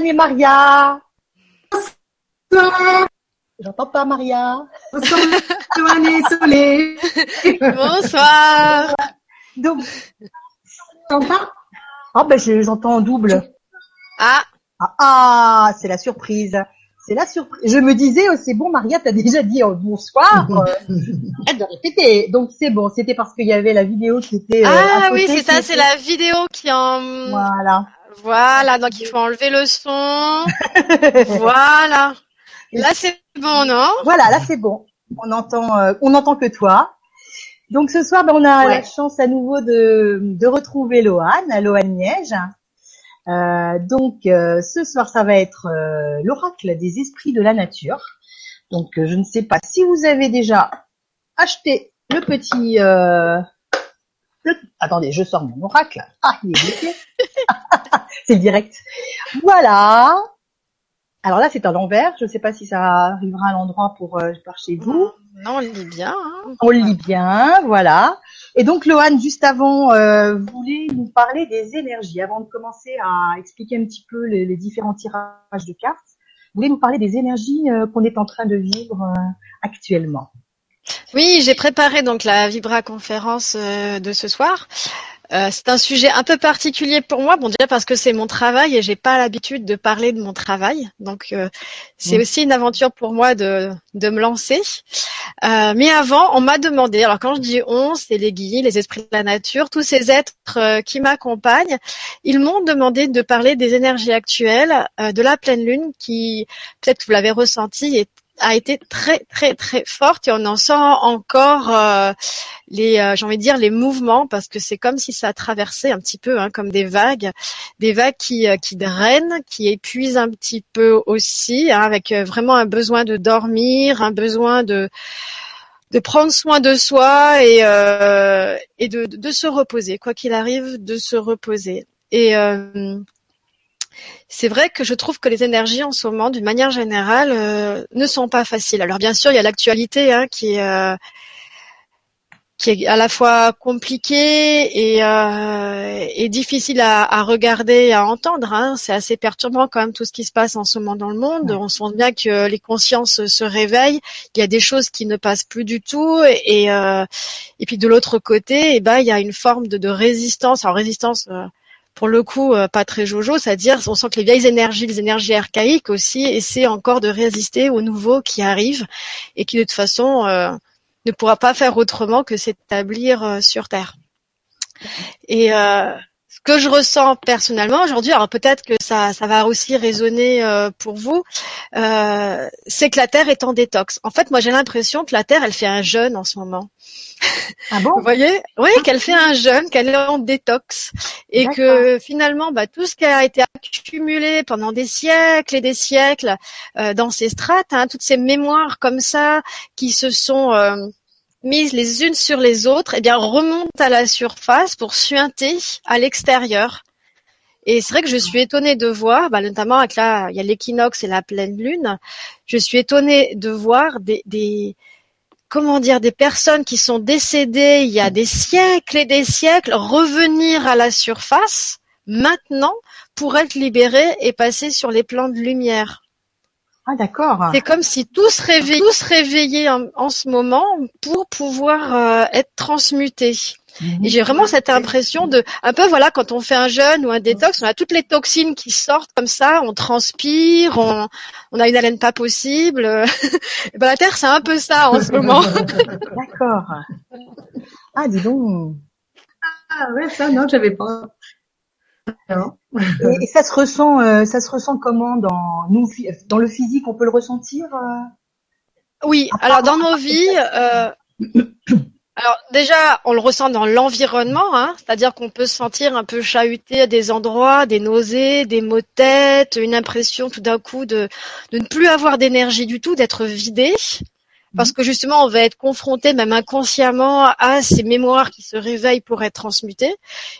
Loane et Maria. J'entends pas Maria. Bonsoir Loane et Solé. Bonsoir. Donc, T'entends ah ben je- j'entends en double. Ah, Ah, ah, c'est la surprise. C'est la surprise. Je me disais, oh, c'est bon, Maria, t'as déjà dit oh, bonsoir. Arrête de répéter. Donc c'est bon. C'était parce qu'il y avait la vidéo qui était. euh, ah oui, c'est ça, c'est la vidéo qui en... Voilà. Voilà, donc il faut enlever le son. voilà. Là, c'est bon, non? Voilà, là c'est bon. On entend, euh, on n'entend que toi. Donc ce soir, ben, on a Ouais. la chance à nouveau de, de retrouver Loane, Loane Niège. Euh, donc euh, ce soir, ça va être euh, l'oracle des esprits de la nature. Donc je ne sais pas si vous avez déjà acheté le petit. Attendez, je sors mon oracle. Ah, il est bloqué. c'est direct. Voilà. Alors là, c'est à l'envers. Je ne sais pas si ça arrivera à l'endroit pour euh, par chez vous. Non, on le lit bien. hein. On le lit bien, voilà. Et donc, Loane, juste avant, euh, voulait nous parler des énergies. Avant de commencer à expliquer un petit peu les, les différents tirages de cartes, vous voulez nous parler des énergies euh, qu'on est en train de vivre euh, actuellement. Oui, j'ai préparé donc la Vibra conférence euh, de ce soir. Euh, c'est un sujet un peu particulier pour moi, bon déjà parce que c'est mon travail et j'ai pas l'habitude de parler de mon travail, donc euh, c'est Mm. aussi une aventure pour moi de de me lancer. Euh, mais avant, on m'a demandé, alors quand je dis on, c'est les guides, les esprits de la nature, tous ces êtres euh, qui m'accompagnent, ils m'ont demandé de parler des énergies actuelles euh, de la pleine lune qui, peut-être que vous l'avez ressenti, est a été très très très forte et on en sent encore euh, les euh, j'ai envie de dire les mouvements parce que c'est comme si ça traversait un petit peu hein, comme des vagues des vagues qui euh, qui drainent qui épuisent un petit peu aussi hein, avec euh, vraiment un besoin de dormir un besoin de de prendre soin de soi et euh, et de, de se reposer quoi qu'il arrive de se reposer. Et euh, c'est vrai que je trouve que les énergies en ce moment, d'une manière générale, euh, ne sont pas faciles. Alors bien sûr, il y a l'actualité hein, qui est euh, qui est à la fois compliquée et, euh, et difficile à, à regarder et à entendre. Hein. C'est assez perturbant quand même tout ce qui se passe en ce moment dans le monde. On sent bien que les consciences se réveillent. Il y a des choses qui ne passent plus du tout. Et, euh, et puis de l'autre côté, eh ben, il y a une forme de, de résistance. Alors résistance. Pour le coup, euh, pas très jojo, c'est-à-dire on sent que les vieilles énergies, les énergies archaïques aussi, essaient encore de résister aux nouveaux qui arrivent et qui de toute façon euh, ne pourra pas faire autrement que s'établir euh, sur Terre. Et ce que je ressens personnellement aujourd'hui, alors peut-être que ça, ça va aussi résonner pour vous, c'est que la Terre est en détox. En fait, moi j'ai l'impression que la Terre, elle fait un jeûne en ce moment. Ah bon? Vous voyez? Oui, qu'elle fait un jeûne, qu'elle est en détox. Et que finalement, bah, tout ce qui a été accumulé pendant des siècles et des siècles euh, dans ces strates, hein, toutes ces mémoires comme ça qui se sont euh, mises les unes sur les autres, eh bien, remontent à la surface pour suinter à l'extérieur. Et c'est vrai que je suis étonnée de voir, bah, notamment avec là, il y a l'équinoxe et la pleine lune, je suis étonnée de voir des, des comment dire, des personnes qui sont décédées il y a des siècles et des siècles revenir à la surface maintenant pour être libérées et passer sur les plans de lumière. Ah d'accord. C'est comme si tous réveillés en, en ce moment pour pouvoir euh, être transmutés. Mhm. Et j'ai vraiment cette impression de, un peu voilà, quand on fait un jeûne ou un détox, on a toutes les toxines qui sortent comme ça, on transpire, on, on a une haleine pas possible. Et ben, la Terre, c'est un peu ça en ce moment. D'accord. Ah dis donc. Ah ouais, ça, non, j'avais pas. Non. Et, et ça se ressent, euh, ça se ressent comment dans nous, dans le physique, on peut le ressentir. euh? Oui, alors dans nos vies, euh, alors déjà, on le ressent dans l'environnement, hein, c'est-à-dire qu'on peut se sentir un peu chahuté à des endroits, des nausées, des maux de tête, une impression tout d'un coup de, de ne plus avoir d'énergie du tout, d'être vidé. Parce que justement, on va être confronté, même inconsciemment, à ces mémoires qui se réveillent pour être transmutées.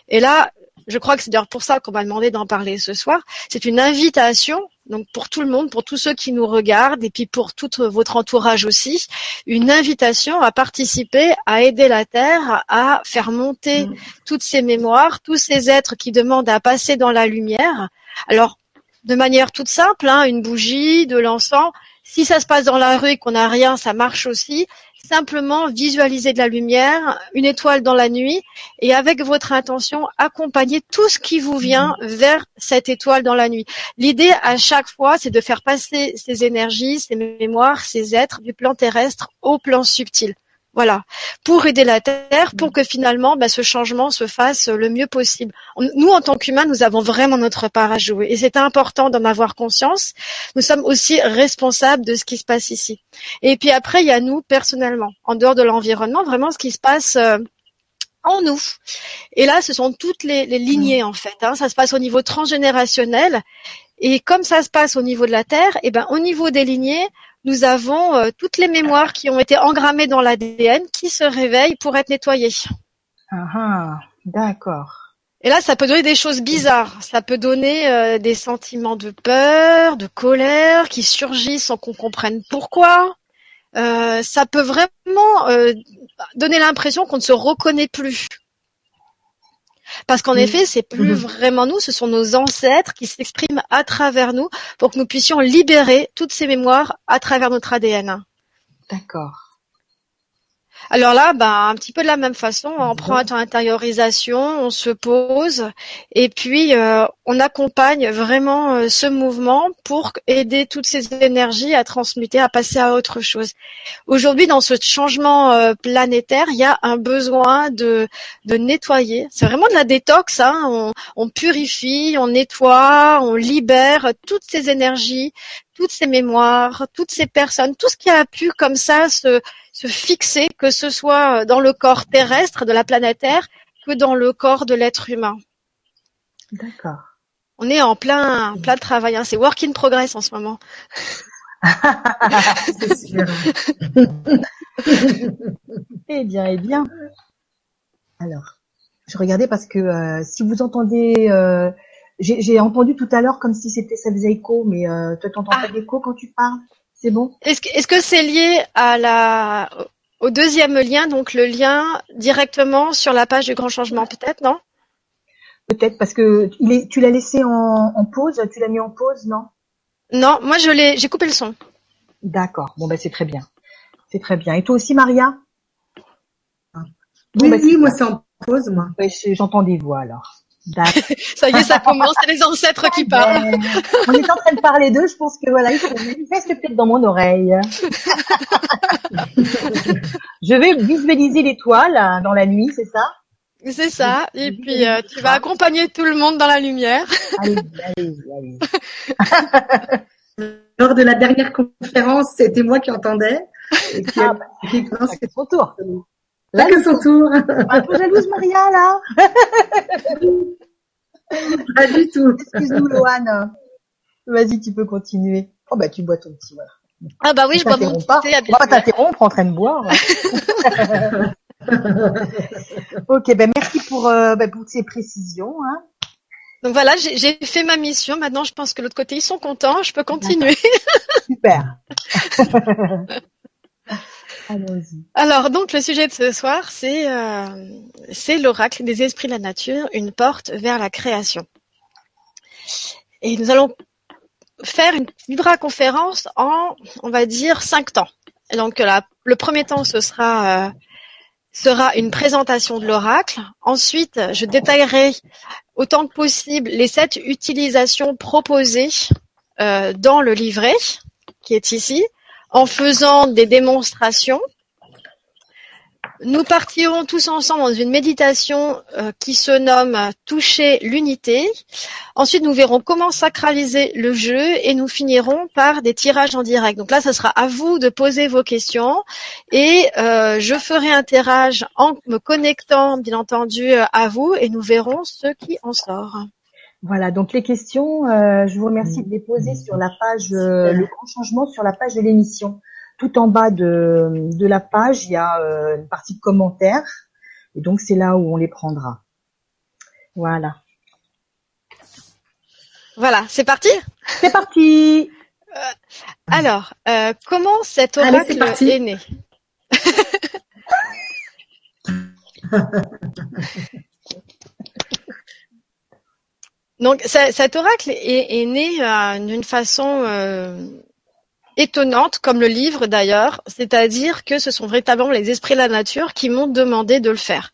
Et là, je crois que c'est d'ailleurs pour ça qu'on m'a demandé d'en parler ce soir. C'est une invitation, donc pour tout le monde, pour tous ceux qui nous regardent, et puis pour tout votre entourage aussi, une invitation à participer, à aider la Terre à faire monter Mm. toutes ces mémoires, tous ces êtres qui demandent à passer dans la lumière. Alors, de manière toute simple, hein, une bougie, de l'encens. Si ça se passe dans la rue et qu'on n'a rien, ça marche aussi. Simplement visualiser de la lumière, une étoile dans la nuit, et avec votre intention, accompagner tout ce qui vous vient vers cette étoile dans la nuit. L'idée à chaque fois, c'est de faire passer ces énergies, ces mémoires, ces êtres du plan terrestre au plan subtil. Voilà, pour aider la Terre, pour que finalement bah, ce changement se fasse le mieux possible. Nous, en tant qu'humains, nous avons vraiment notre part à jouer et c'est important d'en avoir conscience. Nous sommes aussi responsables de ce qui se passe ici. Et puis après, il y a nous personnellement, en dehors de l'environnement, vraiment ce qui se passe euh, en nous. Et là, ce sont toutes les, les lignées en fait. Hein. Ça se passe au niveau transgénérationnel. Et comme ça se passe au niveau de la Terre, et eh ben au niveau des lignées, nous avons euh, toutes les mémoires qui ont été engrammées dans l'ADN qui se réveillent pour être nettoyées. Ah, ah, d'accord. Et là, ça peut donner des choses bizarres. Ça peut donner euh, des sentiments de peur, de colère qui surgissent sans qu'on comprenne pourquoi. Euh, ça peut vraiment donner l'impression qu'on ne se reconnaît plus. Parce qu'en effet, c'est plus mhm. vraiment nous, ce sont nos ancêtres qui s'expriment à travers nous pour que nous puissions libérer toutes ces mémoires à travers notre ADN. D'accord. Alors là, bah, un petit peu de la même façon, on prend un temps intériorisation, on se pose et puis euh, on accompagne vraiment euh, ce mouvement pour aider toutes ces énergies à transmuter, à passer à autre chose. Aujourd'hui, dans ce changement euh, planétaire, il y a un besoin de, de nettoyer. C'est vraiment de la détox. Hein. On, on purifie, on nettoie, on libère toutes ces énergies, toutes ces mémoires, toutes ces personnes, tout ce qui a pu comme ça se se fixer, que ce soit dans le corps terrestre de la planète Terre que dans le corps de l'être humain. D'accord. On est en plein, plein travail. Hein. C'est work in progress en ce moment. C'est sûr. eh bien, eh bien. Alors, je regardais parce que euh, si vous entendez, euh, j'ai entendu tout à l'heure comme si c'était ça faisait écho, mais euh, toi, t'entends ah. pas d'écho quand tu parles? C'est bon? Est-ce que c'est lié à la au deuxième lien, donc le lien directement sur la page du grand changement, peut-être, non? Peut-être parce que tu l'as laissé en, pause, tu l'as mis en pause, non? Non, moi je l'ai, j'ai coupé le son. D'accord. Bon ben c'est très bien, c'est très bien. Et toi aussi, Maria? Oui, ben, oui, moi c'est en pause, moi. J'entends des voix alors. ça y est, ça commence, c'est les ancêtres qui parlent. on est en train de parler d'eux, je pense que voilà, il se manifeste peut-être dans mon oreille. je vais visualiser l'étoile hein, dans la nuit, c'est ça? C'est ça, et puis euh, tu vas accompagner tout le monde dans la lumière. allez allez allez Lors de la dernière conférence, c'était moi qui entendais. Et qui, ah, bah, c'est son tour. Là, que son tour. Un peu jalouse, Maria, là. Pas du tout. Excuse-nous, Loane. Vas-y, tu peux continuer. Oh, bah, tu bois ton petit, voilà. Ah, bah oui, je bois mon pas. thé. On va pas t'interrompre en train de boire. ok, ben merci pour, euh, ben, pour ces précisions. Hein. Donc voilà, j'ai fait ma mission. Maintenant, je pense que l'autre côté, ils sont contents. Je peux continuer. Super. Alors donc le sujet de ce soir, c'est euh, c'est l'oracle des esprits de la nature, une porte vers la création. Et nous allons faire une vibra conférence en, on va dire, cinq temps. Donc le premier temps, ce sera euh, sera une présentation de l'oracle. Ensuite, je détaillerai autant que possible les sept utilisations proposées euh, dans le livret qui est ici en faisant des démonstrations. Nous partirons tous ensemble dans une méditation euh, qui se nomme Toucher l'unité. Ensuite, nous verrons comment sacraliser le jeu et nous finirons par des tirages en direct. Donc là, ce sera à vous de poser vos questions et euh, je ferai un tirage en me connectant, bien entendu, à vous et nous verrons ce qui en sort. Voilà, donc les questions, euh, je vous remercie de les poser sur la page, euh, le grand changement sur la page de l'émission. Tout en bas de, de la page, il y a euh, une partie de commentaires, et donc c'est là où on les prendra. Voilà. Voilà, c'est parti? C'est parti Alors, comment cet oracle est, est né? Donc cet oracle est, né euh, d'une façon euh, étonnante, comme le livre d'ailleurs, c'est-à-dire que ce sont véritablement les esprits de la nature qui m'ont demandé de le faire.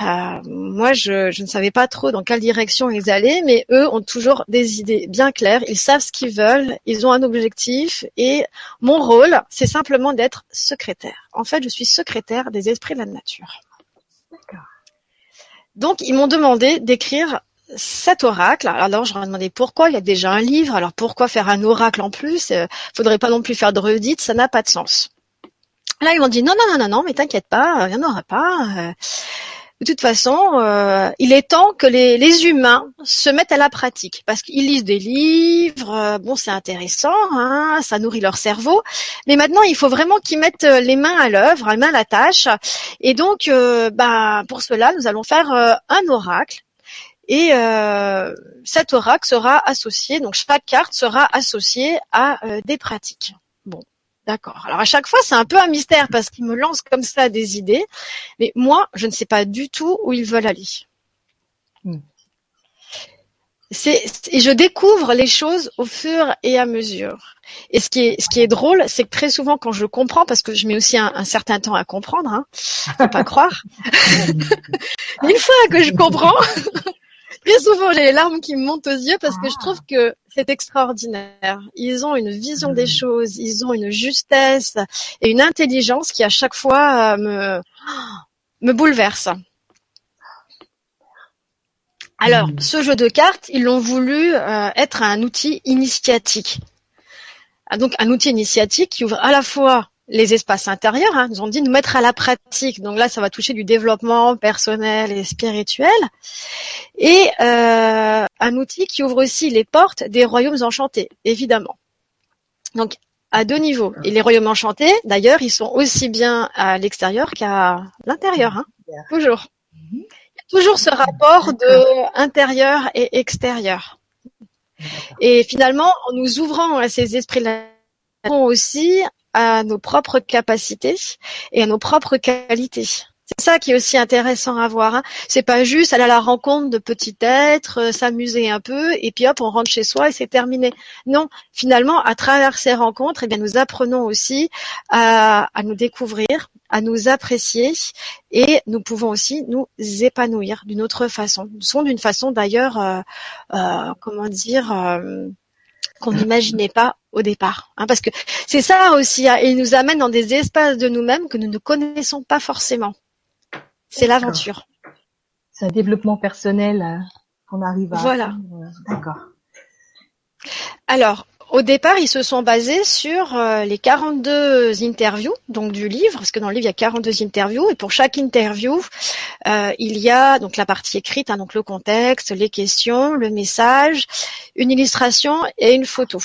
Euh, moi, je, je, ne savais pas trop dans quelle direction ils allaient, mais eux ont toujours des idées bien claires. Ils savent ce qu'ils veulent, ils ont un objectif, et mon rôle, c'est simplement d'être secrétaire. En fait, je suis secrétaire des esprits de la nature. Donc, ils m'ont demandé d'écrire cet oracle. Alors, je leur ai demandé pourquoi. Il y a déjà un livre. Alors, pourquoi faire un oracle en plus? Euh, Faudrait pas non plus faire de redites. Ça n'a pas de sens. Là, ils m'ont dit non, non, non, non, non, mais t'inquiète pas, il n'y en aura pas. Euh, de toute façon, euh, il est temps que les, humains se mettent à la pratique parce qu'ils lisent des livres, bon c'est intéressant, hein, ça nourrit leur cerveau, mais maintenant il faut vraiment qu'ils mettent les mains à l'œuvre, les mains à la tâche, et donc bah, pour cela nous allons faire un oracle. Et cet oracle sera associé, donc chaque carte sera associée à des pratiques. Bon, D'accord. Alors à chaque fois, c'est un peu un mystère parce qu'ils me lancent comme ça des idées, mais moi, je ne sais pas du tout où ils veulent aller. Hmm. C'est, et je découvre les choses au fur et à mesure. Et ce qui est, ce qui est drôle, c'est que très souvent, quand je comprends, parce que je mets aussi un, certain temps à comprendre, hein, faut pas croire. Une fois que je comprends, très souvent j'ai les larmes qui me montent aux yeux parce que je trouve que c'est extraordinaire. Ils ont une vision des hmm. choses, ils ont une justesse et une intelligence qui à chaque fois euh, me, me bouleverse. Alors, hmm. ce jeu de cartes, ils l'ont voulu euh, être un outil initiatique. Ah, donc, un outil initiatique qui ouvre à la fois les espaces intérieurs, hein, nous ont dit de mettre à la pratique. Donc là, ça va toucher du développement personnel et spirituel. Et euh, un outil qui ouvre aussi les portes des royaumes enchantés, évidemment. Donc à deux niveaux. Et les royaumes enchantés, d'ailleurs, ils sont aussi bien à l'extérieur qu'à l'intérieur. Hein, toujours. Il y a toujours ce rapport de intérieur et extérieur. Et finalement, en nous ouvrant à ces esprits-là, aussi à nos propres capacités et à nos propres qualités. C'est ça qui est aussi intéressant à voir. Hein. C'est pas juste aller à la rencontre de petits êtres, euh, s'amuser un peu et puis hop on rentre chez soi et c'est terminé. Non, finalement à travers ces rencontres, eh bien nous apprenons aussi à, nous découvrir, à nous apprécier et nous pouvons aussi nous épanouir d'une autre façon. Nous sommes d'une façon d'ailleurs, euh, euh, comment dire qu'on n'imaginait pas au départ. Hein, parce que c'est ça aussi, hein, il nous amène dans des espaces de nous-mêmes que nous ne connaissons pas forcément. C'est l'aventure. C'est un développement personnel euh, qu'on arrive à. Voilà. Euh, d'accord. Alors, au départ, ils se sont basés sur euh, les 42 interviews donc du livre, parce que dans le livre il y a 42 interviews et pour chaque interview, euh, il y a donc la partie écrite, hein, donc le contexte, les questions, le message, une illustration et une photo.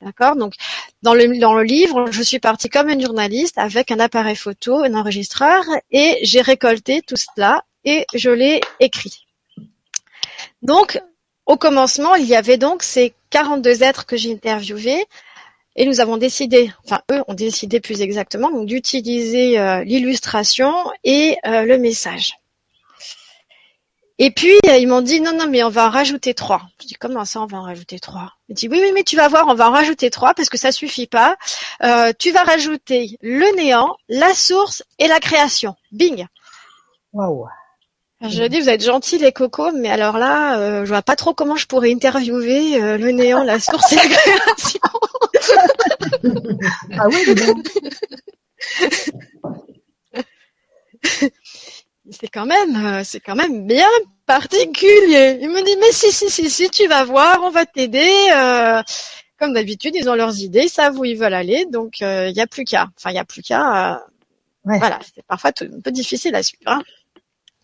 D'accord? Donc dans le dans le livre, je suis partie comme une journaliste avec un appareil photo, un enregistreur et j'ai récolté tout cela et je l'ai écrit. Donc au commencement, il y avait donc ces 42 êtres que j'ai interviewés et nous avons décidé, enfin eux ont décidé plus exactement, donc d'utiliser euh, l'illustration et euh, le message. Et puis ils m'ont dit non non mais on va en rajouter trois. Je dis comment ça on va en rajouter trois? Ils dit oui oui mais tu vas voir on va en rajouter trois parce que ça suffit pas. Euh, tu vas rajouter le néant, la source et la création. Bing. Waouh. Je dis, vous êtes gentils les cocos, mais alors là, euh, je vois pas trop comment je pourrais interviewer euh, le néant, la source et la création. ah oui, c'est quand même, euh, c'est quand même bien particulier. Il me dit, mais si, si, si, si, tu vas voir, on va t'aider. comme d'habitude, ils ont leurs idées, ils savent où ils veulent aller, donc il n'y a plus qu'à. Enfin, il n'y a plus qu'à. Voilà, c'est parfois un peu difficile à suivre. Hein.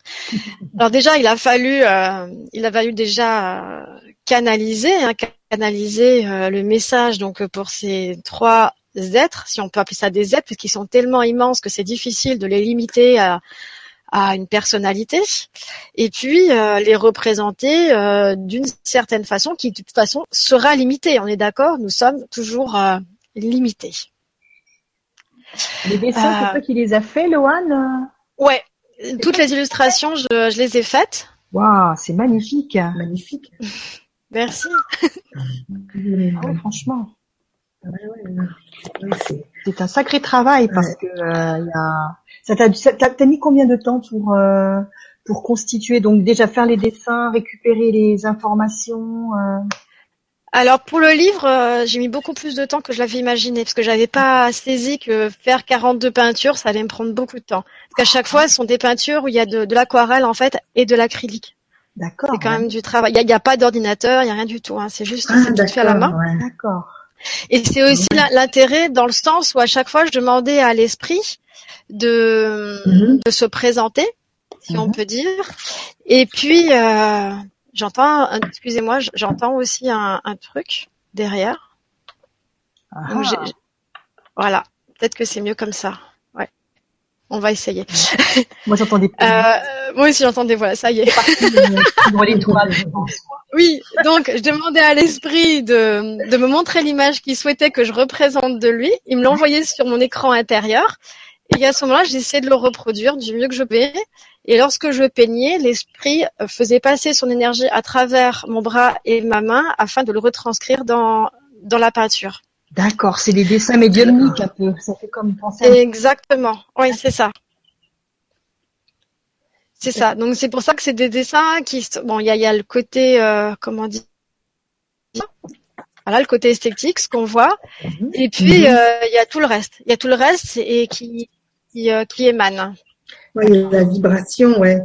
Alors déjà, il a fallu, euh, il a fallu déjà euh, canaliser, hein, canaliser euh, le message donc pour ces trois êtres, si on peut appeler ça des êtres, puisqu'ils sont tellement immenses que c'est difficile de les limiter à, à une personnalité, et puis les représenter d'une certaine façon qui de toute façon sera limitée. On est d'accord, nous sommes toujours limités. Les dessins, c'est toi qui les as fait, Loane? Ouais, toutes les illustrations, je, les ai faites. Waouh, c'est magnifique. Magnifique. Merci. Ouais, franchement, Ouais, ouais, c'est- un sacré travail parce que euh, il y a. Ça t'a, ça- t'as, t'as mis combien de temps pour euh, pour constituer? Donc déjà faire les dessins, récupérer les informations. euh, Alors pour le livre, euh, j'ai mis beaucoup plus de temps que je l'avais imaginé parce que j'avais pas saisi que faire 42 peintures, ça allait me prendre beaucoup de temps. Parce qu'à chaque fois, ce sont des peintures où il y a de, de l'aquarelle en fait et de l'acrylique. D'accord. C'est quand même du travail. Il y a, il y a pas d'ordinateur, il y a rien du tout. Hein. C'est juste Ah, tout fait à la main. d'accord, ouais. D'accord. Et c'est aussi l'in- l'intérêt dans le sens où à chaque fois je demandais à l'esprit de, Mhm. de se présenter, si on Mhm. peut dire. Et puis euh, j'entends, excusez-moi, j'entends aussi un, un truc derrière. Ah, voilà, peut-être que c'est mieux comme ça. Ouais, on va essayer. Moi j'entends des petits Euh, moi aussi j'entends des voix, ça y est. Oui, donc je demandais à l'esprit de, de me montrer l'image qu'il souhaitait que je représente de lui. Il me l'envoyait sur mon écran intérieur. Et à ce moment-là, j'essayais de le reproduire du mieux que je pouvais. Et lorsque je peignais, l'esprit euh, faisait passer son énergie à travers mon bras et ma main afin de le retranscrire dans, dans la peinture. D'accord, c'est des dessins médiumniques un peu. Ça fait comme penser. à- Exactement. Oui, c'est ça. C'est ça. Donc c'est pour ça que c'est des dessins qui bon, il y a, y a le côté euh, comment dire voilà le côté esthétique, ce qu'on voit, Mhm. et puis Mhm. euh, il y a tout le reste. Il y a tout le reste et qui qui, euh, qui émane. Ouais, il y a la vibration, ouais.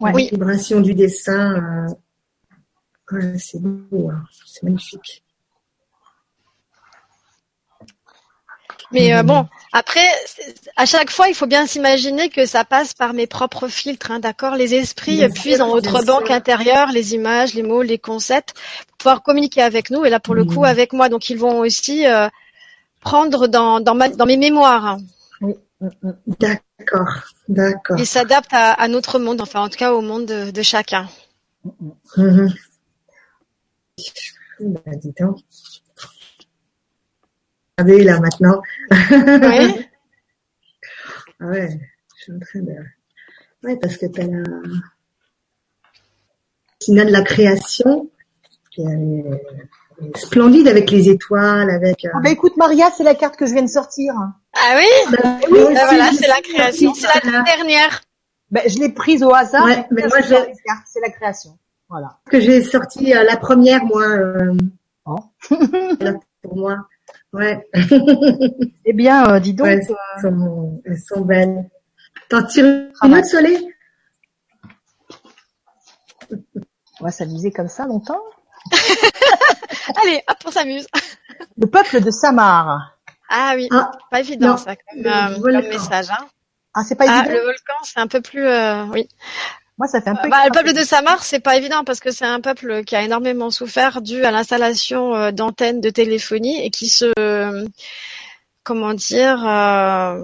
Ouais. La Oui. vibration du dessin. euh, ouais, c'est beau, hein. c'est magnifique. Mais euh, Mhm. bon, après, à chaque fois, il faut bien s'imaginer que ça passe par mes propres filtres, hein, d'accord? Les esprits Bien puisent sûr, dans notre bien banque sûr. intérieure les images, les mots, les concepts, pour pouvoir communiquer avec nous, et là, pour le coup, Mhm. avec moi. Donc, ils vont aussi euh, prendre dans, dans, ma, dans mes mémoires. hein. Oui. D'accord, d'accord. Ils s'adaptent à, à notre monde, enfin, en tout cas, au monde de, de chacun. Mhm. Bah, dis donc. Regardez là maintenant. Oui. Ah ouais, je suis en train de. Ouais, parce que t'as la. Tina de la création, elle est splendide avec les étoiles, avec. euh, Ah bah écoute Maria, c'est la carte que je viens de sortir. Ah oui bah, oui, Ah, aussi, Voilà, c'est la création. C'est la toute dernière. Ben, je l'ai prise au hasard. Ouais, mais moi, je- c'est la création. Voilà. que j'ai sorti euh, la première, moi. euh, Oh. là, pour moi. Ouais. Eh bien, euh, dis donc, Ouais, euh, elles sont, elles sont belles. T'en tires une Ah, autre, Soleil on va s'amuser comme ça longtemps. Allez, hop, on s'amuse. Le peuple de Samar. Ah oui, Ah, pas évident non, ça comme, le euh, comme message. Hein. Ah, c'est pas Ah, évident. le volcan, c'est un peu plus, euh, oui. Moi, ça fait un peu. Bah, le peuple de Samar, c'est pas évident parce que c'est un peuple qui a énormément souffert dû à l'installation euh, d'antennes de téléphonie et qui se, comment dire, euh,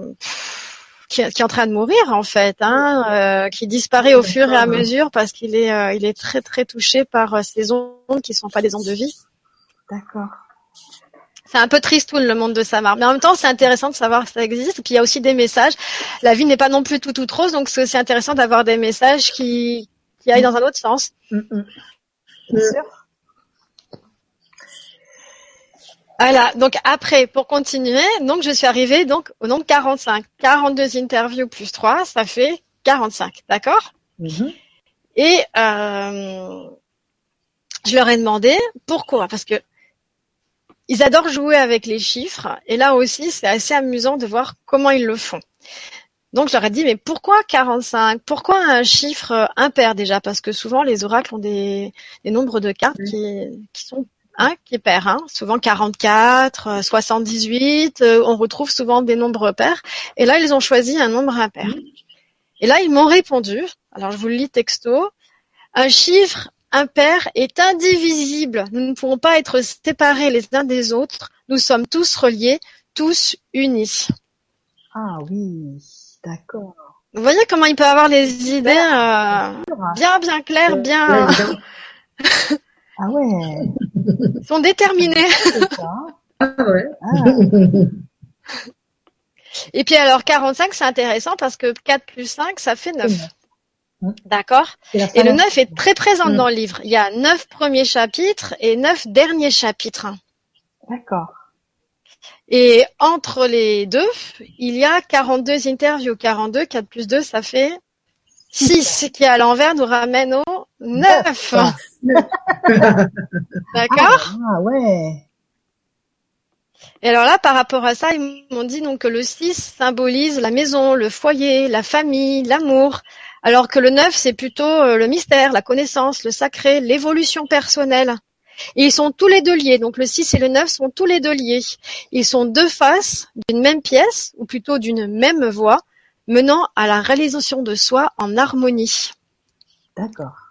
qui, qui est en train de mourir en fait, hein, euh, qui disparaît au fur et à D'accord. mesure parce qu'il est, euh, il est très très touché par euh, ces ondes qui sont pas des ondes de vie. D'accord. C'est un peu tristoun le monde de Samar, mais en même temps c'est intéressant de savoir que ça existe. Et puis il y a aussi des messages. La vie n'est pas non plus tout tout rose, donc c'est aussi intéressant d'avoir des messages qui qui aillent dans un autre sens. Mm, mm. Mm. sûr. Voilà. Donc après, pour continuer, donc je suis arrivée donc au nombre 45. 42 interviews plus 3, ça fait 45. D'accord? Mhm. Et euh, je leur ai demandé pourquoi, parce que ils adorent jouer avec les chiffres, et là aussi c'est assez amusant de voir comment ils le font. Donc je leur ai dit mais pourquoi 45 Pourquoi un chiffre euh, impair déjà? Parce que souvent les oracles ont des, des nombres de cartes qui, qui sont hein, qui est pair, hein. souvent 44, euh, 78, euh, on retrouve souvent des nombres pairs, et là ils ont choisi un nombre impair. Et là ils m'ont répondu, alors je vous le lis texto, un chiffre impair est indivisible. Nous ne pouvons pas être séparés les uns des autres. Nous sommes tous reliés, tous unis. Ah oui, d'accord. Vous voyez comment il peut avoir les idées euh, bien bien claires, bien. Ah ouais. ils sont déterminés. Ah ouais. Ah, Et puis alors 45 c'est intéressant parce que 4 plus 5 ça fait 9. D'accord Et le fin. 9 est très présent Mm. dans le livre. Il y a neuf premiers chapitres et neuf derniers chapitres. D'accord. Et entre les deux, il y a 42 interviews. 42, 4 plus 2, ça fait 6 qui à l'envers nous ramène au 9. Ah. D'accord Ah ouais. Et alors là, par rapport à ça, ils m'ont dit donc que le 6 symbolise la maison, le foyer, la famille, l'amour, alors que le 9, c'est plutôt euh, le mystère, la connaissance, le sacré, l'évolution personnelle. Et ils sont tous les deux liés. Donc le 6 et le 9 sont tous les deux liés. Ils sont deux faces d'une même pièce, ou plutôt d'une même voie, menant à la réalisation de soi en harmonie. D'accord.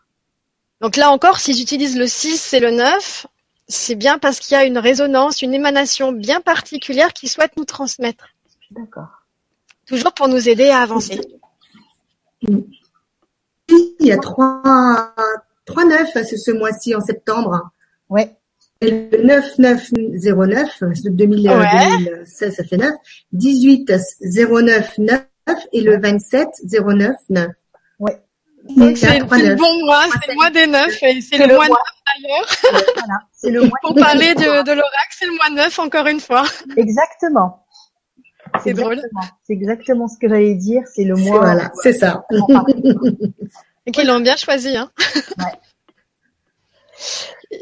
Donc là encore, s'ils utilisent le 6 et le 9, c'est bien parce qu'il y a une résonance, une émanation bien particulière qu'ils souhaitent nous transmettre. D'accord. Toujours pour nous aider à avancer. Il y a trois, trois neufs ce, ce mois-ci en septembre. Ouais. Et Le 9909, de 2000, euh, Ouais. 2016, ça fait 9. 18 09 9 et le 27 09 9. Donc c'est le bon mois, c'est le mois des neufs et c'est le, le mois mois. neuf d'ailleurs. Voilà. C'est le mois. Pour parler de, de l'oracle, c'est le mois neuf encore une fois. Exactement. C'est drôle. exactement- C'est exactement ce que j'allais dire. C'est le mois. Voilà, c'est ça. parle. Et qu'ils l'ont bien choisi. Hein. Ouais.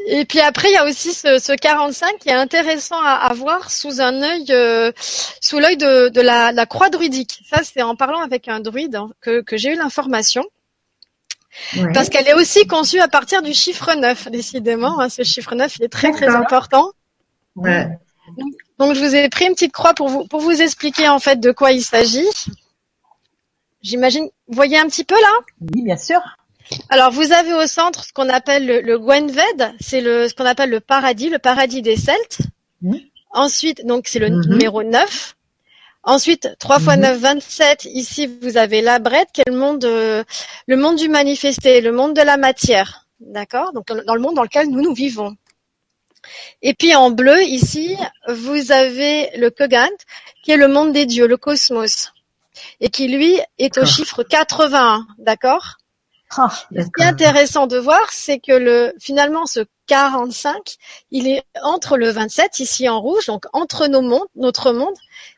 Et puis après, il y a aussi ce, ce 45 qui est intéressant à, à voir sous un œil, euh, sous l'œil de, de la, la croix druidique. Ça, c'est en parlant avec un druide hein, que, que j'ai eu l'information. Ouais. Parce qu'elle est aussi conçue à partir du chiffre 9, décidément. hein, ce chiffre 9, il est très très important. Ouais. Donc je vous ai pris une petite croix pour vous pour vous expliquer en fait de quoi il s'agit. J'imagine, vous voyez un petit peu là? Oui, bien sûr. Alors vous avez au centre ce qu'on appelle le, le Gwenved, c'est le ce qu'on appelle le paradis, le paradis des Celtes. Ensuite, donc c'est le Mhm. numéro 9. Ensuite, 3 fois Mhm. 9, 27. Ici, vous avez la brette, qui est le monde, euh, le monde du manifesté, le monde de la matière. D'accord? Donc, dans le monde dans lequel nous, nous vivons. Et puis, en bleu, ici, vous avez le Kogant, qui est le monde des dieux, le cosmos. Et qui, lui, est au chiffre 81. D'accord? Ah, ce qui est intéressant de voir, c'est que le finalement ce 45, il est entre le 27 ici en rouge, donc entre nos mondes, notre monde,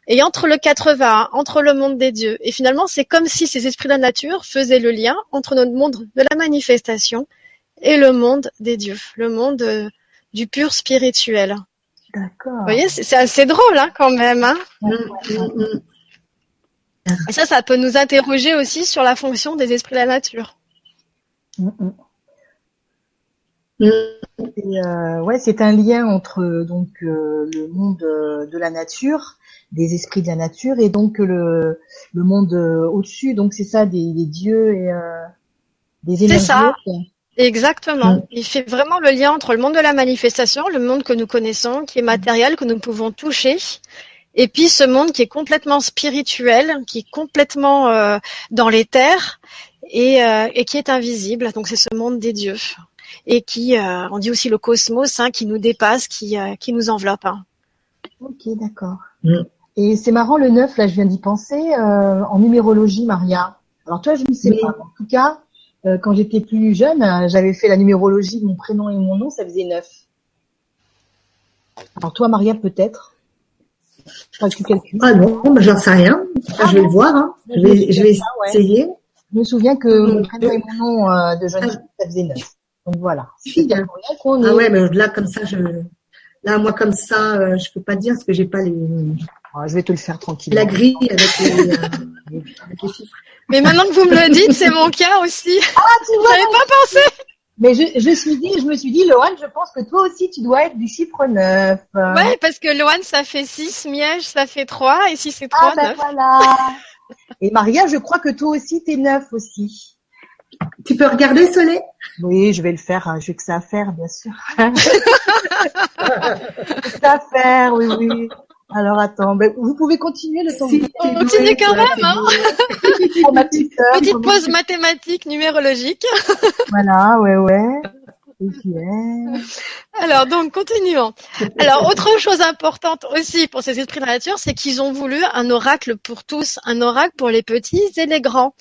et entre le 81, entre le monde des dieux. Et finalement, c'est comme si ces esprits de la nature faisaient le lien entre notre monde de la manifestation et le monde des dieux, le monde euh, du pur spirituel. d'accord. Vous voyez, c'est assez drôle hein, quand même. Hein Mm, mm, mm. et ça, ça peut nous interroger aussi sur la fonction des esprits de la nature. Mm. Et, euh, ouais, c'est un lien entre donc euh, le monde de la nature, des esprits de la nature, et donc le le monde euh, au-dessus. Donc c'est ça, des, des dieux et euh, des énergies. ça. hautes. Exactement. Mm. Il fait vraiment le lien entre le monde de la manifestation, le monde que nous connaissons, qui est matériel, que nous pouvons toucher, et puis ce monde qui est complètement spirituel, qui est complètement euh, dans les terres et, euh, et qui est invisible. Donc c'est ce monde des dieux et qui, euh, on dit aussi le cosmos, hein, qui nous dépasse, qui, euh, qui nous enveloppe. hein. Ok, d'accord. Mm. Et c'est marrant le 9, là je viens d'y penser, euh, en numérologie, Maria. Alors toi, je ne sais pas. En tout cas, euh, quand j'étais plus jeune, euh, j'avais fait la numérologie de mon prénom et mon nom, ça faisait 9. Alors toi, Maria, peut-être Je crois que tu calcules. Ah non, bah, j'en sais rien. Enfin, je vais le voir. Hein. Je vais, je vais Ah ouais. essayer. Je me souviens que mon prénom et mon nom euh, de jeune fille, ça faisait 9. Donc voilà. Fille. Ah ouais, mais là comme ça, je, là moi comme ça, euh, je peux pas dire parce que j'ai pas les, Ah, je vais te le faire tranquille. la grille avec les, euh, avec les chiffres. Mais maintenant que vous me le dites, c'est mon cas aussi. Ah, tu vois, J'avais pas pensé. Mais je, je suis dit, je me suis dit, Lohan, je pense que toi aussi, tu dois être du chiffre 9. Ouais, parce que Loane, ça fait 6, Miège, ça fait 3, et si c'est Ah 3, ben 9. voilà. Et Maria, je crois que toi aussi, t'es 9 aussi. Tu peux regarder Soleil Oui, je vais le faire. hein, J'ai que ça à faire, bien sûr. J'ai que ça à faire, oui, oui. Alors attends, ben, vous pouvez continuer le temps. Si, douée, continue quand même, hein. petite pause mathématique, numérologique. Voilà, ouais, ouais. Alors donc continuons. Alors autre chose importante aussi pour ces esprits de la nature, c'est qu'ils ont voulu un oracle pour tous, un oracle pour les petits et les grands,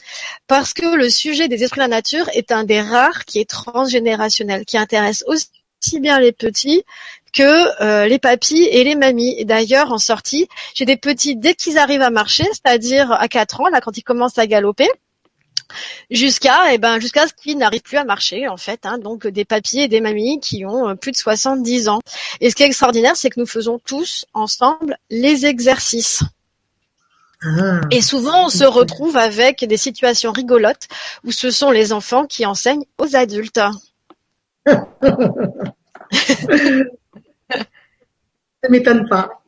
parce que le sujet des esprits de la nature est un des rares qui est transgénérationnel, qui intéresse aussi bien les petits que euh, les papis et les mamies. Et d'ailleurs, en sortie, j'ai des petits dès qu'ils arrivent à marcher, c'est-à-dire à 4 ans, là quand ils commencent à galoper, jusqu'à eh ben jusqu'à ce qu'ils n'arrivent plus à marcher en fait hein. donc des papis et des mamies qui ont euh, plus de 70 ans et ce qui est extraordinaire c'est que nous faisons tous ensemble les exercices ah. et souvent on se retrouve avec des situations rigolotes où ce sont les enfants qui enseignent aux adultes Ça m'étonne pas.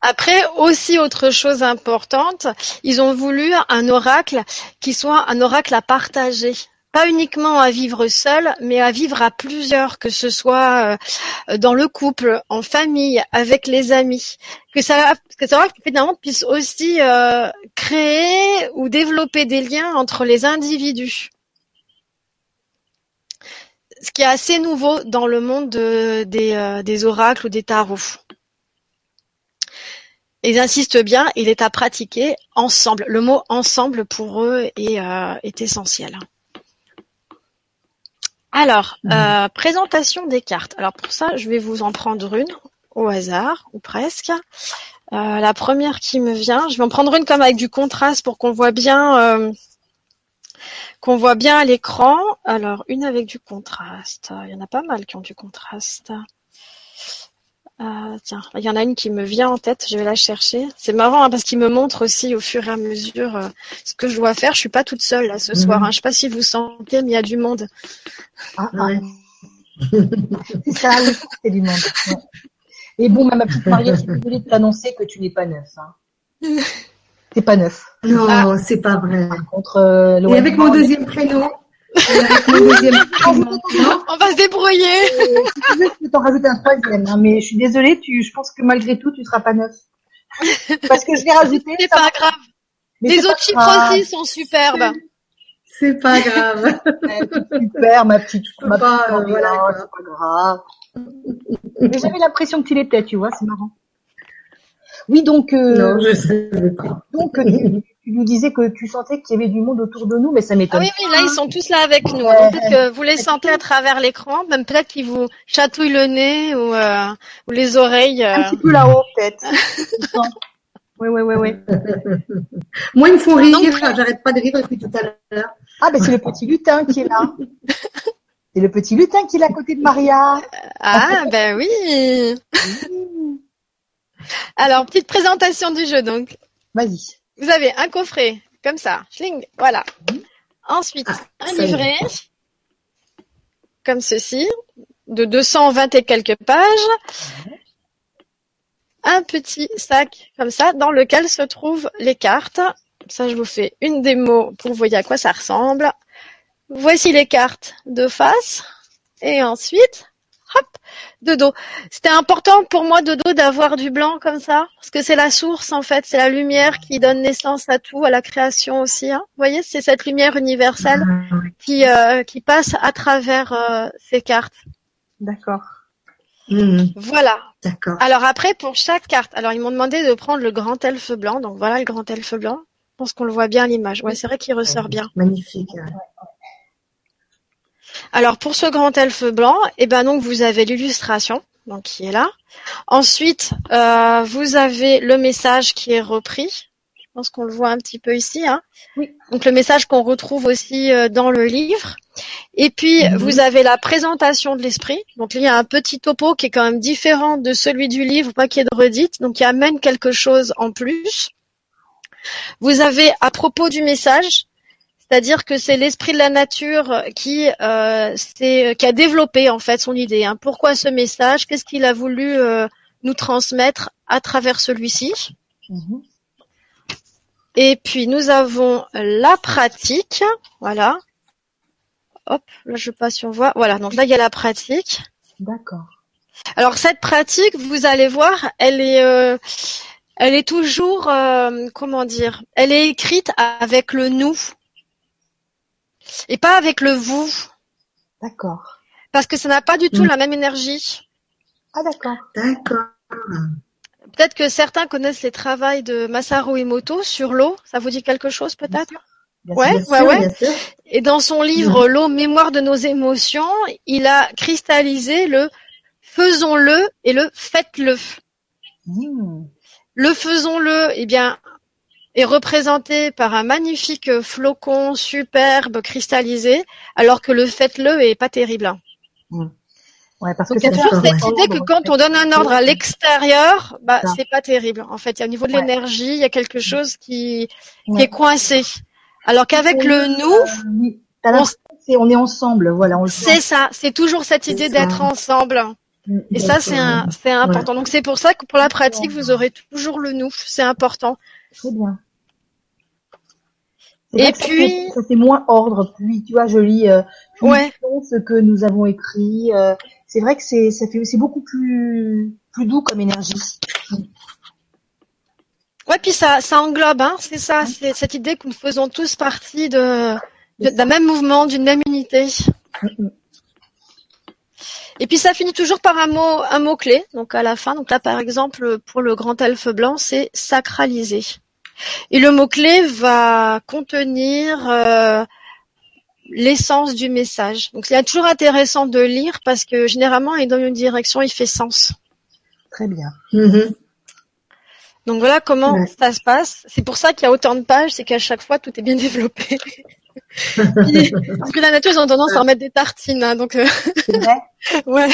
Après, aussi autre chose importante, ils ont voulu un oracle qui soit un oracle à partager. Pas uniquement à vivre seul, mais à vivre à plusieurs, que ce soit euh, dans le couple, en famille, avec les amis. Que ça, que ça finalement puisse aussi euh, créer ou développer des liens entre les individus ce qui est assez nouveau dans le monde des, euh, des oracles ou des tarots. Ils insistent bien, il est à pratiquer ensemble. Le mot ensemble pour eux est, euh, est essentiel. Alors, mmh. euh, présentation des cartes. Alors pour ça, je vais vous en prendre une au hasard, ou presque. la première qui me vient, je vais en prendre une comme avec du contraste pour qu'on voit bien qu'on voit bien à l'écran. Alors, une avec du contraste. Il y en a pas mal qui ont du contraste. Euh, tiens, il y en a une qui me vient en tête, je vais la chercher. C'est marrant hein, parce qu'il me montre aussi au fur et à mesure euh, ce que je dois faire. Je suis pas toute seule là ce mhm. soir. Hein. Je sais pas si vous sentez, mais il y a du monde. Ah, ah. c'est ça, c'est du monde. Et bon, ma petite Marie, je suis désolée de t'annoncer que tu n'es pas neuf. Hein. C'est pas neuf. Non, ah. c'est pas vrai. Par contre, euh, Et avec mon deuxième prénom. On va se débrouiller. si tu veux, je peux t'en rajouter un troisième, hein, mais je suis désolée, tu, je pense que malgré tout, tu seras pas neuf. Parce que je l'ai rajouté. C'est pas grave. Les autres chiffres aussi sont superbes. C'est pas grave. super, ma petite. Ma pas, petite euh, voilà, c'est pas grave. Mais j'avais l'impression que tu l'étais, tu vois, c'est marrant. Oui, donc. Euh, non, je savais pas. Donc, tu, nous disais que tu sentais qu'il y avait du monde autour de nous, mais ça m'étonne. Ah oui, oui, là, ils sont tous là avec nous. peut-être que vous les sentez à travers l'écran, même peut-être qu'ils vous chatouillent le nez ou, euh, ou les oreilles. Euh... Un petit peu là-haut, peut-être. oui, oui, oui, oui. Moi, ils me font rire. J'arrête pas de rire depuis tout à l'heure. Ah, ben c'est le petit lutin qui est là. C'est le petit lutin qui est là à côté de Maria. Ah, ben oui. Alors, petite présentation du jeu, donc. Vas-y. Vous avez un coffret, comme ça. Schling, voilà. Ensuite, ah, un livret, comme ceci, de 220 et quelques pages. Un petit sac, comme ça, dans lequel se trouvent les cartes. Ça, je vous fais une démo pour vous voyez à quoi ça ressemble. Voici les cartes de face. Et ensuite, hop, de dos. C'était important pour moi de dos d'avoir du blanc comme ça, parce que c'est la source en fait, c'est la lumière qui donne naissance à tout, à la création aussi. Hein. Vous voyez, c'est cette lumière universelle qui euh, qui passe à travers euh, ces cartes. D'accord. Mmh. Voilà. D'accord. Alors après, pour chaque carte, alors ils m'ont demandé de prendre le grand elfe blanc. Donc voilà le grand elfe blanc. Je pense qu'on le voit bien à l'image. Ouais, c'est vrai qu'il ressort bien. Magnifique. Alors pour ce grand elfe blanc, eh ben donc vous avez l'illustration donc qui est là. Ensuite, euh, vous avez le message qui est repris. Je pense qu'on le voit un petit peu ici. Hein. Oui. Donc le message qu'on retrouve aussi euh, dans le livre. Et puis mhm. vous avez la présentation de l'esprit. Donc il y a un petit topo qui est quand même différent de celui du livre, pas qu'il y ait de redite, donc il amène quelque chose en plus. Vous avez à propos du message, c'est-à-dire que c'est l'esprit de la nature qui, euh, qui a développé en fait son idée. Hein. Pourquoi ce message? Qu'est-ce qu'il a voulu euh, nous transmettre à travers celui-ci? Mhm. Et puis nous avons la pratique, voilà. Hop, là je passe si on voit. Voilà, donc là il y a la pratique. D'accord. Alors cette pratique, vous allez voir, elle est, euh, elle est toujours, euh, comment dire, elle est écrite avec le nous et pas avec le vous. D'accord. parce que ça n'a pas du tout Mm. la même énergie. Ah d'accord. D'accord. Peut-être que certains connaissent les travaux de Masaru Emoto sur l'eau. Ça vous dit quelque chose peut-être? Ouais. Bien sûr, ouais. bien sûr. Et dans son livre L'eau, mémoire de nos émotions, il a cristallisé le faisons-le et le faites-le. Hmm. Le faisons-le, eh bien, est représenté par un magnifique flocon superbe cristallisé, alors que le faites-le est pas terrible. Ouais, parce Donc que il y a c'est toujours cette ouais. idée que quand on donne un ordre à l'extérieur, bah c'est pas terrible. En fait, il y a au niveau de l'énergie, il y a quelque chose qui, qui est coincé. Alors qu'avec le nous, Euh. T'as on- est ensemble, voilà. C'est ça, c'est toujours cette idée d'être ensemble. Mm. Et ça, c'est important. Donc c'est pour ça que pour la pratique, vous aurez toujours le nous. C'est important. Très bien. C'est Et puis- fait moins ordre. Puis tu vois, je lis euh, Ouais. ce que nous avons écrit. euh, c'est vrai que c'est ça fait c'est beaucoup plus plus doux comme énergie. Ouais, puis ça, ça englobe, hein. C'est ça, c'est cette idée que nous faisons tous partie de, d'un même mouvement, d'une même unité. Et puis ça finit toujours par un mot, un mot clé. Donc à la fin, donc là par exemple pour le grand elfe blanc, c'est sacraliser. Et le mot clé va contenir euh, l'essence du message. Donc c'est toujours intéressant de lire parce que généralement il donne une direction, il fait sens. Très bien. Mhm. Donc voilà comment Ouais. ça se passe. C'est pour ça qu'il y a autant de pages, c'est qu'à chaque fois tout est bien développé. Puis, parce que la nature, ils ont tendance à en mettre des tartines, hein, donc euh, C'est vrai. ouais.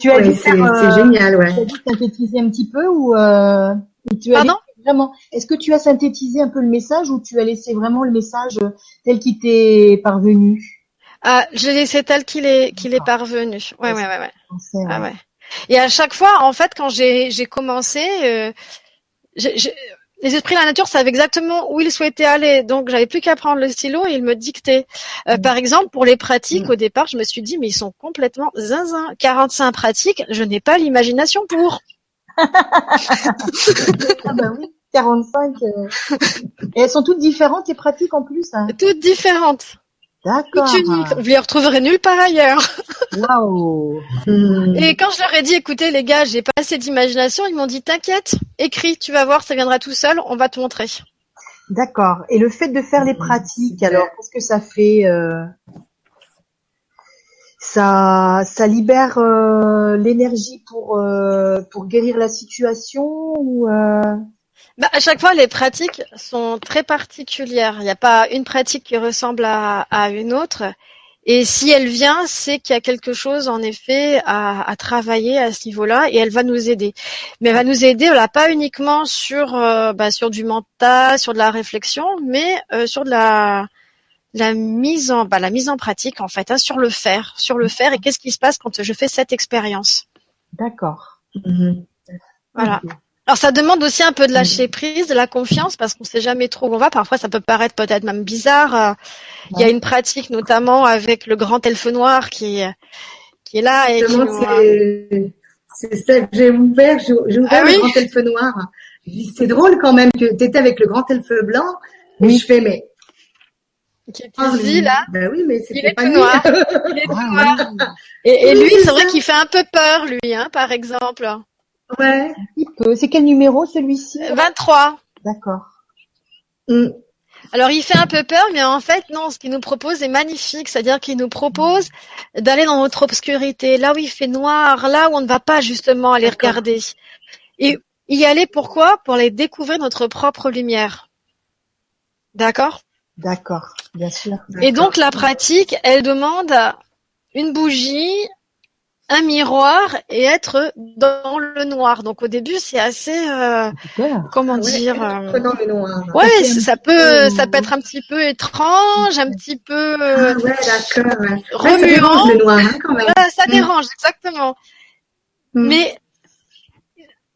Tu as Ouais, dû c'est faire, euh, c'est génial, ouais. Tu as dû synthétiser un petit peu ou euh, ou tu as Pardon? Vraiment Est-ce que tu as synthétisé un peu le message ou tu as laissé vraiment le message euh, tel qu'il t'est parvenu? Ah, je l'ai laissé tel qu'il est qu'il est parvenu. Ouais, ouais, ouais, ouais. Français, Ah ouais. Et à chaque fois, en fait, quand j'ai j'ai commencé, euh, j'ai- j'ai- les esprits de la nature savaient exactement où ils souhaitaient aller, donc j'avais plus qu'à prendre le stylo et ils me dictaient. Euh, Mm. Par exemple, pour les pratiques, Mm. au départ, je me suis dit, mais ils sont complètement zinzin. 45 pratiques, je n'ai pas l'imagination pour. Ah bah oui, 45. euh. Et elles sont toutes différentes et pratiques en plus. Hein. Toutes différentes, D'accord. toutes uniques. Vous les retrouverez nulle part ailleurs. Waouh. Et quand je leur ai dit, écoutez les gars, j'ai pas assez d'imagination, ils m'ont dit, t'inquiète, écris, tu vas voir, ça viendra tout seul, on va te montrer. D'accord. Et le fait de faire les pratiques, Super. alors, qu'est-ce que ça fait euh, Ça, ça libère euh, l'énergie pour euh, pour guérir la situation ou euh, Bah, à chaque fois, les pratiques sont très particulières. Il n'y a pas une pratique qui ressemble à, à une autre. Et si elle vient, c'est qu'il y a quelque chose, en effet, à, à travailler à ce niveau-là, et elle va nous aider. Mais elle va nous aider, voilà, pas uniquement sur, euh, bah, sur du mental, sur de la réflexion, mais euh, sur de la, la mise en, bah, la mise en pratique, en fait, hein, sur le faire, sur le faire. Et qu'est-ce qui se passe quand je fais cette expérience D'accord. Mhm. Voilà. Alors ça demande aussi un peu de lâcher prise, de la confiance, parce qu'on sait jamais trop où on va. Parfois, ça peut paraître peut-être même bizarre. Euh, Il y a une pratique notamment avec le grand elfe noir qui qui est là et qui Justement, nous- c'est c'est ça que j'ai ouvert. J'ai ouvert Ah oui le grand elfe noir. C'est drôle quand même que tu étais avec le grand elfe blanc. Et Oui. je fais, mais. Qui est ah, ici là. Ben oui, mais Il est pas tout lui. noir. Il est tout noir. oui. Et, et Oui, lui, c'est vrai qu'il fait un peu peur, lui, hein, par exemple. ouais. C'est quel numéro celui-ci? 23. D'accord. Mm. Alors il fait un peu peur, mais en fait non, ce qu'il nous propose est magnifique, c'est-à-dire qu'il nous propose d'aller dans notre obscurité, là où il fait noir, là où on ne va pas justement aller regarder. Et y aller pourquoi? Pour aller découvrir notre propre lumière. D'accord? D'accord. Bien sûr. Et donc la pratique, elle demande une bougie, un miroir et être dans le noir. Donc au début, c'est assez euh, comment Ouais, dire euh, Prenons le noir. Ouais, ça peut peu- ça peut être un petit peu étrange, un petit peu euh, Ah ouais, d'accord. Ouais. Ouais, ça remuant. dérange le noir hein, quand même. Ça Mm. dérange, exactement. Mm. Mais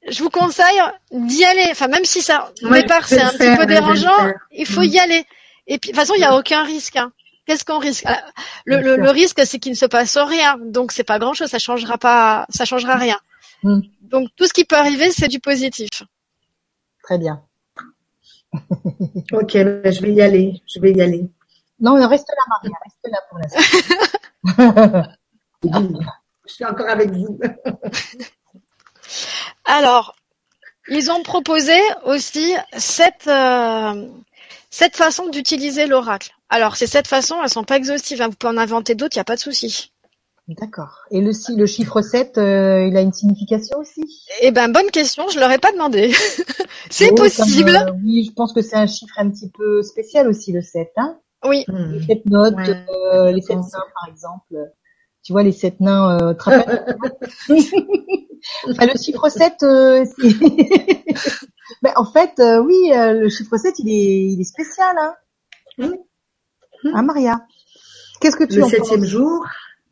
je vous conseille d'y aller. Enfin, même si ça, au Ouais, départ, c'est un faire, petit peu dérangeant, il faut Mm. y aller. Et puis, de toute façon, il n'y a aucun risque. hein. Qu'est-ce qu'on risque? Ah, le, risque, c'est qu'il ne se passe rien. Donc, c'est pas grand-chose. Ça changera pas. Ça changera rien. Mm. Donc, tout ce qui peut arriver, c'est du positif. Très bien. Ok, ben, je vais y aller. Je vais y aller. Non, mais reste là, Maria. Reste là pour l'instant. Je suis encore avec vous. Alors, ils ont proposé aussi cette, euh, cette façon d'utiliser l'oracle. Alors, ces sept façons, elles sont pas exhaustives. hein. Vous pouvez en inventer d'autres, il n'y a pas de souci. D'accord. Et le, si- le chiffre 7, euh, il a une signification aussi? Eh ben, bonne question, je leur ai pas demandé. C'est Oh, comme, possible. euh, oui, je pense que c'est un chiffre un petit peu spécial aussi, le 7. Hein Oui. Hmm. les sept notes, Ouais, euh, les sept pense. nains, par exemple. Tu vois, les sept nains euh, te rappelles Enfin, Le chiffre 7, euh, c'est... Ben, en fait, euh, oui, euh, le chiffre 7, il est, il est spécial. Hein. Hein, Maria Qu'est-ce que tu Le en septième penses? jour?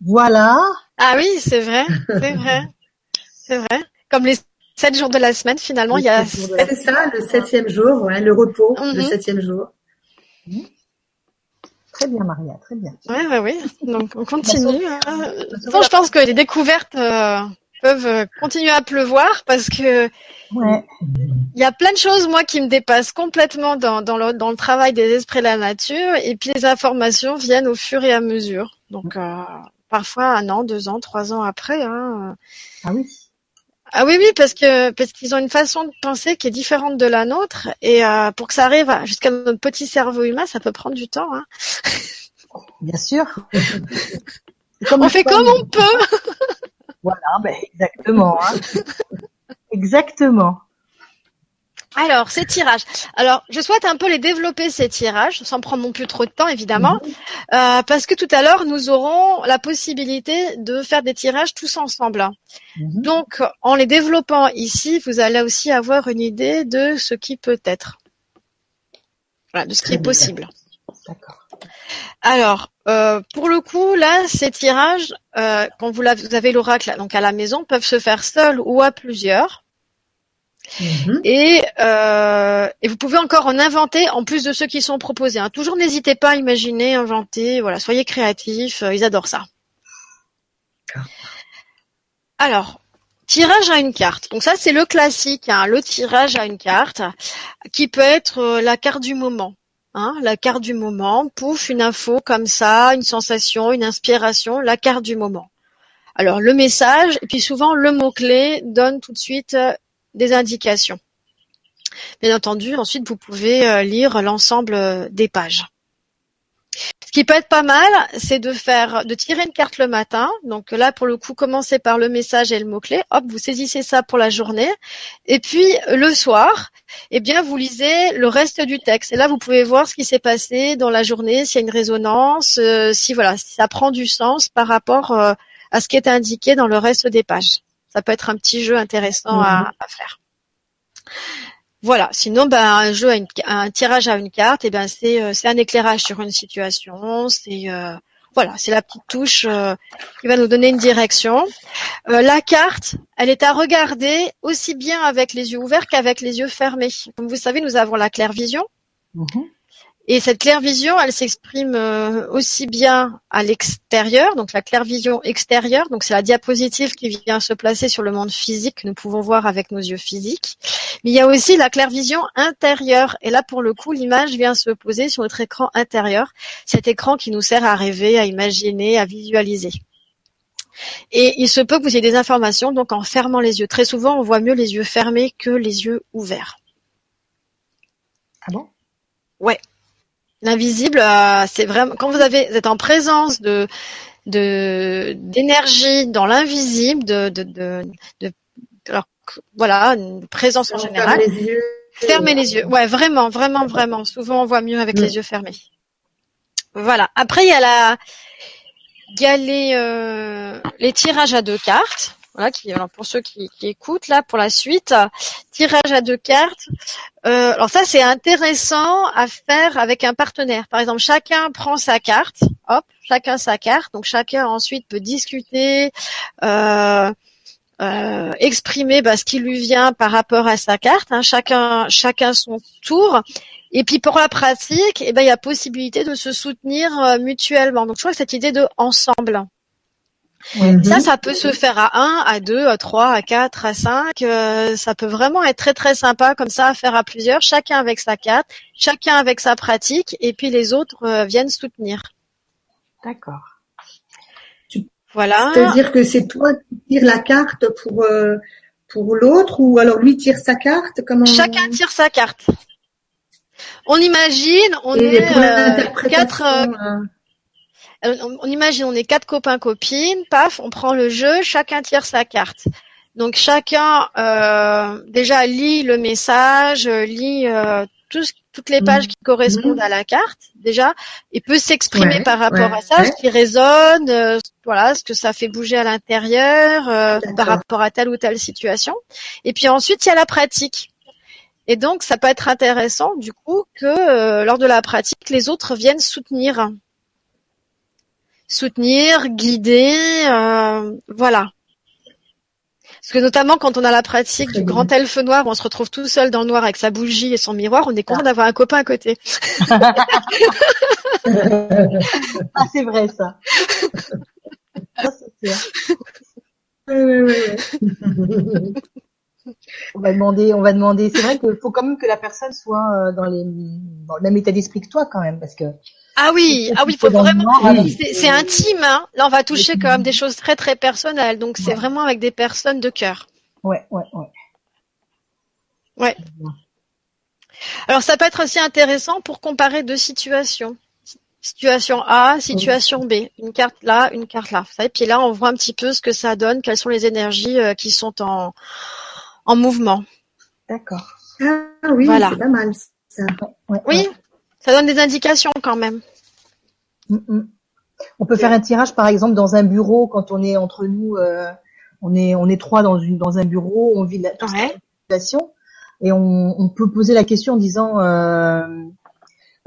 Voilà. Ah oui, c'est vrai, c'est vrai, c'est vrai. Comme les sept jours de la semaine, finalement, il y a C'est ça, le septième jour, ouais, le repos, le Mhm. septième jour. Très bien, Maria, très bien. Ouais, ouais, oui. Donc on continue. hein. Sauf- Pourtant, je pense que les découvertes euh, peuvent continuer à pleuvoir parce que Ouais. il y a plein de choses moi qui me dépassent complètement dans, dans, le, dans le travail des esprits de la nature et puis les informations viennent au fur et à mesure. Donc euh, parfois un an, deux ans, trois ans après. Hein. Ah oui. Ah oui, oui, parce que parce qu'ils ont une façon de penser qui est différente de la nôtre et euh, pour que ça arrive jusqu'à notre petit cerveau humain, ça peut prendre du temps. Hein. Bien sûr. On fait comme on peut. Voilà, ben, exactement. Hein. exactement. Alors, ces tirages. Alors, je souhaite un peu les développer, ces tirages, sans prendre non plus trop de temps, évidemment, euh, parce que tout à l'heure, nous aurons la possibilité de faire des tirages tous ensemble. Mhm. Donc, en les développant ici, vous allez aussi avoir une idée de ce qui peut être. Voilà, de ce qui est possible. D'accord. Alors, euh, pour le coup, là, ces tirages, euh, quand vous, avez l'oracle donc à la maison, peuvent se faire seuls ou à plusieurs. Mhm. Et, euh, et vous pouvez encore en inventer en plus de ceux qui sont proposés. hein. Toujours n'hésitez pas à imaginer, inventer, voilà, soyez créatifs, ils adorent ça. Alors, tirage à une carte. Donc ça c'est le classique, hein, le tirage à une carte, qui peut être la carte du moment. Hein, la carte du moment, pouf, une info comme ça, une sensation, une inspiration, la carte du moment. Alors le message, et puis souvent le mot-clé donne tout de suite euh, des indications. Bien entendu, ensuite vous pouvez euh, lire l'ensemble euh, des pages. Ce qui peut être pas mal, c'est de faire, de tirer une carte le matin. Donc là, pour le coup, commencez par le message et le mot-clé. Hop, vous saisissez ça pour la journée. Et puis, le soir, eh bien, vous lisez le reste du texte. Et là, vous pouvez voir ce qui s'est passé dans la journée, s'il y a une résonance, euh, si voilà, si ça prend du sens par rapport euh, à ce qui est indiqué dans le reste des pages. Ça peut être un petit jeu intéressant à, à faire. Voilà. Sinon, ben, un jeu, un tirage à une carte, et ben, c'est, euh, c'est un éclairage sur une situation. C'est, euh, voilà, c'est la petite touche euh, qui va nous donner une direction. Euh, la carte, elle est à regarder aussi bien avec les yeux ouverts qu'avec les yeux fermés. Comme vous savez, nous avons la claire vision. Mhm. Et cette claire vision, elle s'exprime euh, aussi bien à l'extérieur, donc la claire vision extérieure, donc c'est la diapositive qui vient se placer sur le monde physique que nous pouvons voir avec nos yeux physiques. Mais il y a aussi la claire vision intérieure. Et là, pour le coup, l'image vient se poser sur notre écran intérieur, cet écran qui nous sert à rêver, à imaginer, à visualiser. Et il se peut que vous ayez des informations donc en fermant les yeux. Très souvent, on voit mieux les yeux fermés que les yeux ouverts. Ah bon? L'invisible, euh, c'est vraiment quand vous avez vous êtes en présence de de d'énergie dans l'invisible, de de, de de alors que- voilà une présence en général. les yeux. Fermez les yeux. Ouais, vraiment, vraiment, vraiment. Souvent, on voit mieux avec Mm. les yeux fermés. Voilà. Après, il y a la, il y a les, euh, les tirages à deux cartes. Voilà, qui, alors pour ceux qui, écoutent là pour la suite, tirage à deux cartes. Euh, alors ça c'est intéressant à faire avec un partenaire. Par exemple, chacun prend sa carte, hop, chacun sa carte. Donc chacun ensuite peut discuter, euh, euh, exprimer bah, ce qui lui vient par rapport à sa carte. hein. Chacun, chacun son tour. Et puis pour la pratique, eh ben il y a possibilité de se soutenir euh, mutuellement. Donc je crois que cette idée de ensemble. Mhm. Ça, ça peut se faire à 1, à 2, à 3, à 4, à 5. euh, ça peut vraiment être très très sympa comme ça à faire à plusieurs, chacun avec sa carte, chacun avec sa pratique, et puis les autres euh, viennent soutenir. D'accord. Voilà. C'est-à-dire que c'est toi qui tires la carte pour euh, pour l'autre ou alors lui tire sa carte comment Chacun tire sa carte. On imagine, on Et est euh, quatre. Euh, on, on imagine, on est quatre copains copines. Paf, on prend le jeu. Chacun tire sa carte. Donc chacun euh, déjà lit le message, euh, lit euh, tout ce- toutes les pages Mhm. qui correspondent à la carte déjà, et peut s'exprimer Ouais, par rapport ouais, à ça, ouais. ce qui résonne, euh, voilà, ce que ça fait bouger à l'intérieur euh, par rapport à telle ou telle situation. Et puis ensuite il y a la pratique. Et donc ça peut être intéressant du coup que euh, lors de la pratique les autres viennent soutenir, soutenir, guider, euh, voilà. Parce que notamment quand on a la pratique du grand elfe noir, où on se retrouve tout seul dans le noir avec sa bougie et son miroir, on est content d'avoir un copain à côté. Ah, c'est vrai ça. On va demander, on va demander. C'est vrai qu'il faut quand même que la personne soit euh, dans, les, dans le même état d'esprit que toi quand même, parce que Ah oui, ah oui, faut vraiment. C'est intime, hein. Là, on va toucher quand même des choses très très personnelles, donc c'est vraiment avec des personnes de cœur. ouais, ouais, ouais. Alors ça peut être aussi intéressant pour comparer deux situations. Situation A, situation B. Une carte là, une carte là. Vous savez, puis là, on voit un petit peu ce que ça donne, quelles sont les énergies euh, qui sont en, en mouvement. D'accord. Ah oui, Voilà. c'est pas mal ça. Ouais, Oui, ouais. ça donne des indications quand même. Mm, mm. On peut faire un tirage, par exemple, dans un bureau quand on est entre nous, euh, on est on est trois dans une dans un bureau, on vit la Ouais. situation, et on, on peut poser la question en disant euh,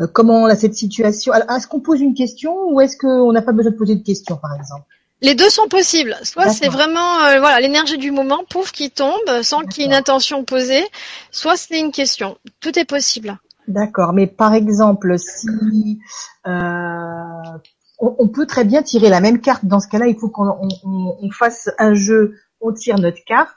euh, comment là cette situation. Alors, est-ce qu'on pose une question ou est-ce qu'on n'a pas besoin de poser de questions, par exemple? Les deux sont possibles. Soit c'est vraiment euh, voilà l'énergie du moment, pouf, qui tombe sans qu'il y ait une intention posée. Soit c'est une question. Tout est possible. D'accord, mais par exemple, si euh, on, on peut très bien tirer la même carte, dans ce cas-là, il faut qu'on on, on- on fasse un jeu, on tire notre carte,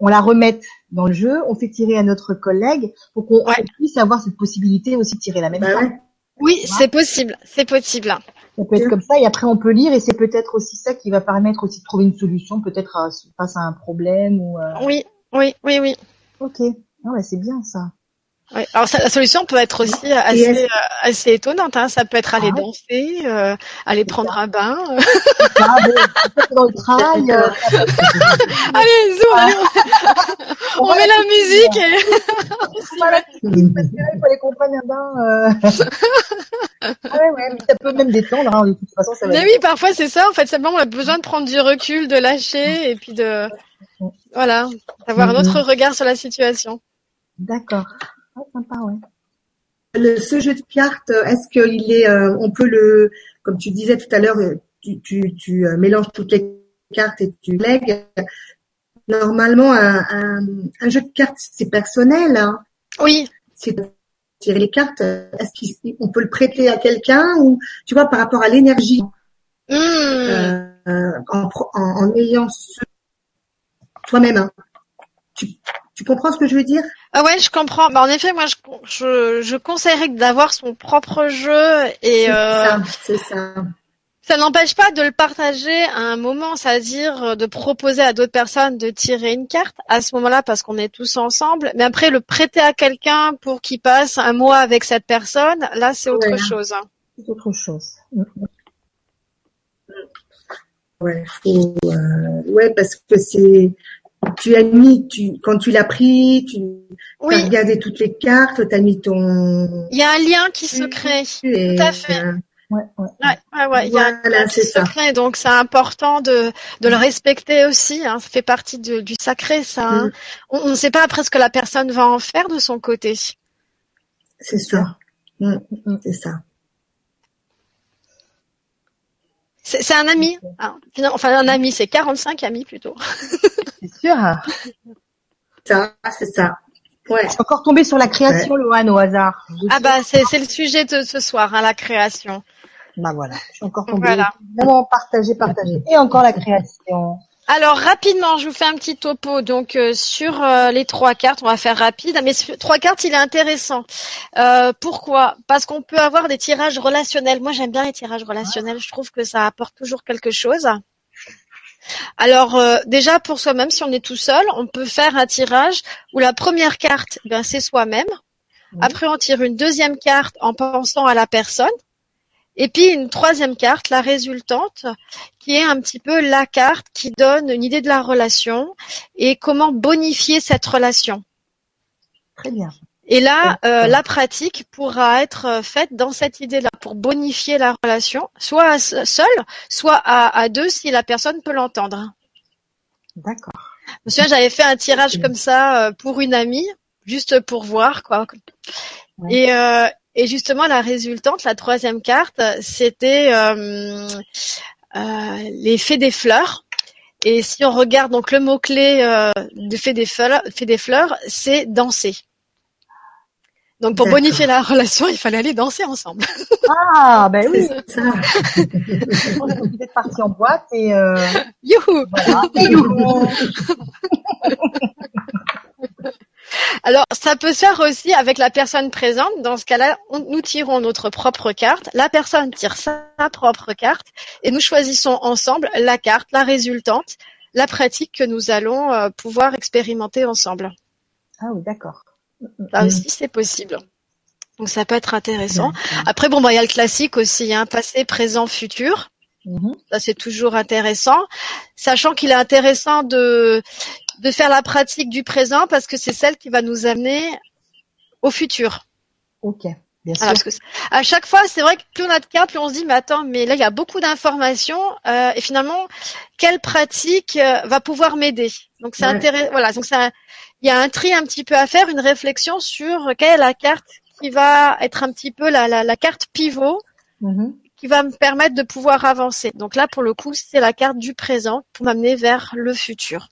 on la remette dans le jeu, on fait tirer à notre collègue pour qu'on Ouais. puisse avoir cette possibilité aussi de tirer la même Bah carte. ouais. Oui, c'est possible. C'est possible. Ça peut être comme ça et après on peut lire et c'est peut-être aussi ça qui va permettre aussi de trouver une solution peut-être à- face à un problème ou. euh, Oui, oui, oui, oui. Ok, ah ouais, c'est bien ça. Oui. Alors ça, la solution peut être aussi assez, euh, assez étonnante. Hein. Ça peut être aller Ah. danser, euh, aller prendre un bain. Ah, bon, dans le travail. euh, allez, zoom, allez, on, met la musique. Et... on va la cuisine, parce que là, il faut aller un bain. Euh... ah ouais, ouais, mais ça peut même détendre. Hein, de toute façon, ça va. Mais oui, parfois c'est ça. En fait, simplement on a besoin de prendre du recul, de lâcher et puis de voilà, d'avoir un autre regard sur la situation. D'accord. Ah, sympa, ouais. Le, ce jeu de cartes, est-ce qu'il est, euh, on peut le, comme tu disais tout à l'heure, euh, tu, tu, tu euh, mélanges toutes les cartes et tu lègues. Normalement, un, un, un jeu de cartes, c'est personnel. Hein. Oui, C'est tirer les cartes. Est-ce qu'on peut le prêter à quelqu'un ou, tu vois, par rapport à l'énergie, Hmm. euh, euh, en, pro- en, en ayant ce, toi-même. Hein. Tu, tu comprends ce que je veux dire? Ah ouais, je comprends. Bah, en effet, moi, je, je, je conseillerais d'avoir son propre jeu et C'est euh, ça, c'est ça. Ça n'empêche pas de le partager à un moment, c'est-à-dire euh, de proposer à d'autres personnes de tirer une carte à ce moment-là parce qu'on est tous ensemble. Mais après, le prêter à quelqu'un pour qu'il passe un mois avec cette personne, là, c'est autre Ouais. chose. hein. C'est autre chose. Ouais, faut, euh, ouais, parce que c'est, tu as mis, tu, quand tu l'as pris, tu as Oui, regardé toutes les cartes, tu as mis ton, il y a un lien qui se crée. et, Tout à fait. Ouais, ouais. Ouais, ouais, ouais, il y a un Voilà, lien qui c'est se ça. crée, donc c'est important de, de le respecter aussi. Hein. Ça fait partie de- du sacré, ça. hein. Mm. On on ne sait pas après ce que la personne va en faire de son côté. c'est ça. Mm, Mm. c'est ça. C'est c'est un ami. Finalement, Enfin, un ami, c'est 45 amis plutôt. C'est sûr. Ça, c'est ça. Ouais. Je suis encore tombée sur la création, Loane, au hasard. Je Ah bah c'est c'est le sujet de ce soir, hein, la création. Bah voilà, je suis encore tombée. Voilà. Vraiment partagé, partagé. Et encore la création. Alors rapidement, je vous fais un petit topo. Donc euh, sur euh, les trois cartes, on va faire rapide. Mais sur trois cartes, il est intéressant. Euh, pourquoi? Parce qu'on peut avoir des tirages relationnels. Moi, j'aime bien les tirages relationnels. Je trouve que ça apporte toujours quelque chose. Alors euh, déjà pour soi-même, si on est tout seul, on peut faire un tirage où la première carte, ben, c'est soi-même. Après, on tire une deuxième carte en pensant à la personne. Et puis une troisième carte, la résultante, qui est un petit peu la carte qui donne une idée de la relation et comment bonifier cette relation. Très bien. Et là, euh, D'accord. la pratique pourra être euh, faite dans cette idée-là pour bonifier la relation, soit à se- seul, soit à, à deux si la personne peut l'entendre. D'accord. Je me souviens, j'avais fait un tirage comme ça euh, pour une amie, juste pour voir quoi. Ouais. Et, euh, et justement, la résultante, la troisième carte, c'était euh, euh, l'effet des fleurs. Et si on regarde donc le mot clé euh, de fait des fleurs, fait des fleurs, c'est danser. Donc pour bonifier la relation, il fallait aller danser ensemble. Ah, ben oui, C'est ça. vous êtes parti en boîte et euh, Youhou voilà. Et Alors, ça peut se faire aussi avec la personne présente. Dans ce cas-là, nous tirons notre propre carte, la personne tire sa propre carte et nous choisissons ensemble la carte, la résultante, la pratique que nous allons euh, pouvoir expérimenter ensemble. Ah oui, d'accord. Là aussi, c'est possible. Donc, ça peut être intéressant. Après, bon, bah, il y a le classique aussi, hein, passé, présent, futur. Mhm. Ça, c'est toujours intéressant. Sachant qu'il est intéressant de, de faire la pratique du présent parce que c'est celle qui va nous amener au futur. Ok, bien sûr. Parce que à chaque fois, c'est vrai que plus on a de cartes, plus on se dit, mais attends, mais là, il y a beaucoup d'informations, euh, et finalement, quelle pratique euh, va pouvoir m'aider? Donc, c'est Ouais. intéressant. Voilà, donc ça, il y a un tri un petit peu à faire, une réflexion sur quelle est la carte qui va être un petit peu la, la, la carte pivot Mhm. qui va me permettre de pouvoir avancer. Donc là, pour le coup, c'est la carte du présent pour m'amener vers le futur.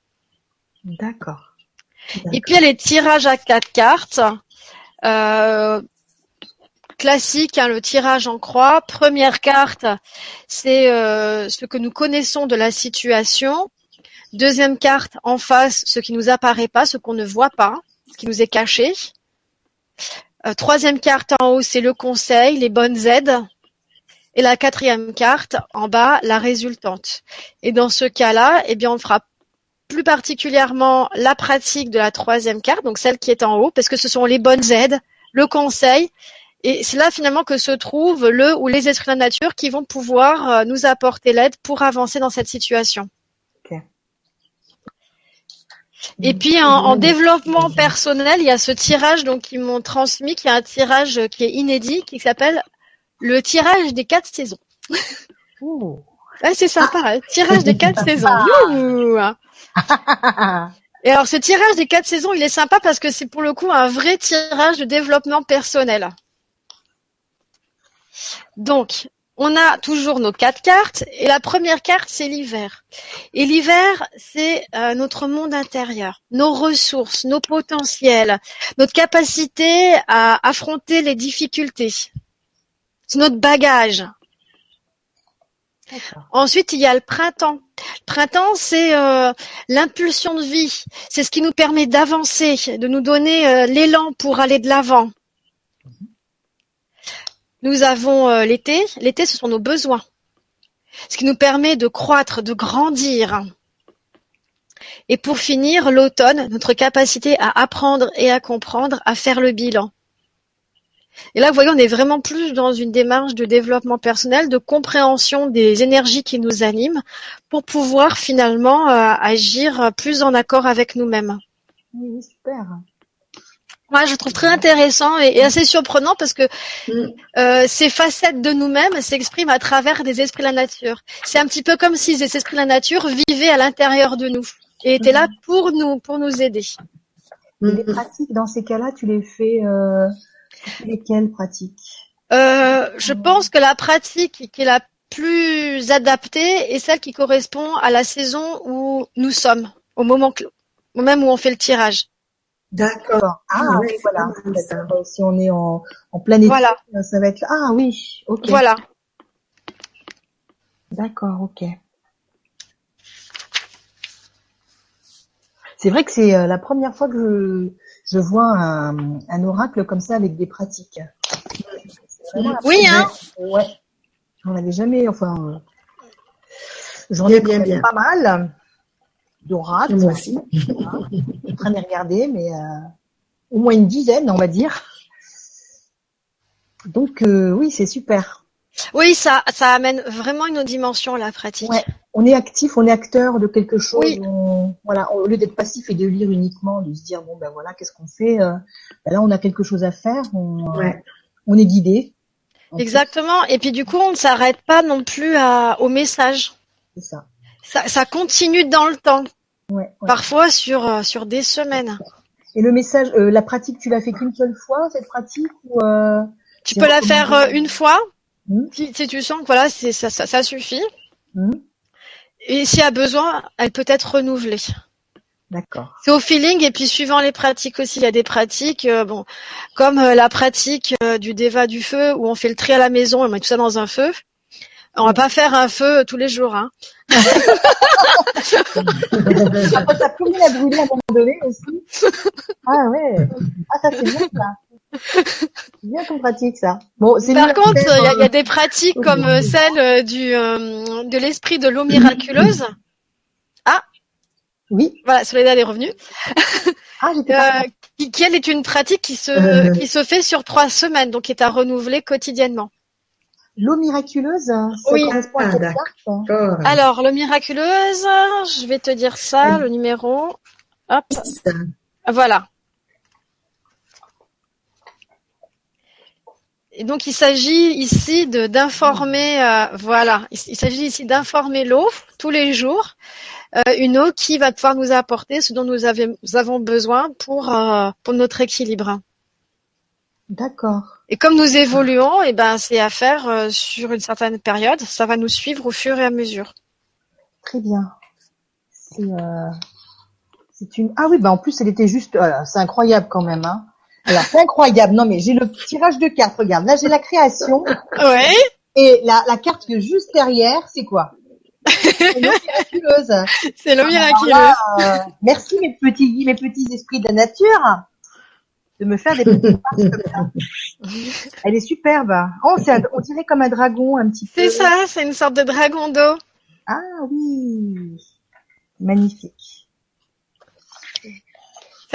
D'accord. Et puis, il y a les tirages à quatre cartes. Euh, classique, hein, le tirage en croix. Première carte, c'est euh, ce que nous connaissons de la situation. Deuxième carte, en face, ce qui nous apparaît pas, ce qu'on ne voit pas, ce qui nous est caché. Euh, troisième carte en haut, c'est le conseil, les bonnes aides. Et la quatrième carte, en bas, la résultante. Et dans ce cas-là, eh bien, on fera plus particulièrement la pratique de la troisième carte, donc celle qui est en haut, parce que ce sont les bonnes aides, le conseil, et c'est là finalement que se trouve le ou les esprits de la nature qui vont pouvoir euh, nous apporter l'aide pour avancer dans cette situation. Et puis en, en développement personnel, il y a ce tirage donc qu'ils m'ont transmis, qui est un tirage qui est inédit, qui s'appelle le tirage des quatre saisons. Ouh. Ah, c'est sympa, hein, tirage des quatre saisons. Et alors, ce tirage des quatre saisons, il est sympa parce que c'est pour le coup un vrai tirage de développement personnel. Donc, on a toujours nos quatre cartes et la première carte, c'est l'hiver. Et l'hiver, c'est euh, notre monde intérieur, nos ressources, nos potentiels, notre capacité à affronter les difficultés. C'est notre bagage. Ensuite, il y a le printemps. Le printemps, c'est euh, l'impulsion de vie. C'est ce qui nous permet d'avancer, de nous donner euh, l'élan pour aller de l'avant. Nous avons euh, l'été. L'été, ce sont nos besoins. Ce qui nous permet de croître, de grandir. Et pour finir, l'automne, notre capacité à apprendre et à comprendre, à faire le bilan. Et là, vous voyez, on est vraiment plus dans une démarche de développement personnel, de compréhension des énergies qui nous animent, pour pouvoir finalement euh, agir plus en accord avec nous-mêmes. Oui, super. Moi, je trouve très intéressant et, et assez surprenant parce que Mm. euh, ces facettes de nous-mêmes s'expriment à travers des esprits de la nature. C'est un petit peu comme si ces esprits de la nature vivaient à l'intérieur de nous et étaient là pour nous, pour nous aider. Et les Mm. pratiques, dans ces cas-là, tu les fais euh, tu fais lesquelles pratiques? Euh, je pense que la pratique qui est la plus adaptée est celle qui correspond à la saison où nous sommes, au moment que- au même où on fait le tirage. D'accord. Ah oui, voilà. Si on est en, en plein été, Voilà, ça va être Ah oui, ok. voilà. D'accord, ok. C'est vrai que c'est euh, la première fois que je, je vois un, un oracle comme ça avec des pratiques. Oui, hein. Ouais. On n'avait jamais, enfin, euh, J'en ai bien, bien. pas mal d'oracles. Moi aussi. Je suis en train de les regarder, mais euh, au moins une dizaine, on va dire. Donc euh, oui, c'est super. Oui, ça, ça amène vraiment une autre dimension à la pratique. Ouais. On est actif, on est acteur de quelque chose. Oui. on- voilà, au lieu d'être passif et de lire uniquement, de se dire bon ben voilà, qu'est-ce qu'on fait euh, ben Là, on a quelque chose à faire. On, Ouais. on est guidé. Exactement. Et puis du coup, on ne s'arrête pas non plus à, au message. C'est ça. Ça, ça continue dans le temps, Ouais, ouais. parfois sur euh, sur des semaines. Et le message, euh, la pratique, tu l'as fait qu'une seule fois cette pratique ou euh, Tu peux la faire euh, une fois, Mhm. si, si tu sens que voilà, c'est ça, ça, ça suffit. Mhm. Et s'il y a besoin, elle peut être renouvelée. D'accord. C'est au feeling et puis suivant les pratiques aussi. Il y a des pratiques, euh, bon, comme euh, la pratique euh, du déva du feu où on fait le tri à la maison et on met tout ça dans un feu. On va pas faire un feu tous les jours, hein. Après, t'as plus rien à brûler à un moment donné aussi. Ah ouais. Ah ça c'est bien ça. C'est bien comme pratique ça. Bon, Par contre, il y, a- y euh, a des pratiques comme euh, celle euh, du euh, de l'esprit de l'eau miraculeuse. Oui. Voilà, Soledad est revenue. Ah j'étais pas. Euh, qui, qui, elle est une pratique qui se Euh. qui se fait sur trois semaines, donc qui est à renouveler quotidiennement? L'eau miraculeuse, ça Oui. correspond à Ah, quelle d'accord. carte D'accord. Alors, le miraculeuse, je vais te dire ça, le numéro. Hop, voilà. Et donc, il s'agit ici de d'informer, euh, voilà, il, il s'agit ici d'informer l'eau tous les jours, euh, une eau qui va pouvoir nous apporter ce dont nous, avons nous avons besoin pour euh, pour notre équilibre. D'accord. Et comme nous évoluons, et ben c'est à faire euh, sur une certaine période. Ça va nous suivre au fur et à mesure. Très bien. C'est euh, une. Ah oui, bah en plus elle était juste. voilà, c'est incroyable quand même. Hein. Alors c'est incroyable. Non mais j'ai le tirage de cartes. Regarde, là j'ai la création Ouais. et la, la carte qui est juste derrière, c'est quoi? C'est l'eau miraculeuse. C'est le Alors miraculeux. là, euh, merci mes petits, mes petits esprits de la nature de me faire des petites comme ça. Elle est superbe. Oh, c'est un- on dirait comme un dragon un petit peu. C'est ça, c'est une sorte de dragon d'eau. Ah oui, magnifique.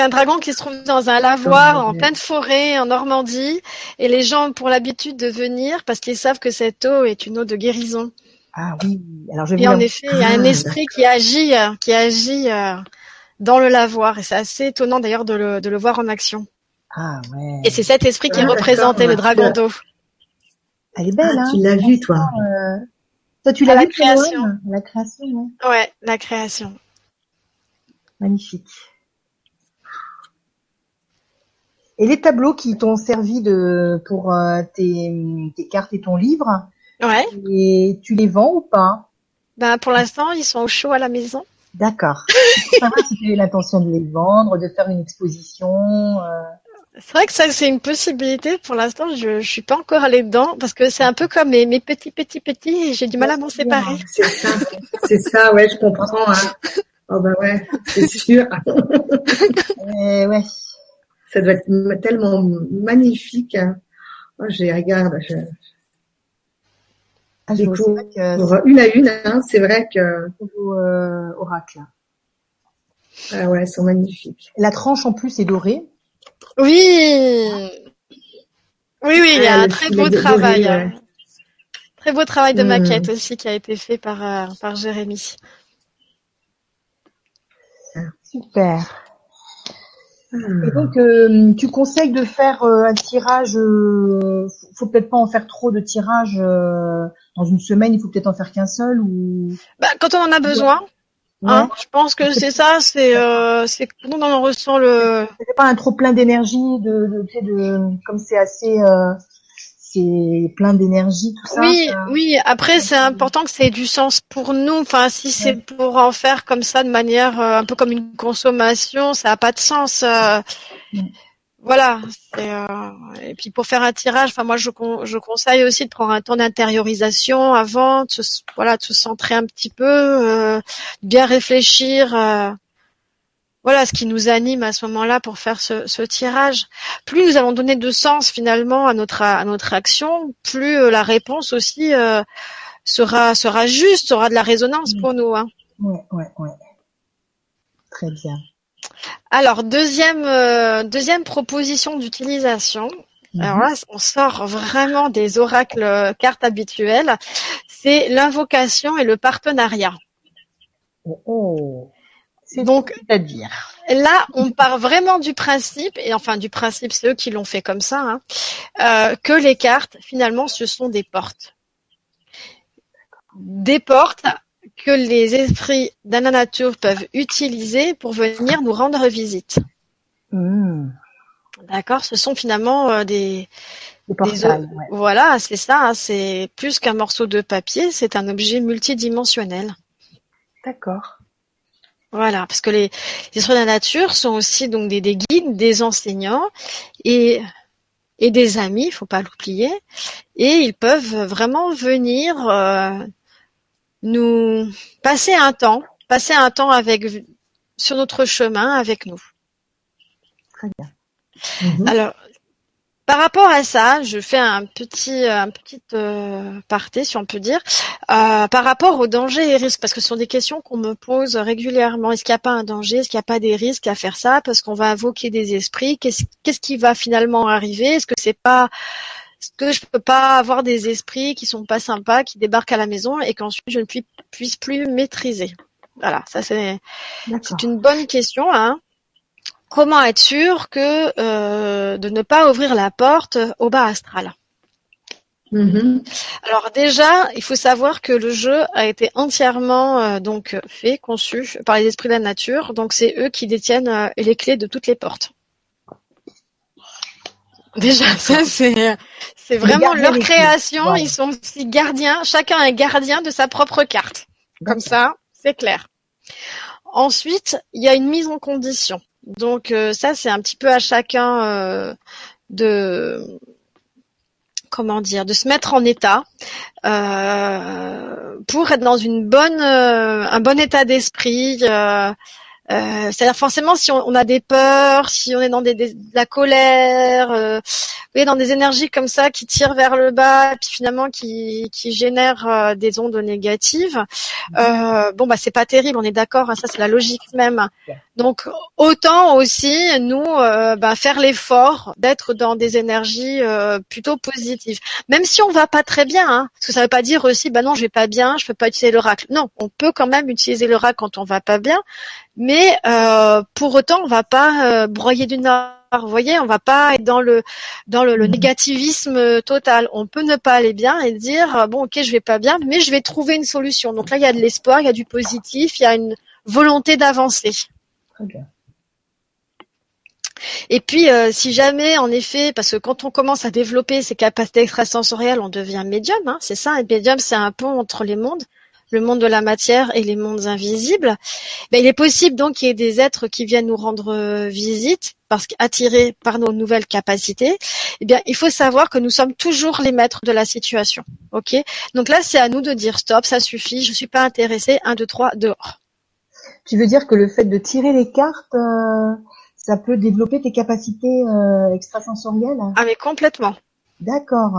C'est un dragon qui se trouve dans un lavoir en mon pleine forêt en Normandie et les gens ont pour l'habitude de venir parce qu'ils savent que cette eau est une eau de guérison. Ah oui. Alors je vais Et vous en la- effet, il y a un Ah, esprit qui agit, euh, qui agit euh, dans le lavoir et c'est assez étonnant d'ailleurs de le, de le voir en action. Ah ouais. Et c'est cet esprit qui Ah, est représenté, d'accord, le dragon d'eau. Elle est belle, Ah, hein. tu l'as vu, toi. Euh, Toi, tu l'as la vu, Caroline création. La création, ouais. Ouais, la création. Magnifique. Et les tableaux qui t'ont servi de pour euh, tes, tes cartes et ton livre, Ouais. et tu les vends ou pas? Ben pour l'instant, ils sont au chaud à la maison. D'accord. Savoir si tu as l'intention de les vendre, de faire une exposition. euh, C'est vrai que ça, c'est une possibilité. Pour l'instant, je, je suis pas encore allée dedans parce que c'est un peu comme mes, mes petits, petits, petits et j'ai du mal à m'en séparer. C'est ça. C'est ça, ouais, je comprends. Hein. Oh bah ouais, c'est sûr. euh, ouais. Ça doit être tellement magnifique. Hein. Oh, je les regarde, je Ah, je que pour une à une. Hein, c'est vrai que beau, euh, oracle. ah ouais, elles sont magnifiques. La tranche en plus est dorée. Oui. Oui, oui, il y a Ah, un très beau travail. doré, hein. ouais. Très beau travail de Hmm. maquette aussi qui a été fait par, euh, par Jérémy. Super. Et donc, euh, tu conseilles de faire euh, un tirage. Euh, faut- faut peut-être pas en faire trop de tirages euh, dans une semaine. Il faut peut-être en faire qu'un seul ou? Bah, quand on en a besoin, Ouais. hein, je pense que c'est ça, c'est euh, c'est quand on en ressent le. C'est pas un trop plein d'énergie de, de, tu sais, de comme c'est assez, euh, c'est plein d'énergie tout ça. Oui, ça- oui. Après, c'est important que ça ait du sens pour nous. Enfin, si c'est pour en faire comme ça de manière euh, un peu comme une consommation, ça a pas de sens. euh. Voilà. euh, Et puis pour faire un tirage, enfin moi je, con- je conseille aussi de prendre un temps d'intériorisation avant, de se, voilà, de se centrer un petit peu, euh, de bien réfléchir. Voilà ce qui nous anime à ce moment-là pour faire ce, ce tirage. Plus nous allons donner de sens finalement à notre à notre action, plus euh, la réponse aussi euh, sera sera juste, aura de la résonance pour nous. Hein. Ouais, ouais, ouais. Très bien. Alors deuxième euh, deuxième proposition d'utilisation. Mhm. Alors là, on sort vraiment des oracles cartes habituelles. C'est l'invocation et le partenariat. Oh, oh. C'est Donc à dire. là, on part vraiment du principe, et enfin du principe, c'est eux qui l'ont fait comme ça, hein, euh, que les cartes, finalement, ce sont des portes. Des portes que les esprits nature peuvent utiliser pour venir nous rendre visite. Mmh. D'accord? Ce sont finalement euh, des, Le portail, ouais. Voilà, c'est ça. hein, c'est plus qu'un morceau de papier, c'est un objet multidimensionnel. D'accord. Voilà, parce que les, les de la nature sont aussi donc des, des guides, des enseignants et, et des amis, il faut pas l'oublier. Et ils peuvent vraiment venir euh, nous passer un temps, passer un temps avec sur notre chemin avec nous. Très bien. Alors, par rapport à ça, je fais un petit, un petit euh, parté, si on peut dire, euh, par rapport aux dangers et risques, parce que ce sont des questions qu'on me pose régulièrement. Est-ce qu'il n'y a pas un danger? Est-ce qu'il n'y a pas des risques à faire ça? Parce qu'on va invoquer des esprits. Qu'est-ce qu'est-ce qui va finalement arriver? Est-ce que c'est pas est-ce que je peux pas avoir des esprits qui sont pas sympas, qui débarquent à la maison et qu'ensuite je ne puis- puisse plus maîtriser? Voilà, ça c'est une bonne question. Hein. Comment être sûr que euh, de ne pas ouvrir la porte au bas astral? Mhm. Alors déjà, il faut savoir que le jeu a été entièrement euh, donc fait, conçu par les esprits de la nature. Donc c'est eux qui détiennent euh, les clés de toutes les portes. Déjà, ça c'est c'est vraiment leur création. Voilà. Ils sont aussi gardiens. Chacun est gardien de sa propre carte. Comme ça, c'est clair. Ensuite, il y a une mise en condition. Donc euh, ça, c'est un petit peu à chacun euh, de comment dire, de se mettre en état euh, pour être dans une bonne, euh, un bon état d'esprit. euh, euh, C'est-à-dire forcément si on, a des peurs, si on est dans de la colère, euh, dans des énergies comme ça qui tirent vers le bas, puis finalement qui, qui génèrent euh, des ondes négatives. Euh, bon bah c'est pas terrible, on est d'accord, hein, ça c'est la logique même. Donc autant aussi nous bah, faire l'effort d'être dans des énergies plutôt positives, même si on va pas très bien. Hein, parce que ça veut pas dire aussi bah non je vais pas bien, je peux pas utiliser l'oracle. Non, on peut quand même utiliser l'oracle quand on va pas bien, mais euh, pour autant on va pas euh, broyer du nord. Vous voyez, on va pas être dans le dans le, le Mhm. négativisme euh, total. On peut ne pas aller bien et dire euh, bon ok je vais pas bien, mais je vais trouver une solution. Donc là il y a de l'espoir, il y a du positif, il y a une volonté d'avancer. Et puis, euh, si jamais, en effet, parce que quand on commence à développer ses capacités extrasensorielles, on devient médium, hein, c'est ça. Et médium, c'est un pont entre les mondes, le monde de la matière et les mondes invisibles. Ben, il est possible donc qu'il y ait des êtres qui viennent nous rendre euh, visite, parce qu'attirés par nos nouvelles capacités. Eh bien, il faut savoir que nous sommes toujours les maîtres de la situation. Ok? Donc là, c'est à nous de dire stop, ça suffit, je suis pas intéressé. Un, deux, trois, dehors. Tu veux dire que le fait de tirer les cartes, euh, ça peut développer tes capacités euh, extrasensorielles? Ah mais complètement. D'accord.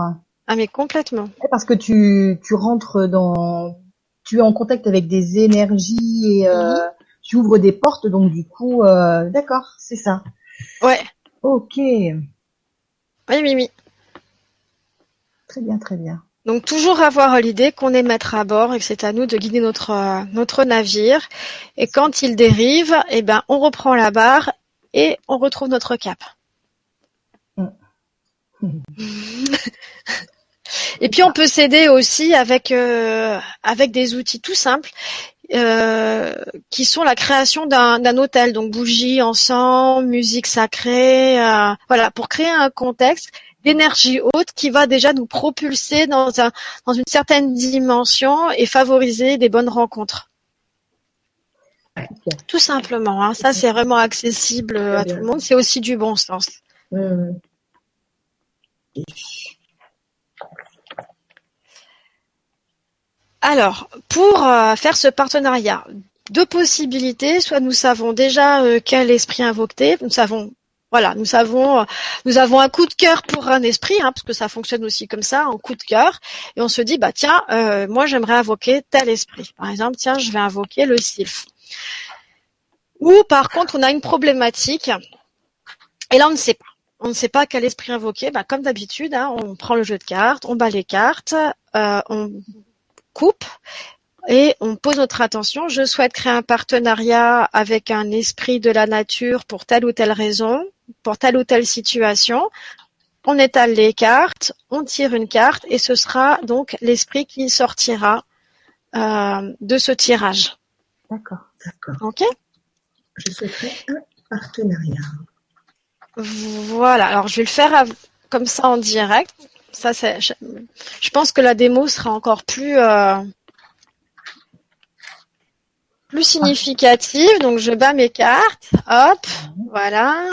Ah mais complètement. Ouais, Parce que tu, tu rentres dans... Tu es en contact avec des énergies et euh, tu ouvres des portes, donc du coup... euh, D'accord, c'est ça. Ouais. Ok. Oui, oui, oui. Très bien, très bien. Donc toujours avoir l'idée qu'on est maître à bord et que c'est à nous de guider notre euh, notre navire. Et quand il dérive, eh ben on reprend la barre et on retrouve notre cap. et puis on peut s'aider aussi avec euh, avec des outils tout simples. euh, qui sont la création d'un hôtel, donc bougies, encens, musique sacrée, euh, voilà, pour créer un contexte d'énergie haute qui va déjà nous propulser dans un dans une certaine dimension et favoriser des bonnes rencontres. Tout simplement, hein. ça c'est vraiment accessible à tout le monde. C'est aussi du bon sens. Mhm. Alors, pour euh, faire ce partenariat, deux possibilités. Soit nous savons déjà euh, quel esprit invoquer, nous savons Voilà, nous avons, nous avons un coup de cœur pour un esprit, hein, parce que ça fonctionne aussi comme ça, un coup de cœur, et on se dit, bah tiens, euh, moi j'aimerais invoquer tel esprit. Par exemple, tiens, je vais invoquer le sylph. Ou par contre, on a une problématique, et là on ne sait pas. On ne sait pas quel esprit invoquer. Bah, comme d'habitude, hein, on prend le jeu de cartes, on bat les cartes, euh, on coupe et on pose notre attention. Je souhaite créer un partenariat avec un esprit de la nature pour telle ou telle raison pour telle ou telle situation. On étale les cartes, on tire une carte et ce sera donc l'esprit qui sortira euh, de ce tirage. D'accord, d'accord. Ok Je souhaiterais un partenariat. Voilà, alors je vais le faire comme ça en direct. Ça, c'est, je, je, pense que la démo sera encore plus euh, plus significative. Donc je bats mes cartes. Hop, voilà.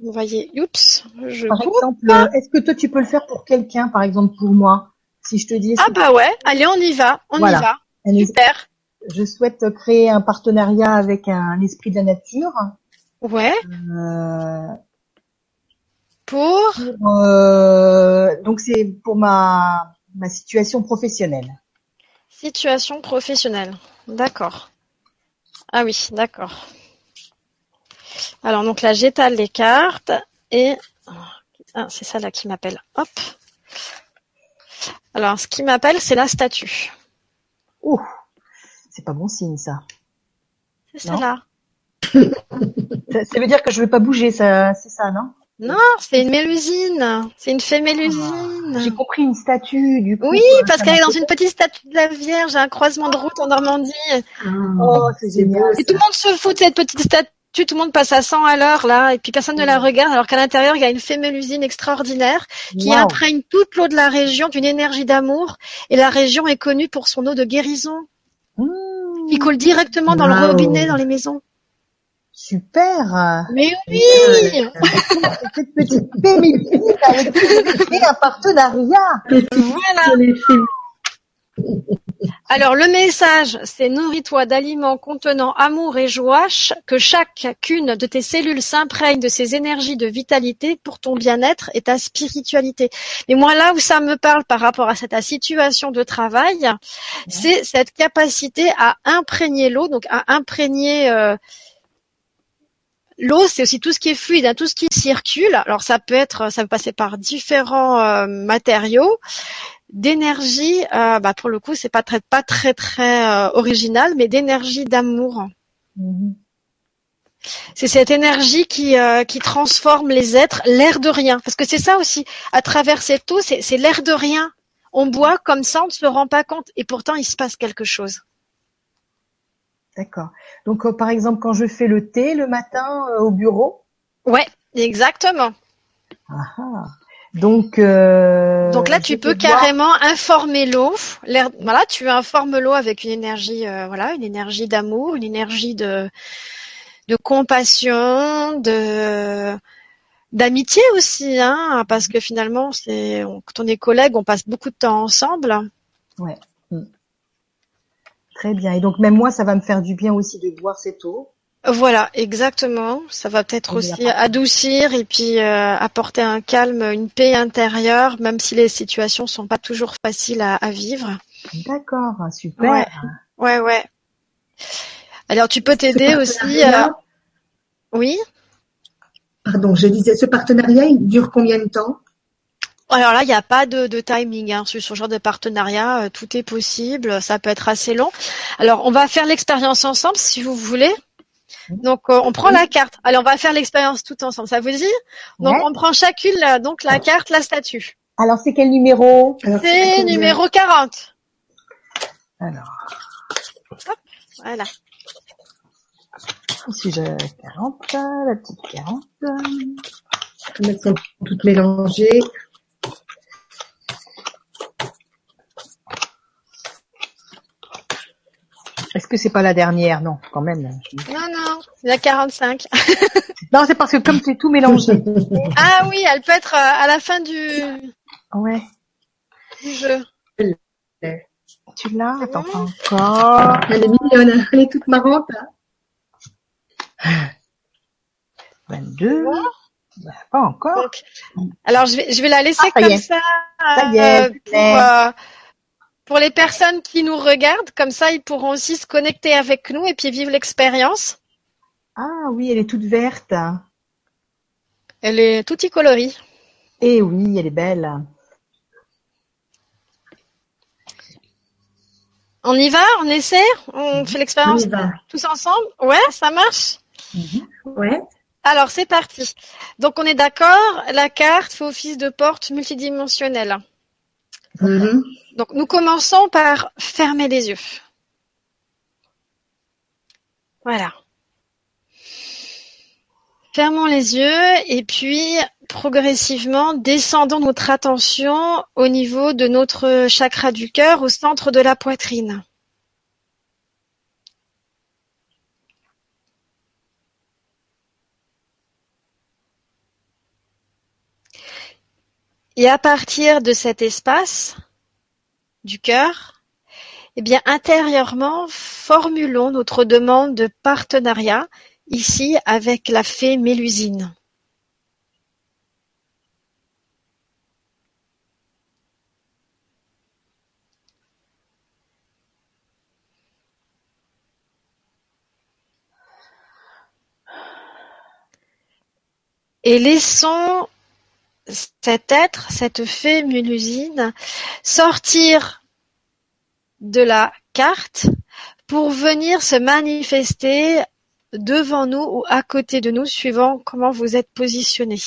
Vous voyez, oups, je Par exemple, est-ce que toi tu peux le faire pour quelqu'un, par exemple pour moi Si je te dis. Ah bah ouais, allez, on y va, on y va. Super. Je souhaite créer un partenariat avec un esprit de la nature. Ouais. Euh, pour, pour euh, donc c'est pour ma ma situation professionnelle. Situation professionnelle. D'accord. Ah oui, d'accord. Alors donc là j'étale les cartes et ah, c'est ça là qui m'appelle. Hop. Alors ce qui m'appelle c'est la statue. Ouh, c'est pas bon signe ça. C'est ça là. ça. ça. veut dire que je vais pas bouger, ça, c'est ça, non? Non, c'est une mélusine. C'est une fée mélusine. Ah, J'ai compris une statue du coup. Oui, parce qu'elle est dans une petite statue de la Vierge, un croisement de route en Normandie. Oh, c'est génial. Et tout le monde se fout de cette petite statue tout le monde passe à 100 à l'heure là, et puis personne ne la regarde, alors qu'à l'intérieur il y a une fémélusine extraordinaire qui wow. imprègne toute l'eau de la région d'une énergie d'amour, et la région est connue pour son eau de guérison, mmh. qui coule directement dans wow. le robinet dans les maisons. Super. Mais oui. Cette petite avec qui un partenariat. Voilà. Alors le message, c'est nourris-toi d'aliments contenant amour et joie, que chacune de tes cellules s'imprègne de ces énergies de vitalité pour ton bien-être et ta spiritualité. Et moi là où ça me parle par rapport à cette situation de travail, ouais. c'est cette capacité à imprégner l'eau, donc à imprégner euh, L'eau, c'est aussi tout ce qui est fluide, hein, tout ce qui circule. Alors ça peut être, ça peut passer par différents euh, matériaux d'énergie, euh, bah pour le coup, c'est pas très pas très très euh, original, mais d'énergie d'amour. Mm -hmm. C'est cette énergie qui euh, qui transforme les êtres, l'air de rien. Parce que c'est ça aussi. À travers cette eau, c'est l'air de rien. On boit comme ça, on ne se rend pas compte, et pourtant il se passe quelque chose. D'accord. Donc euh, par exemple, quand je fais le thé le matin euh, au bureau? Ouais, exactement. Ah, ah. Donc, euh, donc là, tu peux carrément informer l'eau. Voilà, tu informes l'eau avec une énergie, voilà, une énergie d'amour, une énergie de de compassion, de d'amitié aussi, hein, parce que finalement, c'est quand on est collègues, on passe beaucoup de temps ensemble. Ouais. Très bien. Et donc même moi, ça va me faire du bien aussi de boire cette eau. Voilà, exactement. Ça va peut-être aussi adoucir et puis euh, apporter un calme, une paix intérieure, même si les situations sont pas toujours faciles à, à vivre. D'accord, super. Ouais, ouais. ouais. Alors tu peux t'aider aussi. Euh... Oui. Pardon, je disais, ce partenariat, il dure combien de temps? Alors là, il n'y a pas de, de timing hein. sur ce genre de partenariat. Euh, tout est possible. Ça peut être assez long. Alors, on va faire l'expérience ensemble, si vous voulez. Donc euh, on prend la carte. Allez, on va faire l'expérience tout ensemble. Ça vous dit? Donc ouais. on prend chacune la, donc la carte, la statue. Alors c'est quel numéro? C'est numéro? 40. Alors. Hop, voilà. Si j'ai 40, la petite 40. Elles sont toutes mélangées. Est-ce que c'est pas la dernière? Non, quand même. Non, non, il y a 45. non, c'est parce que comme c'est tout mélangé. ah oui, elle peut être à la fin du, ouais. du jeu. Tu l'as? Attends, pas encore. Elle est mignonne, elle est toute marrante. 22. Bah, pas encore. Donc, alors je vais, je vais la laisser Ah, ça y comme est. ça, Ça y est, euh, pour, euh, pour les personnes qui nous regardent, comme ça ils pourront aussi se connecter avec nous et puis vivre l'expérience. Ah oui, elle est toute verte. Elle est tout coloris. Eh oui, elle est belle. On y va, on essaie, on fait On l'expérience y tous ensemble? Ouais, ça marche? Ouais. Alors c'est parti. Donc on est d'accord, la carte fait office de porte multidimensionnelle. Mhm. Donc nous commençons par fermer les yeux. Voilà. Fermons les yeux et puis progressivement descendons notre attention au niveau de notre chakra du cœur, au centre de la poitrine. Et à partir de cet espace du cœur, eh bien intérieurement, formulons notre demande de partenariat ici avec la fée Mélusine. Et laissons cet être, cette fée Mélusine, sortir de la carte pour venir se manifester devant nous ou à côté de nous, suivant comment vous êtes positionné.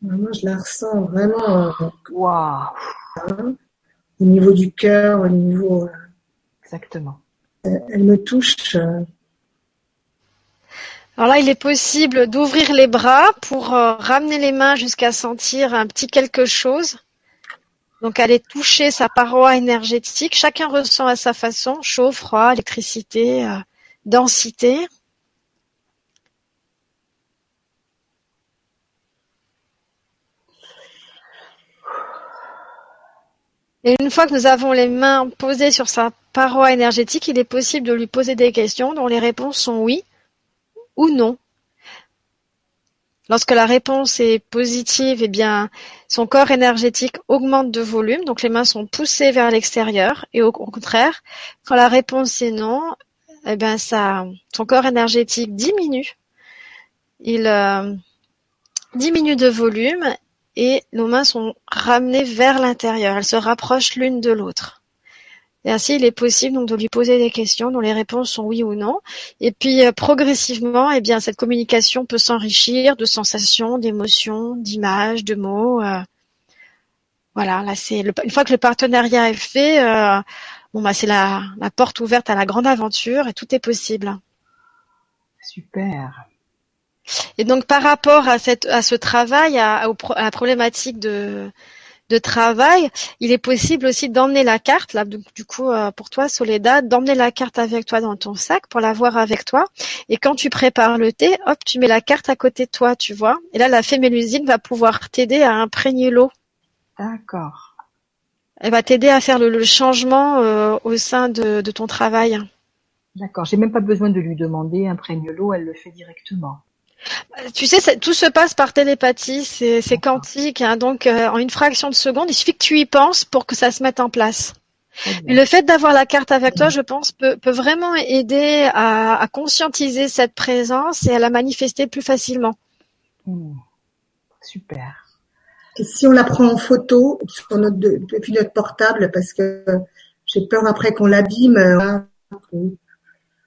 Moi, je la ressens vraiment euh, Waouh, au niveau du cœur, au niveau. euh, exactement. elle me touche. Alors là, il est possible d'ouvrir les bras pour euh, ramener les mains jusqu'à sentir un petit quelque chose. Donc aller toucher sa paroi énergétique. Chacun ressent à sa façon, chaud, froid, électricité, euh, densité. Et une fois que nous avons les mains posées sur sa paroi énergétique, il est possible de lui poser des questions dont les réponses sont oui ou non. Lorsque la réponse est positive, eh bien, son corps énergétique augmente de volume, donc les mains sont poussées vers l'extérieur. Et au contraire, quand la réponse est non, eh bien, ça, son corps énergétique diminue. Il euh, diminue de volume et nos mains sont ramenées vers l'intérieur. Elles se rapprochent l'une de l'autre. Et ainsi, il est possible donc de lui poser des questions dont les réponses sont oui ou non. Et puis euh, progressivement, eh bien, cette communication peut s'enrichir de sensations, d'émotions, d'images, de mots. euh. voilà, là c'est une fois que le partenariat est fait, euh, bon bah c'est la, la porte ouverte à la grande aventure et tout est possible. Super. Et donc par rapport à cette à ce travail, à, à la problématique de de travail, il est possible aussi d'emmener la carte, là, donc, du coup, euh, pour toi, Soledad, d'emmener la carte avec toi dans ton sac pour l'avoir avec toi. Et quand tu prépares le thé, hop, tu mets la carte à côté de toi, tu vois. Et là, la fée Mélusine va pouvoir t'aider à imprégner l'eau. D'accord. Elle va t'aider à faire le, le changement euh, au sein de, de ton travail. D'accord. J'ai même pas besoin de lui demander, imprègne l'eau, elle le fait directement. Tu sais, ça- tout se passe par télépathie, c'est c'est quantique, hein, donc euh, en une fraction de seconde, il suffit que tu y penses pour que ça se mette en place. Mais le fait d'avoir la carte avec toi, je pense, peut, peut vraiment aider à, à conscientiser cette présence et à la manifester plus facilement. Mmh. Super. Et si on la prend en photo sur notre, de- depuis notre portable, parce que j'ai peur après qu'on l'abîme. que-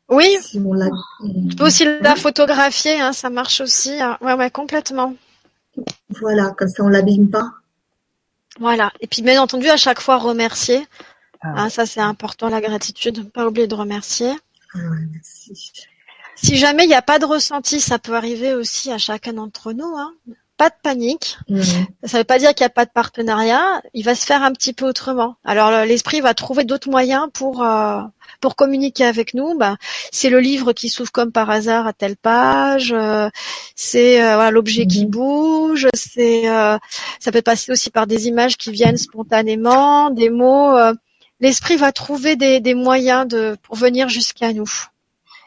Oui, si on la, tu peux aussi la photographier, hein, ça marche aussi. hein. Ouais, ouais, complètement. voilà, comme ça on l'abîme pas. Voilà. Et puis, bien entendu, à chaque fois, remercier. Ah, Hein, ça, c'est important, la gratitude. Pas oublier de remercier. Ah ouais, merci. Si jamais il n'y a pas de ressenti, ça peut arriver aussi à chacun d'entre nous. Hein. Pas de panique. Ça ne veut pas dire qu'il n'y a pas de partenariat. Il va se faire un petit peu autrement. Alors le- l'esprit va trouver d'autres moyens pour euh, pour communiquer avec nous. Bah, c'est le livre qui s'ouvre comme par hasard à telle page. euh, c'est euh, voilà, l'objet qui Mhm. bouge. C'est euh, ça peut passer aussi par des images qui viennent spontanément, des mots. euh, l'esprit va trouver des, des moyens de pour venir jusqu'à nous.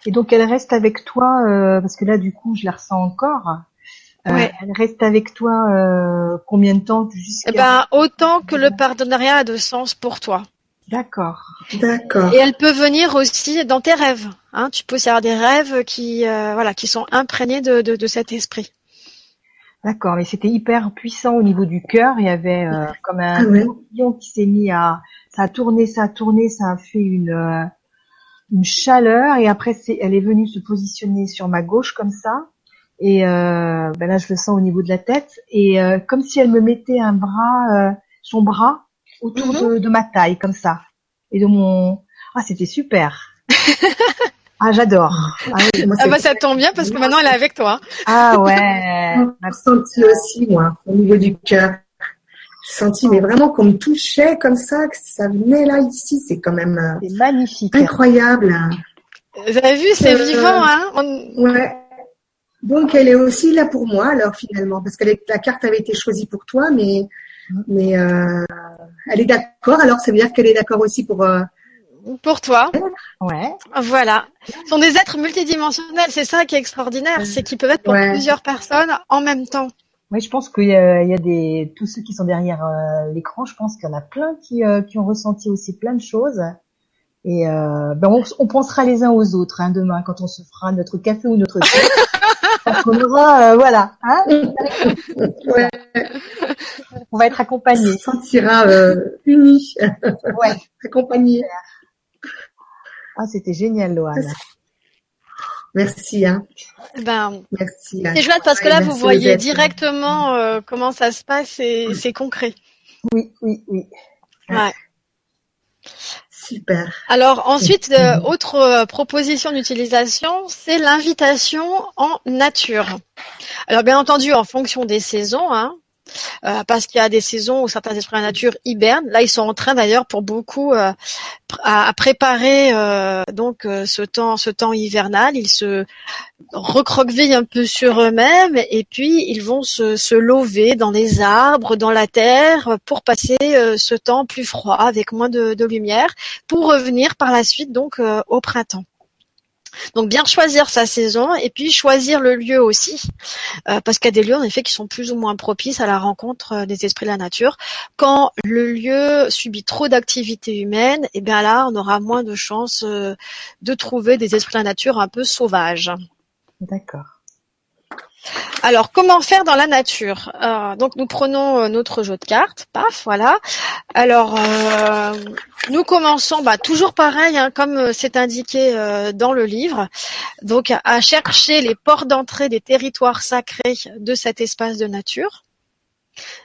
Et donc elle reste avec toi euh, parce que là du coup je la ressens encore. Euh, Ouais. Elle reste avec toi euh, combien de temps jusqu'à Eh ben, autant que le partenariat a de sens pour toi. D'accord. D'accord. Et elle peut venir aussi dans tes rêves. Hein. Tu peux aussi avoir des rêves qui, euh, voilà, qui sont imprégnés de, de, de cet esprit. D'accord, mais c'était hyper puissant au niveau du cœur. Il y avait euh, comme un Ah ouais. papillon qui s'est mis à, ça a tourné, ça a tourné, ça a fait une euh, une chaleur et après c'est, elle est venue se positionner sur ma gauche comme ça. Et euh, ben là je le sens au niveau de la tête et euh, comme si elle me mettait un bras, euh, son bras autour Mhm. de, de ma taille comme ça et de mon, ah c'était super. ah j'adore. Ah, oui. Ah bah ça tombe bien parce que maintenant elle est avec toi. Ah ouais. J'ai ressenti aussi, moi, au niveau du cœur. J'ai senti, mais vraiment qu'on me touchait comme ça, que ça venait là, ici. C'est quand même euh, C'est magnifique. incroyable. Vous avez vu, c'est Euh, vivant, hein. On- Ouais. Donc, elle est aussi là pour moi, alors, finalement, parce que la carte avait été choisie pour toi, mais, mais euh, elle est d'accord. Alors, ça veut dire qu'elle est d'accord aussi pour... euh, Pour toi. Ouais. Voilà. Ce sont des êtres multidimensionnels. C'est ça qui est extraordinaire. C'est qu'ils peuvent être pour Ouais. plusieurs personnes en même temps. Oui, je pense qu'il y a, il y a des tous ceux qui sont derrière euh, l'écran. Je pense qu'il y en a plein qui, euh, qui ont ressenti aussi plein de choses. Et euh, ben on, on pensera les uns aux autres hein, demain quand on se fera notre café ou notre thé. Parce qu'on aura, euh, voilà, hein, ouais, on va être on accompagnés. se sentira euh, unis, Ouais. accompagnés. Ah, c'était génial, Loane. Merci, hein. Ben, Merci. hein. c'est chouette parce que là, vous voyez directement euh, comment ça se passe et c'est concret. Oui, oui, oui. Ouais. Super. Alors ensuite, euh, autre euh, proposition d'utilisation, c'est l'invitation en nature. Alors bien entendu, en fonction des saisons, hein, euh, parce qu'il y a des saisons où certains esprits de la nature hibernent. Là, ils sont en train d'ailleurs pour beaucoup euh, à, préparer euh, donc ce temps, hivernal. Ils se recroquevillent un peu sur eux-mêmes et puis ils vont se, se lever dans les arbres, dans la terre, pour passer ce temps plus froid avec moins de, de lumière, pour revenir par la suite donc au printemps. Donc bien choisir sa saison et puis choisir le lieu aussi, euh, parce qu'il y a des lieux en effet qui sont plus ou moins propices à la rencontre euh, des esprits de la nature. Quand le lieu subit trop d'activité humaine, et bien là on aura moins de chances euh, de trouver des esprits de la nature un peu sauvages. D'accord. Alors, comment faire dans la nature? Euh, Donc, nous prenons euh, notre jeu de cartes, paf, voilà. Alors, euh, nous commençons, bah, toujours pareil, hein, comme c'est indiqué dans le livre, donc à, chercher les ports d'entrée des territoires sacrés de cet espace de nature.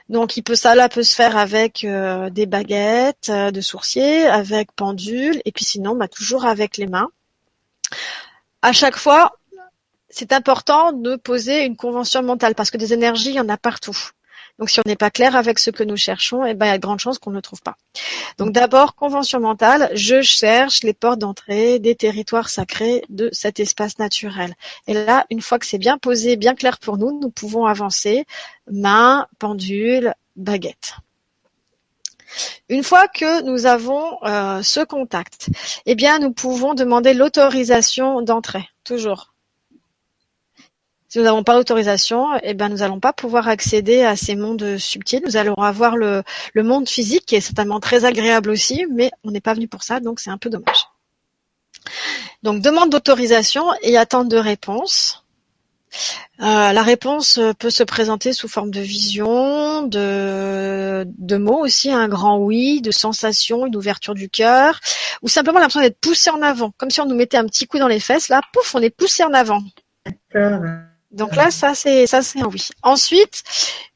Donc, il peut ça là peut se faire avec des baguettes de sourcier, avec pendule, et puis sinon, bah, toujours avec les mains. À chaque fois, c'est important de poser une convention mentale parce que des énergies, il y en a partout. Donc, si on n'est pas clair avec ce que nous cherchons, eh ben, il y a de grandes chances qu'on ne le trouve pas. Donc, d'abord, convention mentale, je cherche les portes d'entrée des territoires sacrés de cet espace naturel. Et là, une fois que c'est bien posé, bien clair pour nous, nous pouvons avancer main, pendule, baguette. Une fois que nous avons euh, ce contact, eh bien, nous pouvons demander l'autorisation d'entrée, toujours. Si nous n'avons pas l'autorisation, eh ben, nous n'allons pas pouvoir accéder à ces mondes subtils. Nous allons avoir le, monde physique qui est certainement très agréable aussi, mais on n'est pas venu pour ça, donc c'est un peu dommage. Donc, demande d'autorisation et attente de réponse. Euh, la réponse peut se présenter sous forme de vision, de, de mots aussi, un grand oui, de sensation, une ouverture du cœur, ou simplement l'impression d'être poussé en avant, comme si on nous mettait un petit coup dans les fesses. Là, pouf, on est poussé en avant. D'accord. Donc là, ça c'est ça c'est un oui. Ensuite,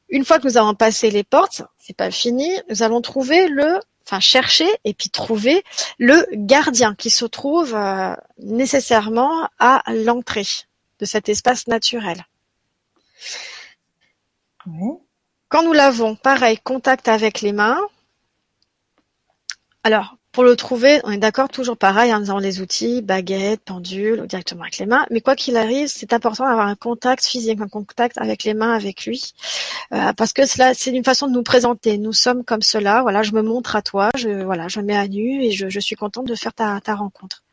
une fois que nous avons passé les portes, c'est pas fini, nous allons trouver le, enfin chercher et puis trouver le gardien qui se trouve euh, nécessairement à l'entrée de cet espace naturel. Ouais. Quand nous l'avons, pareil, contact avec les mains. Alors, pour le trouver, on est d'accord, toujours pareil, nous avons les outils, baguette, pendule, ou directement avec les mains. Mais quoi qu'il arrive, c'est important d'avoir un contact physique, un contact avec les mains, avec lui, euh, parce que cela, c'est une façon de nous présenter. Nous sommes comme cela. Voilà, je me montre à toi, je voilà, je me mets à nu et je, suis contente de faire ta, ta rencontre.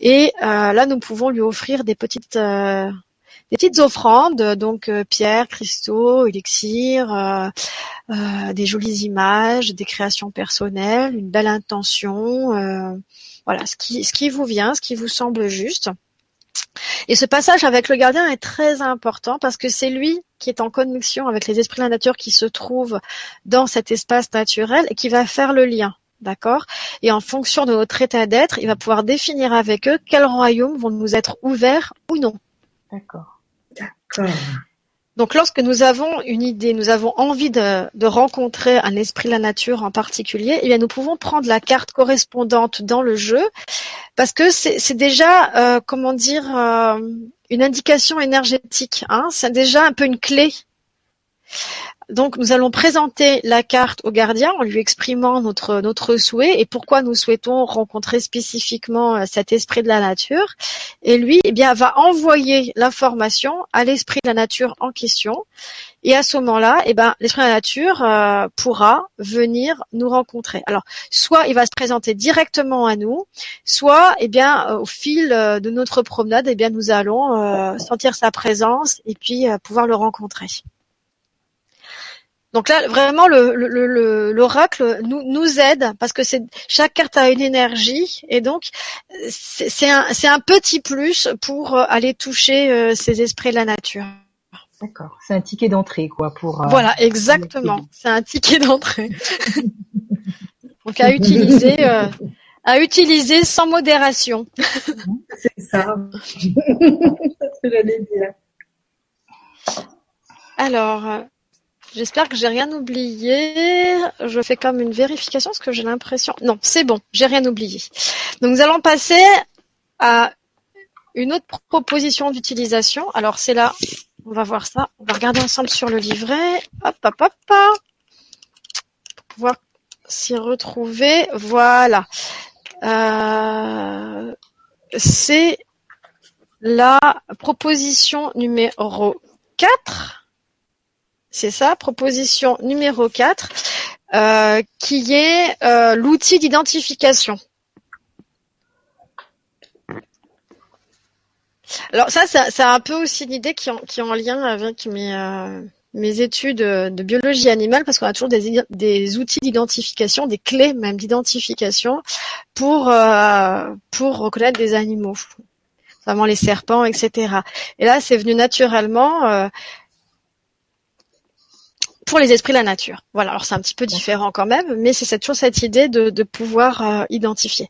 Et euh, là, nous pouvons lui offrir des petites euh, des petites offrandes, donc euh, pierres, cristaux, élixirs, euh, euh, des jolies images, des créations personnelles, une belle intention, voilà, ce qui, ce qui vous vient, ce qui vous semble juste. Et ce passage avec le gardien est très important parce que c'est lui qui est en connexion avec les esprits de la nature qui se trouvent dans cet espace naturel et qui va faire le lien. D'accord? Et en fonction de notre état d'être, il va pouvoir définir avec eux quels royaumes vont nous être ouverts ou non. D'accord. D'accord. Donc lorsque nous avons une idée, nous avons envie de, rencontrer un esprit de la nature en particulier, eh bien nous pouvons prendre la carte correspondante dans le jeu parce que c'est déjà, euh, comment dire, euh, une indication énergétique. Hein c'est déjà un peu une clé. Donc nous allons présenter la carte au gardien en lui exprimant notre notre souhait et pourquoi nous souhaitons rencontrer spécifiquement euh, cet esprit de la nature. Et lui, eh bien, va envoyer l'information à l'esprit de la nature en question. Et à ce moment-là, eh ben, l'esprit de la nature euh, pourra venir nous rencontrer. Alors, soit il va se présenter directement à nous, soit, eh bien, euh, au fil de notre promenade, eh bien, nous allons sentir sa présence et puis pouvoir le rencontrer. Donc là, vraiment, l'oracle nous, nous aide parce que c'est chaque carte a une énergie et donc c'est un, un petit plus pour euh, aller toucher euh, ces esprits de la nature. D'accord, c'est un ticket d'entrée quoi pour. Euh, voilà, exactement, c'est un ticket d'entrée. donc à utiliser, à utiliser sans modération. c'est ça. c'est ce que j'allais dire. Alors, J'espère que j'ai rien oublié. Je fais comme une vérification parce que j'ai l'impression. Non, c'est bon, j'ai rien oublié. Donc nous allons passer à une autre proposition d'utilisation. Alors c'est là, on va voir ça. On va regarder ensemble sur le livret. Hop, hop, hop. Pour pouvoir s'y retrouver. Voilà. Euh, c'est la proposition numéro 4 c'est ça, proposition numéro 4, euh, qui est euh, l'outil d'identification. Alors ça, c'est un peu aussi une idée qui, est en lien avec mes, euh, études de biologie animale, parce qu'on a toujours des, des outils d'identification, des clés même d'identification pour, pour reconnaître des animaux, notamment les serpents, etc. Et là, c'est venu naturellement pour les esprits de la nature. Voilà, alors c'est un petit peu différent quand même, mais c'est toujours cette idée de, pouvoir euh, identifier.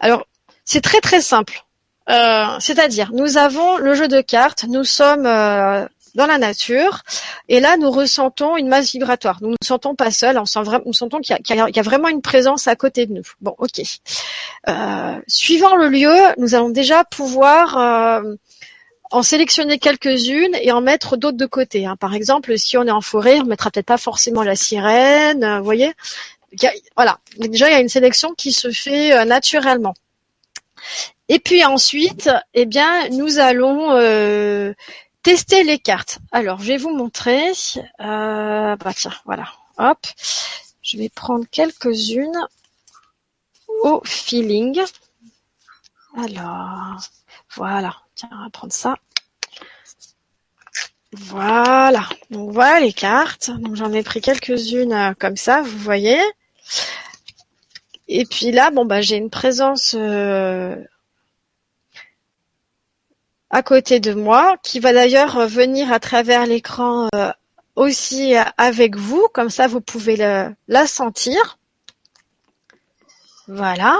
Alors, c'est très très simple. Euh, c'est-à-dire, nous avons le jeu de cartes, nous sommes euh, dans la nature, et là nous ressentons une masse vibratoire. Nous ne nous sentons pas seuls, nous sentons qu'il y, y, a vraiment une présence à côté de nous. Bon, ok. suivant le lieu, nous allons déjà pouvoir en sélectionner quelques-unes et en mettre d'autres de côté. Hein. Par exemple, si on est en forêt, on mettra peut-être pas forcément la sirène, euh, vous voyez. voilà. Déjà, il y a une sélection qui se fait euh, naturellement. Et puis ensuite, eh bien, nous allons euh, tester les cartes. Alors, je vais vous montrer. bah tiens, voilà. Hop. Je vais prendre quelques-unes au feeling. Alors, voilà. Tiens, on va prendre ça. Voilà. Donc voilà les cartes. Donc j'en ai pris quelques-unes euh, comme ça, vous voyez. Et puis là, bon bah j'ai une présence euh, à côté de moi qui va d'ailleurs venir à travers l'écran euh, aussi avec vous. Comme ça, vous pouvez la sentir. Voilà.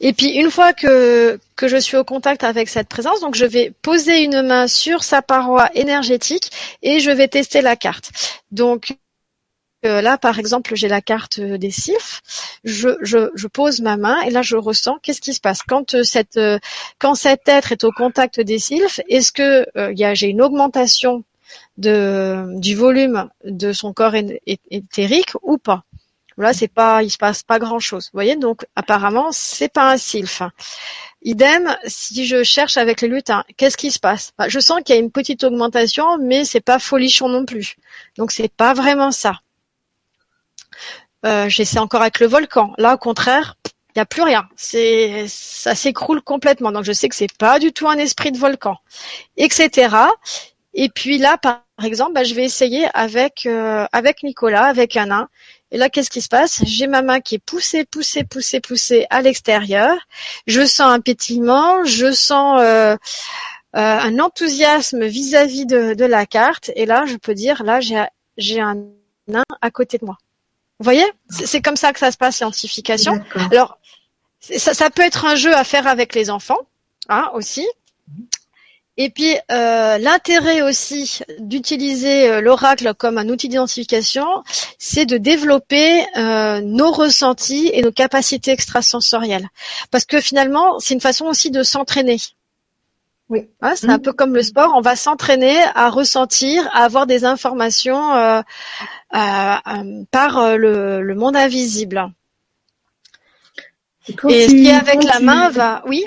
Et puis une fois que, je suis au contact avec cette présence, donc je vais poser une main sur sa paroi énergétique et je vais tester la carte. Donc euh, là, par exemple, j'ai la carte des sylphes. Je, pose ma main et là, je ressens qu'est-ce qui se passe quand euh, euh, cet être est au contact des sylphes. Est-ce que j'ai une augmentation du volume de son corps éthérique ou pas? Là, c'est pas, il se passe pas grand chose. Vous voyez, donc apparemment, c'est pas un sylphe. Idem, si je cherche avec les lutins, qu'est-ce qui se passe? Bah, Je sens qu'il y a une petite augmentation, mais c'est pas folichon non plus. Donc c'est pas vraiment ça. Euh, J'essaie encore avec le volcan. Là, au contraire, Il n'y a plus rien. C'est, ça s'écroule complètement. Donc je sais que c'est pas du tout un esprit de volcan, etc. Et puis là, par exemple, bah, je vais essayer avec euh, avec Nicolas, avec un nain. Et là, qu'est-ce qui se passe? J'ai ma main qui est poussée, poussée, poussée, poussée à l'extérieur. Je sens un pétillement, je sens euh, euh, un enthousiasme vis-à-vis de, de, la carte. Et là, je peux dire, là, j'ai j'ai un nain à côté de moi. Vous voyez? C'est comme ça que ça se passe, scientification. Alors, ça, ça, peut être un jeu à faire avec les enfants, hein, aussi. Et puis euh, l'intérêt aussi d'utiliser euh, l'oracle comme un outil d'identification, c'est de développer euh, nos ressentis et nos capacités extrasensorielles. Parce que finalement, c'est une façon aussi de s'entraîner. Oui. Hein, c'est un mmh. peu comme le sport, on va s'entraîner à ressentir, à avoir des informations euh, euh, par le, le, monde invisible. Et, et ce qui est avec la main va, oui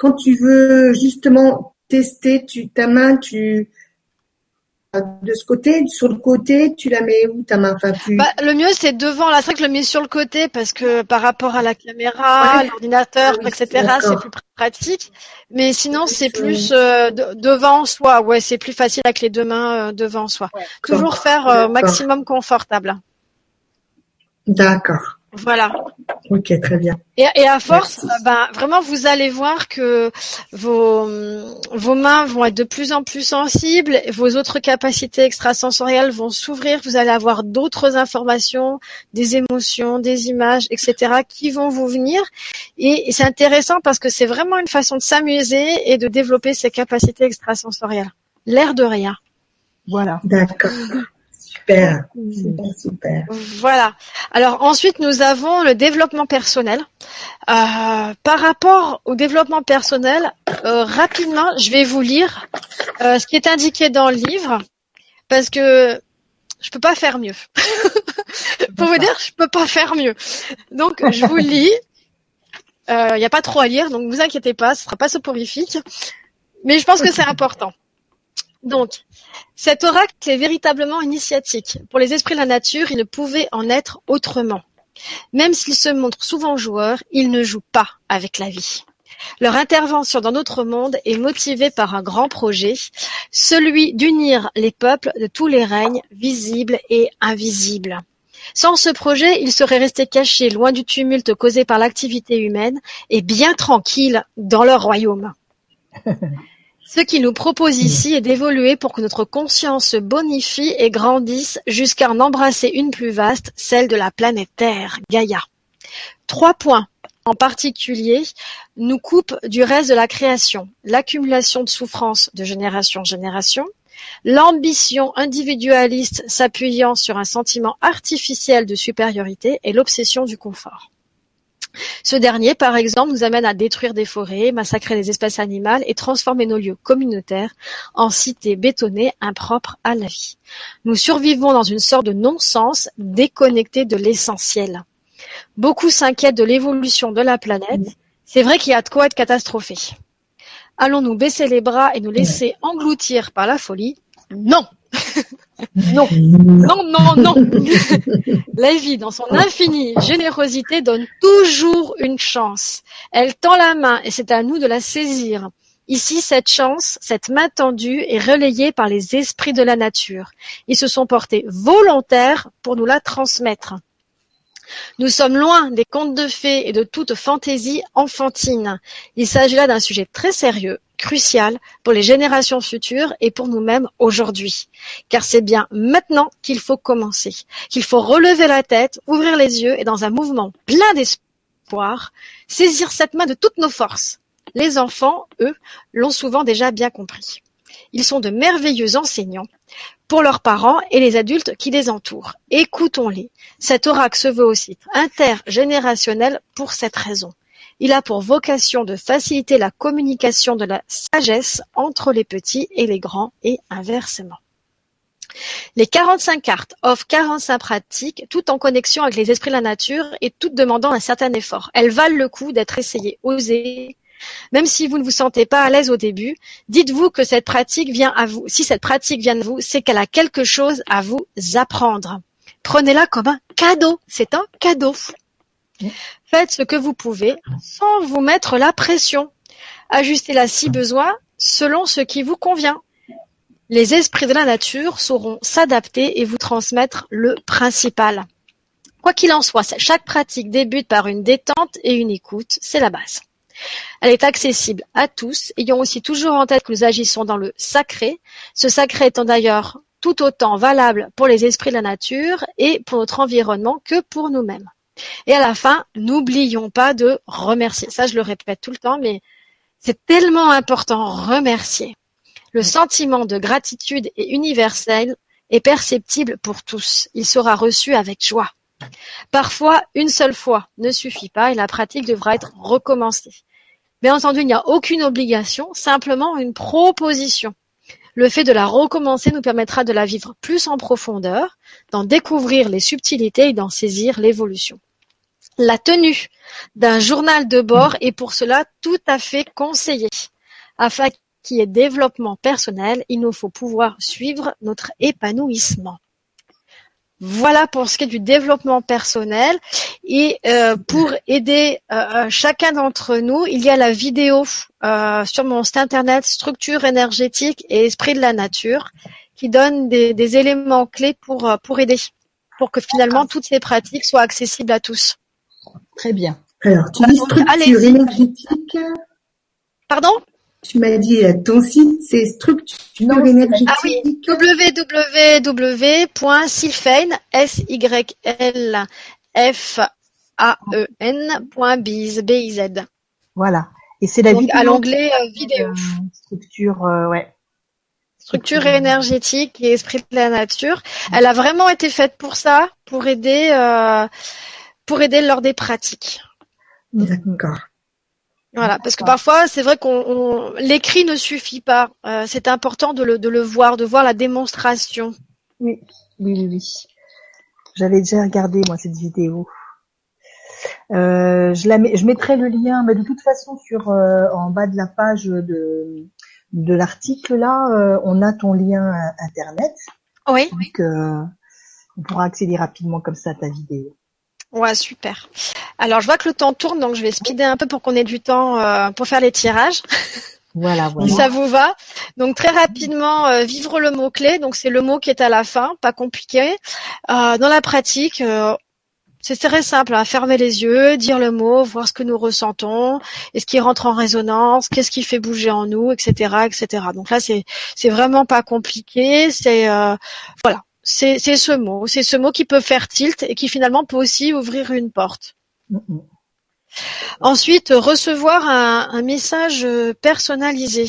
quand tu veux justement tester tu, ta main, tu de ce côté, sur le côté, tu la mets où ta main? Enfin, bah, Le mieux c'est devant. Là, c'est vrai que je le mets sur le côté parce que par rapport à la caméra, l'ordinateur, etc., c'est plus pratique. Mais sinon, c'est plus euh, devant soi. Ouais, c'est plus facile avec les deux mains euh, devant soi. Toujours faire euh, maximum confortable. D'accord. Voilà. Ok, très bien. Et, et à force, ben, vraiment, vous allez voir que vos, vos mains vont être de plus en plus sensibles, vos autres capacités extrasensorielles vont s'ouvrir, vous allez avoir d'autres informations, des émotions, des images, etc., qui vont vous venir. Et, et c'est intéressant parce que c'est vraiment une façon de s'amuser et de développer ses capacités extrasensorielles. L'air de rien. Voilà. D'accord. Super, super, Voilà. Alors ensuite, nous avons le développement personnel. Euh, par rapport au développement personnel, euh, rapidement, je vais vous lire euh, ce qui est indiqué dans le livre, parce que je peux pas faire mieux. Pour vous dire, je peux pas faire mieux. Donc, je vous lis. Il n'y a pas trop à lire, donc ne vous inquiétez pas, ce sera pas soporifique. Mais je pense que c'est important. Donc, cet oracle est véritablement initiatique. Pour les esprits de la nature, il ne pouvait en être autrement. Même s'ils se montrent souvent joueurs, ils ne jouent pas avec la vie. Leur intervention dans notre monde est motivée par un grand projet, celui d'unir les peuples de tous les règnes, visibles et invisibles. Sans ce projet, ils seraient restés cachés loin du tumulte causé par l'activité humaine et bien tranquilles dans leur royaume. Ce qu'il nous propose ici est d'évoluer pour que notre conscience se bonifie et grandisse jusqu'à en embrasser une plus vaste, celle de la planète Terre, Gaïa. Trois points en particulier nous coupent du reste de la création. L'accumulation de souffrances de génération en génération, l'ambition individualiste s'appuyant sur un sentiment artificiel de supériorité et l'obsession du confort. Ce dernier, par exemple, nous amène à détruire des forêts, massacrer des espèces animales et transformer nos lieux communautaires en cités bétonnées impropres à la vie. Nous survivons dans une sorte de non-sens déconnecté de l'essentiel. Beaucoup s'inquiètent de l'évolution de la planète. C'est vrai qu'il y a de quoi être catastrophé. Allons-nous baisser les bras et nous laisser engloutir par la folie? Non non, non, non, non. La vie, dans son infinie générosité, donne toujours une chance. Elle tend la main et c'est à nous de la saisir. Ici, cette chance, cette main tendue est relayée par les esprits de la nature. Ils se sont portés volontaires pour nous la transmettre. Nous sommes loin des contes de fées et de toute fantaisie enfantine. Il s'agit là d'un sujet très sérieux, crucial pour les générations futures et pour nous-mêmes aujourd'hui. Car c'est bien maintenant qu'il faut commencer, qu'il faut relever la tête, ouvrir les yeux et dans un mouvement plein d'espoir, saisir cette main de toutes nos forces. Les enfants, eux, l'ont souvent déjà bien compris. Ils sont de merveilleux enseignants pour leurs parents et les adultes qui les entourent. Écoutons-les. Cet oracle se veut aussi intergénérationnel pour cette raison. Il a pour vocation de faciliter la communication de la sagesse entre les petits et les grands et inversement. Les 45 cartes offrent 45 pratiques, toutes en connexion avec les esprits de la nature et toutes demandant un certain effort. Elles valent le coup d'être essayées, osées, même si vous ne vous sentez pas à l'aise au début, dites-vous que cette pratique vient à vous. Si cette pratique vient de vous, c'est qu'elle a quelque chose à vous apprendre. Prenez-la comme un cadeau. C'est un cadeau. Faites ce que vous pouvez sans vous mettre la pression. Ajustez-la si besoin selon ce qui vous convient. Les esprits de la nature sauront s'adapter et vous transmettre le principal. Quoi qu'il en soit, chaque pratique débute par une détente et une écoute, c'est la base. Elle est accessible à tous, ayant aussi toujours en tête que nous agissons dans le sacré, ce sacré étant d'ailleurs tout autant valable pour les esprits de la nature et pour notre environnement que pour nous-mêmes. Et à la fin, n'oublions pas de remercier. Ça, je le répète tout le temps, mais c'est tellement important, remercier. Le sentiment de gratitude est universel et perceptible pour tous. Il sera reçu avec joie. Parfois, une seule fois ne suffit pas et la pratique devra être recommencée. Bien entendu, il n'y a aucune obligation, simplement une proposition. Le fait de la recommencer nous permettra de la vivre plus en profondeur, d'en découvrir les subtilités et d'en saisir l'évolution. La tenue d'un journal de bord est pour cela tout à fait conseillée. Afin qu'il y ait développement personnel, il nous faut pouvoir suivre notre épanouissement. Voilà pour ce qui est du développement personnel. Et euh, pour aider euh, chacun d'entre nous, il y a la vidéo euh, sur mon site internet Structure énergétique et esprit de la nature qui donne des, des éléments clés pour, pour aider, pour que finalement toutes ces pratiques soient accessibles à tous. Très bien. Alors, tu dis structure énergétique. Pardon? Tu m'as dit ton site, c'est structure énergétique. Ah oui, www.sylfaen, s y l f a e n.biz, b i z. Voilà. Et c'est la vidéo. À l'onglet euh, vidéo. Euh, structure, euh, ouais. Structure énergétique et esprit de la nature. Elle a vraiment été faite pour ça, pour aider, pour aider lors des pratiques. D'accord. Voilà, parce que parfois, c'est vrai qu'on l'écrit ne suffit pas. Euh, c'est important de le, de le voir, de voir la démonstration. Oui, oui, oui. J'avais déjà regardé moi cette vidéo. Euh, je la je mettrai le lien, mais de toute façon sur euh, en bas de la page de de l'article là, on a ton lien internet. Oui. Donc on pourra accéder rapidement comme ça à ta vidéo. Ouais, super. Alors, je vois que le temps tourne, donc je vais speeder un peu pour qu'on ait du temps euh, pour faire les tirages. Voilà, voilà. Ça vous va. Donc très rapidement, euh, vivre le mot clé. Donc c'est le mot qui est à la fin, pas compliqué. Euh, dans la pratique, c'est très simple. Hein, fermer les yeux, dire le mot, voir ce que nous ressentons, est-ce qui rentre en résonance, qu'est-ce qui fait bouger en nous, etc., etc. Donc là, c'est c'est vraiment pas compliqué. C'est voilà, c'est ce mot, c'est ce mot qui peut faire tilt et qui finalement peut aussi ouvrir une porte. Ensuite, recevoir un, message personnalisé.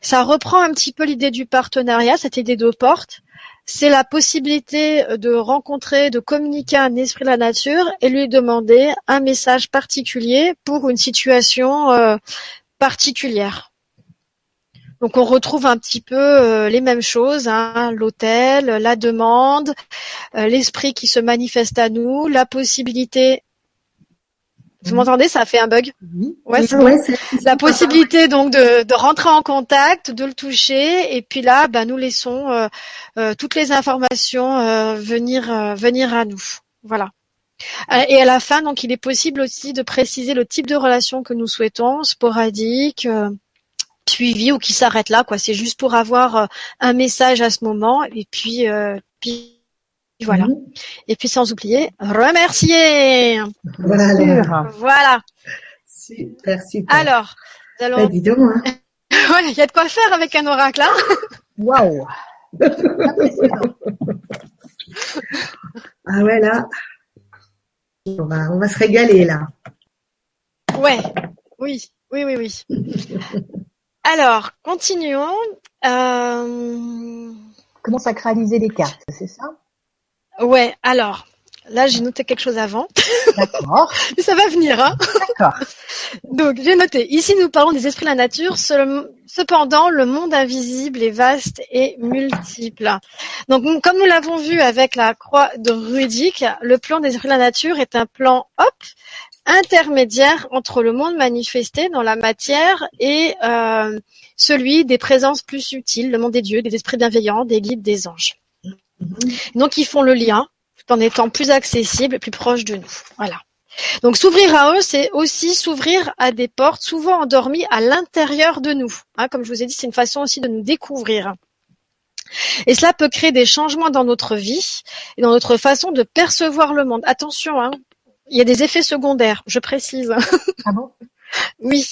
Ça reprend un petit peu l'idée du partenariat, cette idée de porte. C'est la possibilité de rencontrer, de communiquer un esprit de la nature et lui demander un message particulier pour une situation euh, particulière. Donc on retrouve un petit peu euh, les mêmes choses, hein, l'hôtel, la demande, euh, l'esprit qui se manifeste à nous, la possibilité. Vous m'entendez? Ça a fait un bug. Ouais, La possibilité donc de, rentrer en contact, de le toucher, et puis là, bah, nous laissons euh, toutes les informations venir venir à nous. Voilà. Et à la fin, donc, il est possible aussi de préciser le type de relation que nous souhaitons, sporadique, suivi ou qui s'arrête là quoi. C'est juste pour avoir euh, un message à ce moment. Et puis euh, puis voilà. Et puis sans oublier remercier. Voilà. Voilà. Super super. Alors allons... bah, dis donc hein. voilà il y a de quoi faire avec un oracle hein. Waouh. Ah ouais là. On va on va se régaler là. Ouais. Oui oui oui oui Alors, continuons. Euh... Comment sacraliser les cartes, c'est ça? Ouais, alors, là j'ai noté quelque chose avant. D'accord. ça va venir, hein D'accord. Donc, j'ai noté. Ici, nous parlons des esprits de la nature. Cependant, le monde invisible est vaste et multiple. Donc, comme nous l'avons vu avec la croix de Rudic, le plan des esprits de la nature est un plan, hop, intermédiaire entre le monde manifesté dans la matière et euh, celui des présences plus subtiles, le monde des dieux, des esprits bienveillants, des guides, des anges. Donc ils font le lien tout en étant plus accessibles, plus proches de nous. Voilà. Donc s'ouvrir à eux, c'est aussi s'ouvrir à des portes souvent endormies à l'intérieur de nous. Hein, comme je vous ai dit, c'est une façon aussi de nous découvrir. Et cela peut créer des changements dans notre vie et dans notre façon de percevoir le monde. Attention, hein, il y a des effets secondaires, je précise. Ah bon? Oui.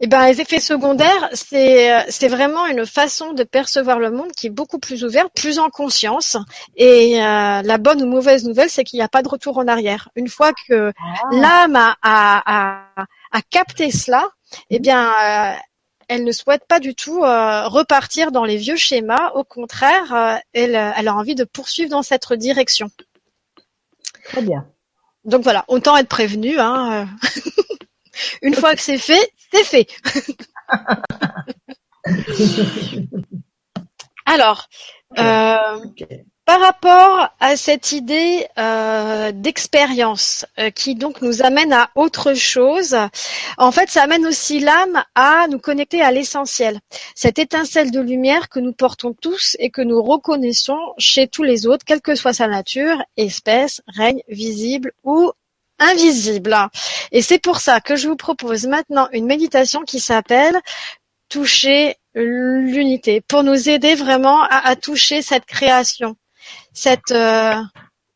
Eh ben, les effets secondaires, c'est euh, c'est vraiment une façon de percevoir le monde qui est beaucoup plus ouverte, plus en conscience. Et euh, la bonne ou mauvaise nouvelle, c'est qu'il n'y a pas de retour en arrière. Une fois que Ah. l'âme a, a, a, a capté cela, eh bien, euh, elle ne souhaite pas du tout euh, repartir dans les vieux schémas. Au contraire, euh, elle, elle a envie de poursuivre dans cette direction. Très bien. Donc voilà, autant être prévenu. Hein. Une fois que c'est fait, c'est fait. Alors, euh. Par rapport à cette idée euh, d'expérience euh, qui donc nous amène à autre chose, en fait, ça amène aussi l'âme à nous connecter à l'essentiel, cette étincelle de lumière que nous portons tous et que nous reconnaissons chez tous les autres, quelle que soit sa nature, espèce, règne, visible ou invisible. Et c'est pour ça que je vous propose maintenant une méditation qui s'appelle toucher l'unité, pour nous aider vraiment à, à toucher cette création, cette euh,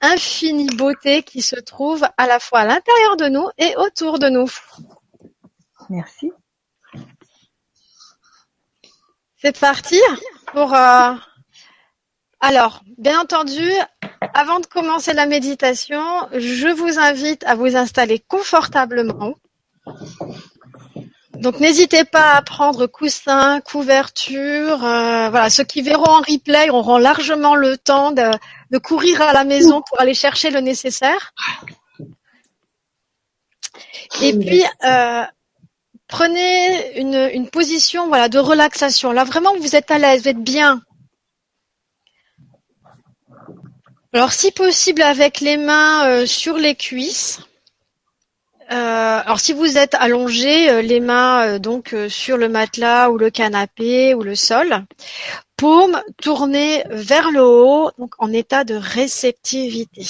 infinie beauté qui se trouve à la fois à l'intérieur de nous et autour de nous. Merci. C'est parti pour. euh, Alors, bien entendu, avant de commencer la méditation, je vous invite à vous installer confortablement. Donc, n'hésitez pas à prendre coussin, couverture. euh, voilà, ceux qui verront en replay auront largement le temps de, de courir à la maison pour aller chercher le nécessaire. Et puis, euh, prenez une, une position voilà, de relaxation. Là, vraiment, vous êtes à l'aise, vous êtes bien. Alors, si possible, avec les mains euh, sur les cuisses. Euh, alors, si vous êtes allongé, euh, les mains euh, donc euh, sur le matelas ou le canapé ou le sol, paumes tournées vers le haut, donc en état de réceptivité.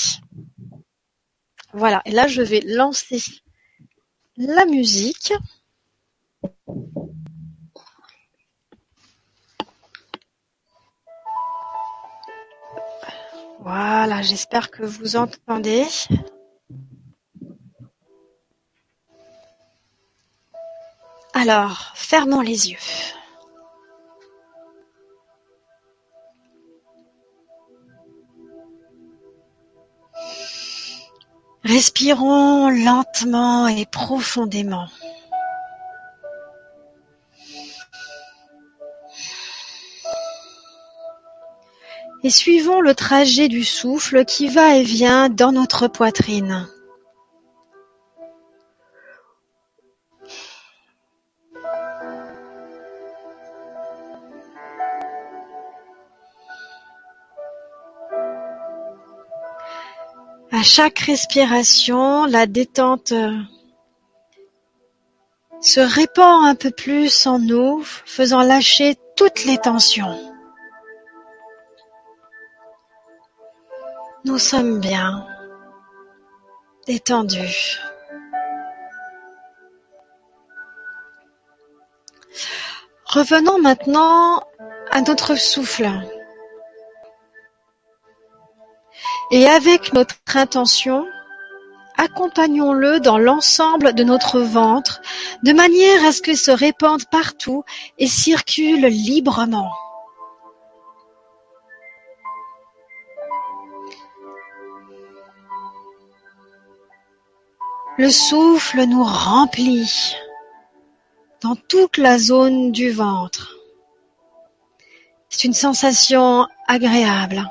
Voilà. Et là, je vais lancer la musique. Voilà, j'espère que vous entendez. Alors, fermons les yeux. Respirons lentement et profondément. Et suivons le trajet du souffle qui va et vient dans notre poitrine. À chaque respiration, la détente euh, se répand un peu plus en nous, faisant lâcher toutes les tensions. Nous sommes bien, détendus. Revenons maintenant à notre souffle. Et avec notre intention, accompagnons-le dans l'ensemble de notre ventre, de manière à ce qu'il se répande partout et circule librement. Le souffle nous remplit dans toute la zone du ventre. C'est une sensation agréable.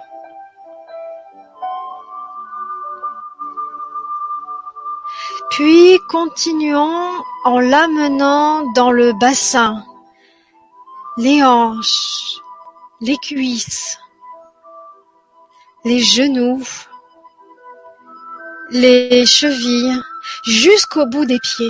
Puis continuons en l'amenant dans le bassin, les hanches, les cuisses, les genoux, les chevilles, jusqu'au bout des pieds.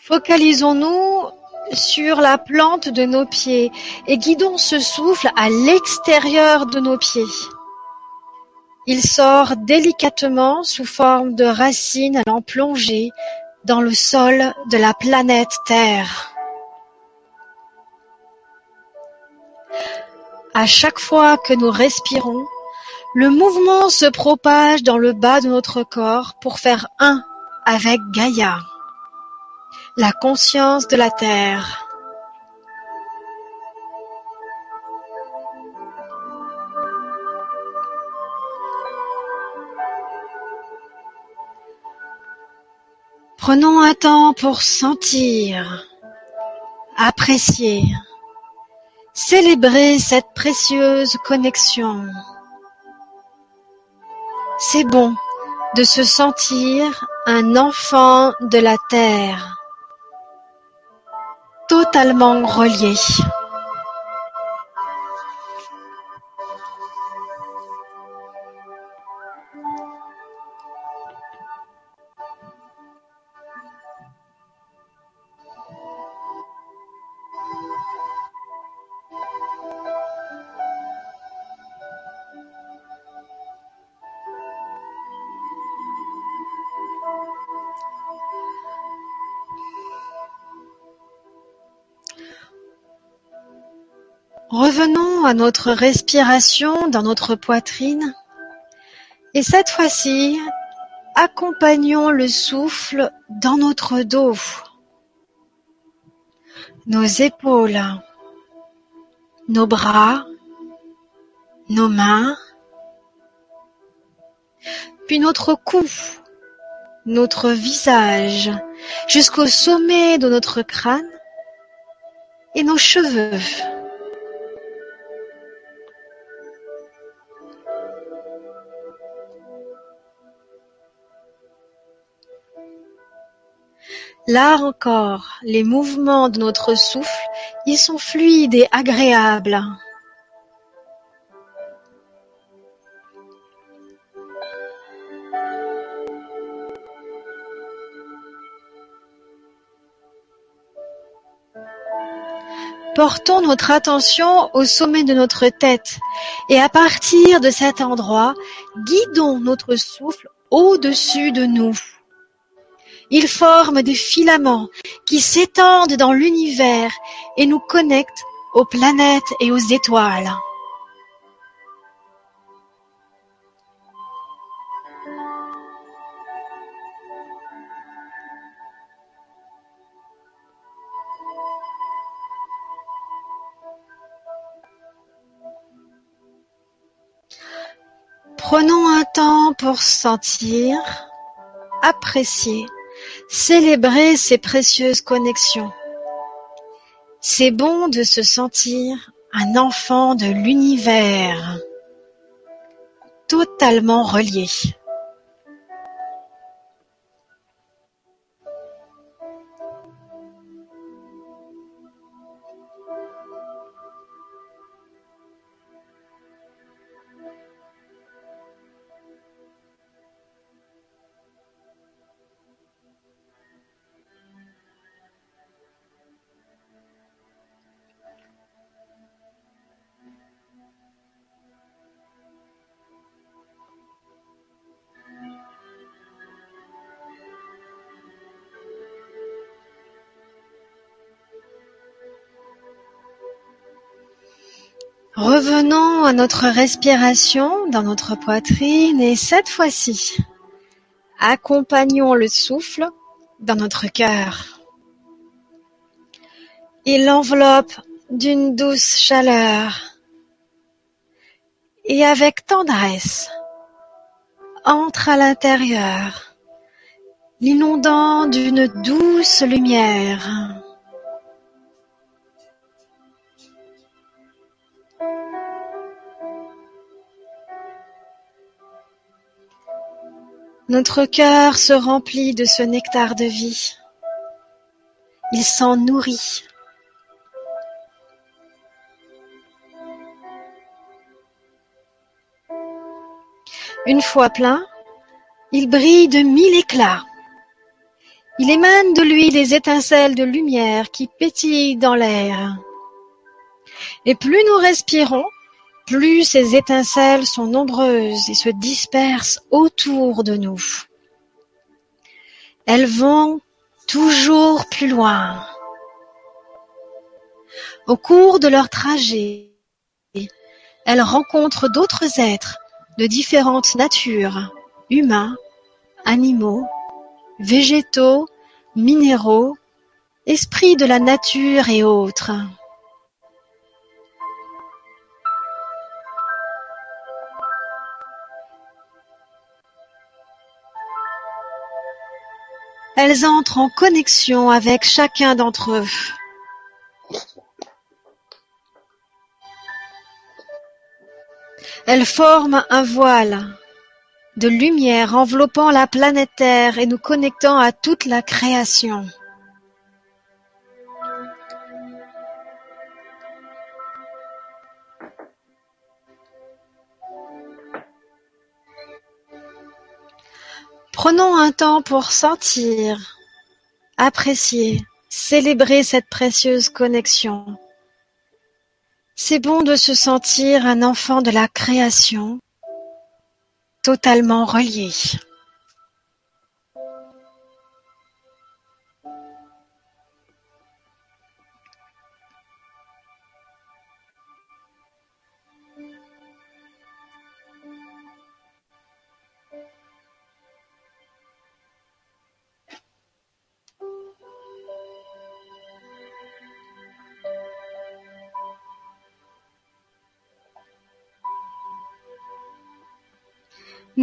Focalisons-nous sur la plante de nos pieds et guidons ce souffle à l'extérieur de nos pieds. Il sort délicatement sous forme de racines allant plonger dans le sol de la planète Terre. À chaque fois que nous respirons, le mouvement se propage dans le bas de notre corps pour faire un avec Gaïa, la conscience de la Terre. Prenons un temps pour sentir, apprécier, célébrer cette précieuse connexion. C'est bon de se sentir un enfant de la terre, totalement relié. Notre respiration dans notre poitrine. Et cette fois-ci, accompagnons le souffle dans notre dos, nos épaules, nos bras, nos mains, puis notre cou, notre visage, jusqu'au sommet de notre crâne et nos cheveux. Là encore, les mouvements de notre souffle y sont fluides et agréables. Portons notre attention au sommet de notre tête et à partir de cet endroit, guidons notre souffle au-dessus de nous. Ils forment des filaments qui s'étendent dans l'univers et nous connectent aux planètes et aux étoiles. Prenons un temps pour sentir, apprécier Célébrer ces précieuses connexions. C'est bon de se sentir un enfant de l'univers, totalement relié. À notre respiration dans notre poitrine et cette fois-ci, accompagnons le souffle dans notre cœur. Il l'enveloppe d'une douce chaleur et avec tendresse entre à l'intérieur, l'inondant d'une douce lumière. Notre cœur se remplit de ce nectar de vie. Il s'en nourrit. Une fois plein, il brille de mille éclats. Il émane de lui des étincelles de lumière qui pétillent dans l'air. Et plus nous respirons, plus ces étincelles sont nombreuses et se dispersent autour de nous. Elles vont toujours plus loin. Au cours de leur trajet, elles rencontrent d'autres êtres de différentes natures, humains, animaux, végétaux, minéraux, esprits de la nature et autres. Elles entrent en connexion avec chacun d'entre eux. Elles forment un voile de lumière enveloppant la planète Terre et nous connectant à toute la création. Prenons un temps pour sentir, apprécier, célébrer cette précieuse connexion. C'est bon de se sentir un enfant de la création, totalement relié.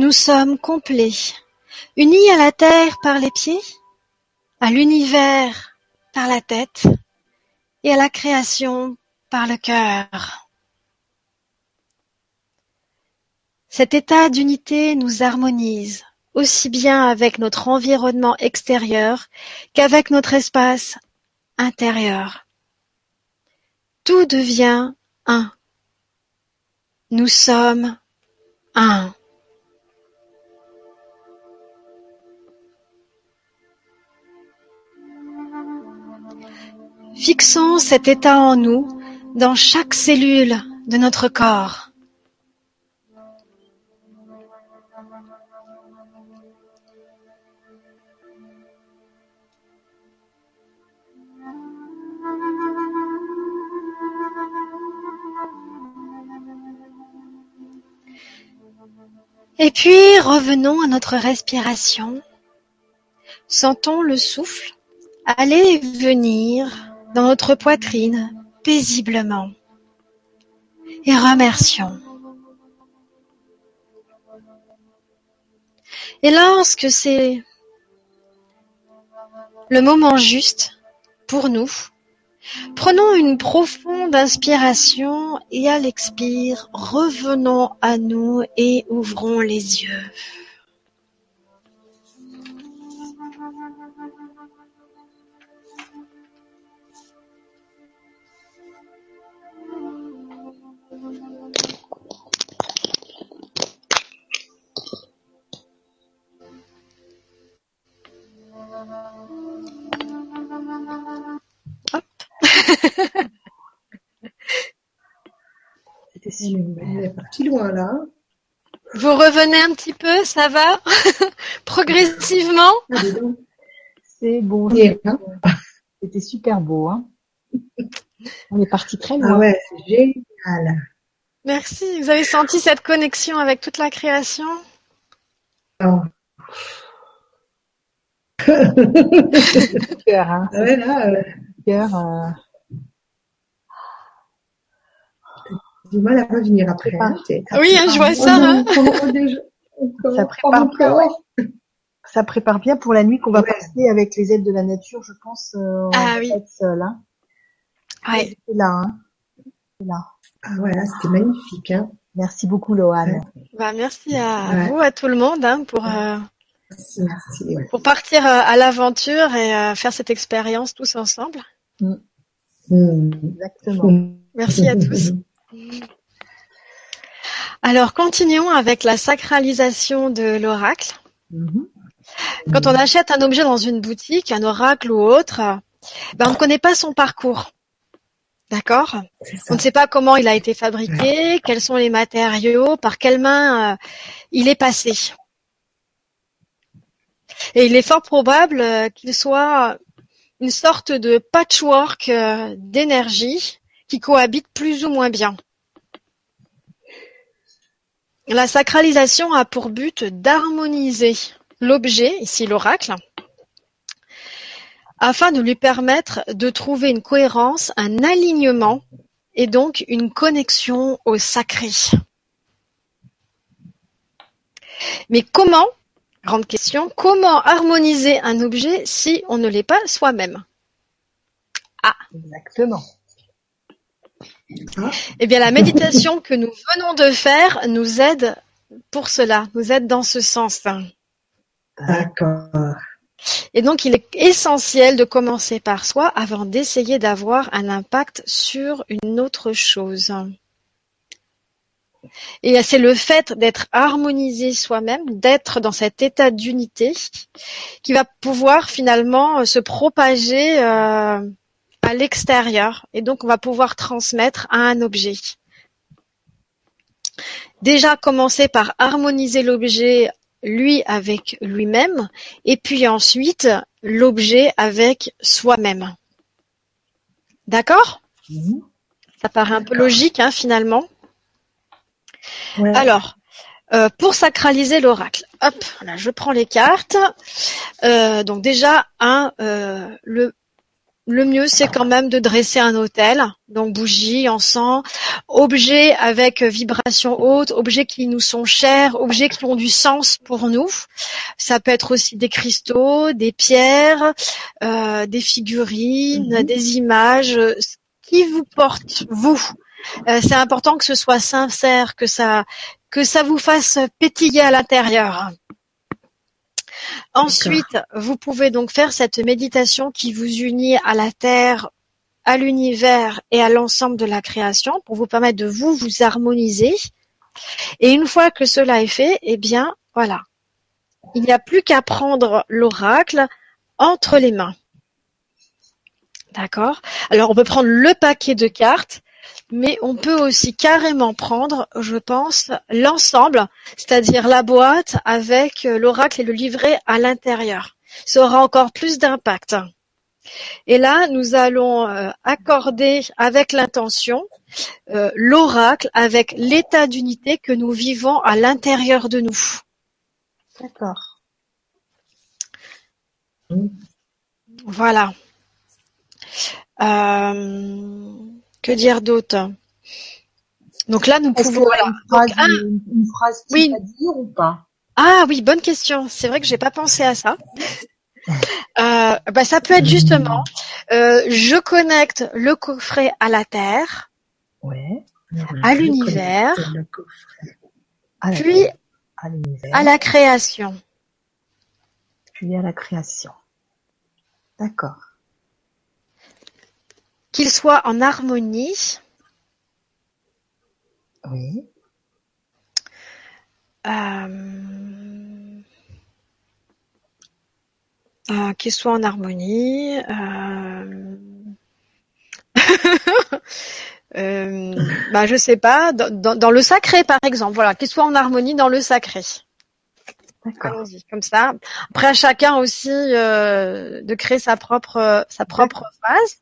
Nous sommes complets, unis à la terre par les pieds, à l'univers par la tête et à la création par le cœur. Cet état d'unité nous harmonise aussi bien avec notre environnement extérieur qu'avec notre espace intérieur. Tout devient un. Nous sommes un. Fixons cet état en nous dans chaque cellule de notre corps. Et puis revenons à notre respiration. Sentons le souffle aller et venir dans notre poitrine paisiblement et remercions. Et lorsque c'est le moment juste pour nous, prenons une profonde inspiration et à l'expire, revenons à nous et ouvrons les yeux. Super. Elle est partie loin là. Vous revenez un petit peu, ça va Progressivement Ah. C'est bon. Hein C'était super beau. Hein On est parti très loin. Ah ouais, c'est génial. Merci. Vous avez senti cette connexion avec toute la création? Oh. Cœur, hein. Ah ouais, là, euh, Cœur, euh, j'ai du mal à revenir après. hein. Oui, hein, je vois ça. Hein. Ça prépare bien, ça prépare bien pour la nuit qu'on va passer avec les aides de la nature, je pense. Euh, on Ah va oui. seul. Hein. Ouais. C'est là. Hein. C'est là. Ah voilà, c'était magnifique. Hein. Merci beaucoup, Loane. Bah, merci à Ouais. vous, à tout le monde, hein, pour, euh, Merci, merci. ouais. pour partir euh, à l'aventure et euh, faire cette expérience tous ensemble. Hmm. Exactement. Merci à tous. Alors, continuons avec la sacralisation de l'oracle. Mhm. Quand on achète un objet dans une boutique, un oracle ou autre, ben on ne connaît pas son parcours. D'accord? On ne sait pas comment il a été fabriqué, quels sont les matériaux, par quelles mains euh, il est passé. Et il est fort probable euh, qu'il soit une sorte de patchwork euh, d'énergie qui cohabite plus ou moins bien. La sacralisation a pour but d'harmoniser l'objet, ici l'oracle, afin de lui permettre de trouver une cohérence, un alignement et donc une connexion au sacré. Mais comment, grande question, comment harmoniser un objet si on ne l'est pas soi-même? Ah, exactement. Eh bien, la méditation que nous venons de faire nous aide pour cela, nous aide dans ce sens. D'accord. Et donc, il est essentiel de commencer par soi avant d'essayer d'avoir un impact sur une autre chose. Et c'est le fait d'être harmonisé soi-même, d'être dans cet état d'unité, qui va pouvoir finalement se propager euh, à l'extérieur. Et donc, on va pouvoir transmettre à un objet. Déjà, commencer par harmoniser l'objet lui avec lui-même, et puis ensuite l'objet avec soi-même. D'accord? Mhm. Ça paraît un peu logique hein, finalement. Ouais. Alors, euh, pour sacraliser l'oracle, hop, là, je prends les cartes. Euh, donc déjà, un, euh, le le mieux, c'est quand même de dresser un autel, donc bougie, encens, objets avec vibration haute, objets qui nous sont chers, objets qui ont du sens pour nous. Ça peut être aussi des cristaux, des pierres, euh, des figurines, Mhm. des images, ce qui vous porte, vous? Euh, c'est important que ce soit sincère, que ça, que ça vous fasse pétiller à l'intérieur. Ensuite, vous pouvez donc faire cette méditation qui vous unit à la Terre, à l'univers et à l'ensemble de la création pour vous permettre de vous vous harmoniser. Et une fois que cela est fait, eh bien, voilà. Il n'y a plus qu'à prendre l'oracle entre les mains. D'accord? Alors, on peut prendre le paquet de cartes, mais on peut aussi carrément prendre, je pense, l'ensemble, c'est-à-dire la boîte avec euh, l'oracle et le livret à l'intérieur. Ça aura encore plus d'impact. Et là, nous allons euh, accorder avec l'intention euh, l'oracle avec l'état d'unité que nous vivons à l'intérieur de nous. D'accord. Voilà. Euh, que dire d'autre? Donc là, nous pouvons. a une phrase, Donc, un- une, une phrase type Oui. à dire ou pas? Ah oui, bonne question. C'est vrai que j'ai pas pensé à ça. Euh, bah, ça peut être justement, euh, je connecte le coffret à la terre, Ouais. à l'univers, puis à la création. puis à la création. D'accord. Qu'il soit en harmonie, Oui. euh, euh, qu'il soit en harmonie. Euh, bah, je sais pas, dans, dans- dans le sacré par exemple, voilà, qu'il soit en harmonie dans le sacré. D'accord. Comme ça. Après, à chacun aussi euh, de créer sa propre sa propre phase.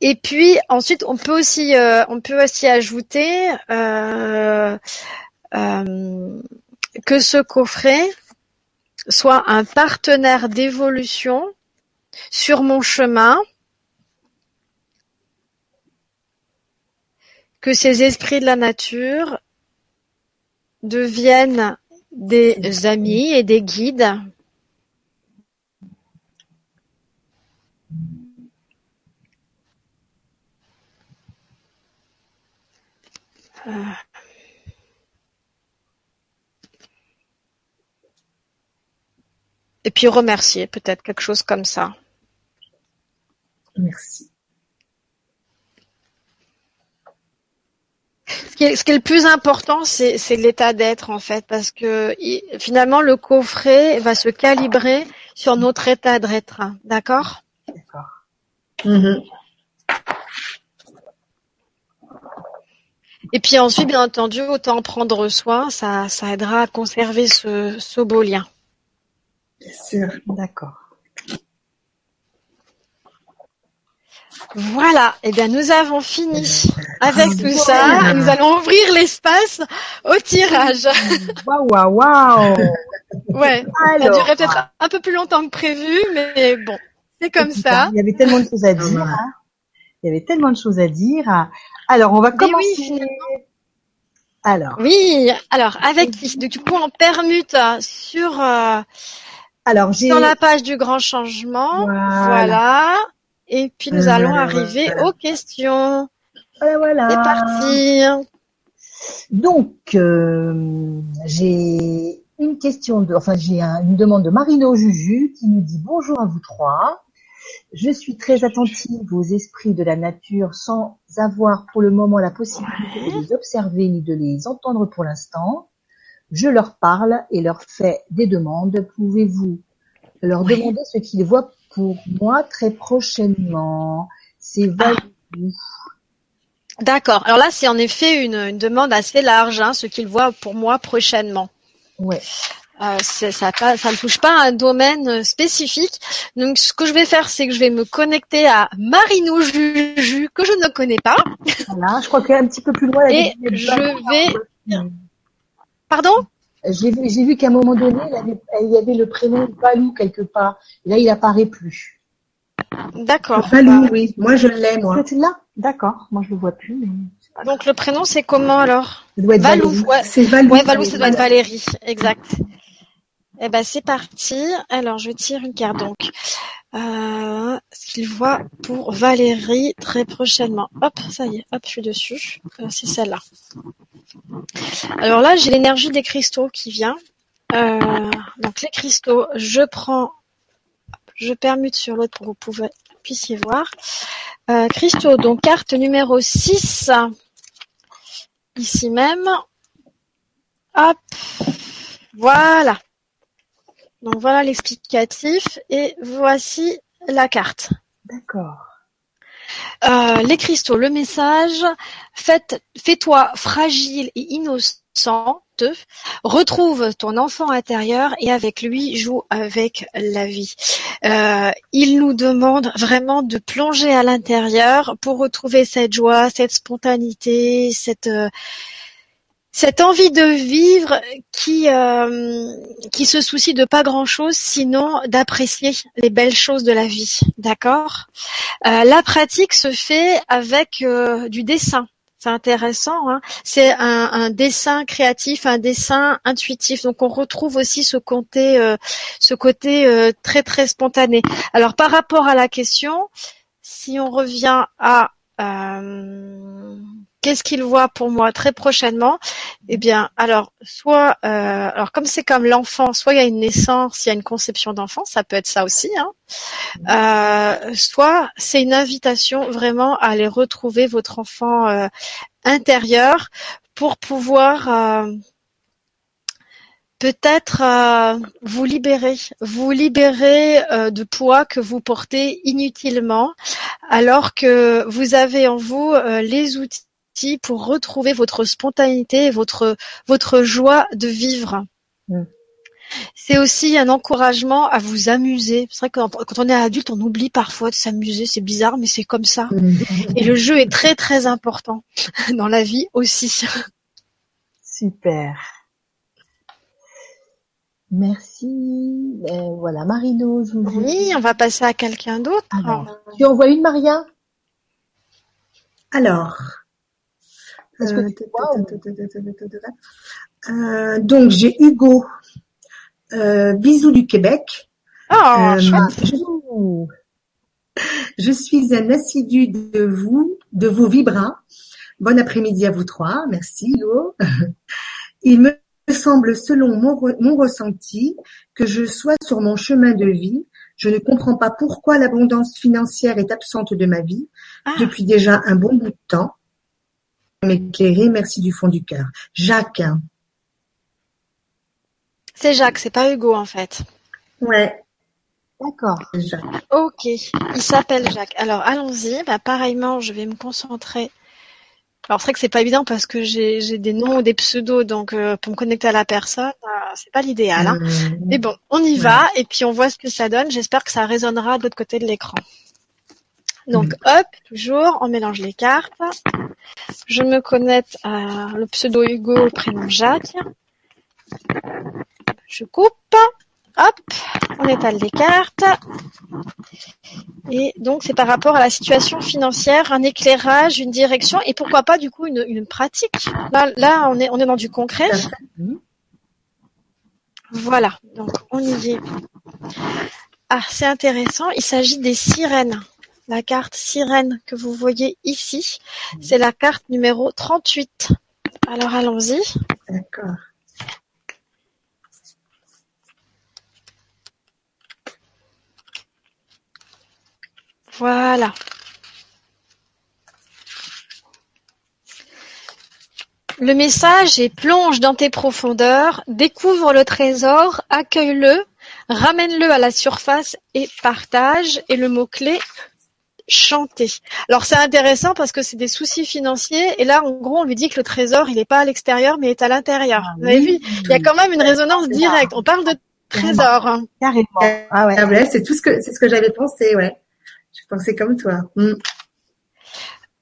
Et puis ensuite, on peut aussi euh, ajouter euh, euh, que ce coffret soit un partenaire d'évolution sur mon chemin, que ces esprits de la nature deviennent des amis et des guides. Euh. Et puis remercier, peut-être quelque chose comme ça. Merci. Ce qui est, ce qui est le plus important, c'est, l'état d'être en fait, parce que finalement le coffret va se calibrer sur notre état d'être, d'accord? D'accord. Mhm. Et puis ensuite, bien entendu, autant prendre soin, ça, ça aidera à conserver ce, ce beau lien. Bien sûr, d'accord. Voilà, et eh bien nous avons fini avec tout ça. Nous allons ouvrir l'espace au tirage. Waouh, waouh, waouh Ouais, ça durait peut-être un peu plus longtemps que prévu, mais bon, c'est comme ça. Il y avait tellement de choses à dire. Hein. Il y avait tellement de choses à dire. Alors, on va commencer. alors. Oui, alors avec du coup on permute sur euh, alors sur la page du grand changement. voilà. Et puis nous allons arriver aux questions. Voilà, voilà. C'est parti. Donc, euh, j'ai une question de, enfin j'ai une demande de Marino Juju qui nous dit bonjour à vous trois. Je suis très attentive aux esprits de la nature sans avoir pour le moment la possibilité de les observer ni de les entendre pour l'instant. Je leur parle et leur fais des demandes. Pouvez-vous leur demander ce qu'ils voient pour moi très prochainement? C'est ah. D'accord. Alors là, c'est en effet une, demande assez large, hein, ce qu'il voit pour moi prochainement. Ouais. Euh, ça, ça, ne touche pas à un domaine spécifique. Donc, ce que je vais faire, c'est que je vais me connecter à Marino Juju, que je ne connais pas. Voilà, je crois qu'elle est un petit peu plus loin. Et je vais... Pardon? J'ai vu, qu'à un moment donné, il y avait le prénom Valou quelque part. Et là, il apparaît plus. D'accord. Valou, oui. Moi, je l'ai, moi. C'est là D'accord. Moi, je le vois plus. Donc, le prénom, c'est comment alors? Valou. Ouais. C'est Valou. Ouais, Valou, ça doit être Valérie. Exact. Eh ben, c'est parti. Alors, je tire une carte. Donc, euh, ce qu'il voit pour Valérie très prochainement. Hop, ça y est. Hop, je suis dessus. Euh, c'est celle-là. Alors là, j'ai l'énergie des cristaux qui vient. Euh, donc les cristaux, je prends, je permute sur l'autre pour que vous puissiez voir. Cristaux, donc carte numéro 6, ici même. Hop, voilà. Donc voilà l'explicatif et voici la carte. D'accord. Euh, les cristaux, le message, fais-toi fragile et innocente, retrouve ton enfant intérieur et avec lui joue avec la vie. Euh, il nous demande vraiment de plonger à l'intérieur pour retrouver cette joie, cette spontanéité, cette euh, cette envie de vivre qui euh, qui se soucie de pas grand chose sinon d'apprécier les belles choses de la vie d'accord? Euh, la pratique se fait avec euh, du dessin. C'est intéressant hein. C'est un, un, dessin créatif un dessin intuitif. Donc on retrouve aussi ce côté ce côté très très spontané. Alors par rapport à la question si on revient à qu'est-ce qu'il voit pour moi très prochainement Eh bien, alors soit, euh, alors comme c'est comme l'enfant, soit il y a une naissance, il y a une conception d'enfant, ça peut être ça aussi. Hein. Euh, soit c'est une invitation vraiment à aller retrouver votre enfant euh, intérieur pour pouvoir peut-être vous libérer, vous libérer de poids que vous portez inutilement, alors que vous avez en vous les outils pour retrouver votre spontanéité et votre, votre joie de vivre. Mm. C'est aussi un encouragement à vous amuser. C'est vrai que quand on est adulte, on oublie parfois de s'amuser. C'est bizarre, mais c'est comme ça. Mm. Et le jeu est très très important dans la vie aussi. Super. Merci. Ben, voilà, Marino. Oui, on va passer à quelqu'un d'autre. Tu envoies une, Maria? Alors, donc j'ai Hugo, euh, bisous du Québec. Oh, je, suis un assidu de vous, de vos vibras. Bon après-midi à vous trois, merci Hugo. Il me semble, selon mon, mon ressenti, que je sois sur mon chemin de vie. Je ne comprends pas pourquoi l'abondance financière est absente de ma vie ah. depuis déjà un bon bout de temps. M'éclairer. Merci du fond du cœur. Jacques. C'est Jacques, c'est pas Hugo en fait. Ouais. D'accord. Jacques. Ok, il s'appelle Jacques. Alors allons-y. Bah, pareillement, je vais me concentrer. Alors c'est vrai que c'est pas évident parce que j'ai j'ai des noms ou des pseudos, donc euh, pour me connecter à la personne, euh, c'est pas l'idéal. Hein. Mmh. Mais bon, on y va et puis on voit ce que ça donne. J'espère que ça résonnera de l'autre côté de l'écran. Donc hop, toujours, on mélange les cartes. Je me connecte à le pseudo Hugo, prénom Jacques. Je coupe. Hop, on étale les cartes. Et donc c'est par rapport à la situation financière, un éclairage, une direction et pourquoi pas du coup une, une pratique. Là, là on est on est dans du concret. Fait. Voilà, donc on y est. Ah, c'est intéressant. Il s'agit des sirènes. La carte sirène que vous voyez ici, c'est la carte numéro 38. Alors allons-y. D'accord. Voilà. Le message est plonge dans tes profondeurs, découvre le trésor, accueille-le, ramène-le à la surface et partage. Et le mot-clé, chanter. Alors c'est intéressant parce que c'est des soucis financiers et là en gros on lui dit que le trésor il n'est pas à l'extérieur mais est à l'intérieur. Ah Vous avez oui. vu Il y a quand même une résonance directe. On parle de trésor. Carrément. Ah ouais. Ah ouais, c'est tout ce que c'est ce que j'avais pensé, ouais. Je pensais comme toi. Mm.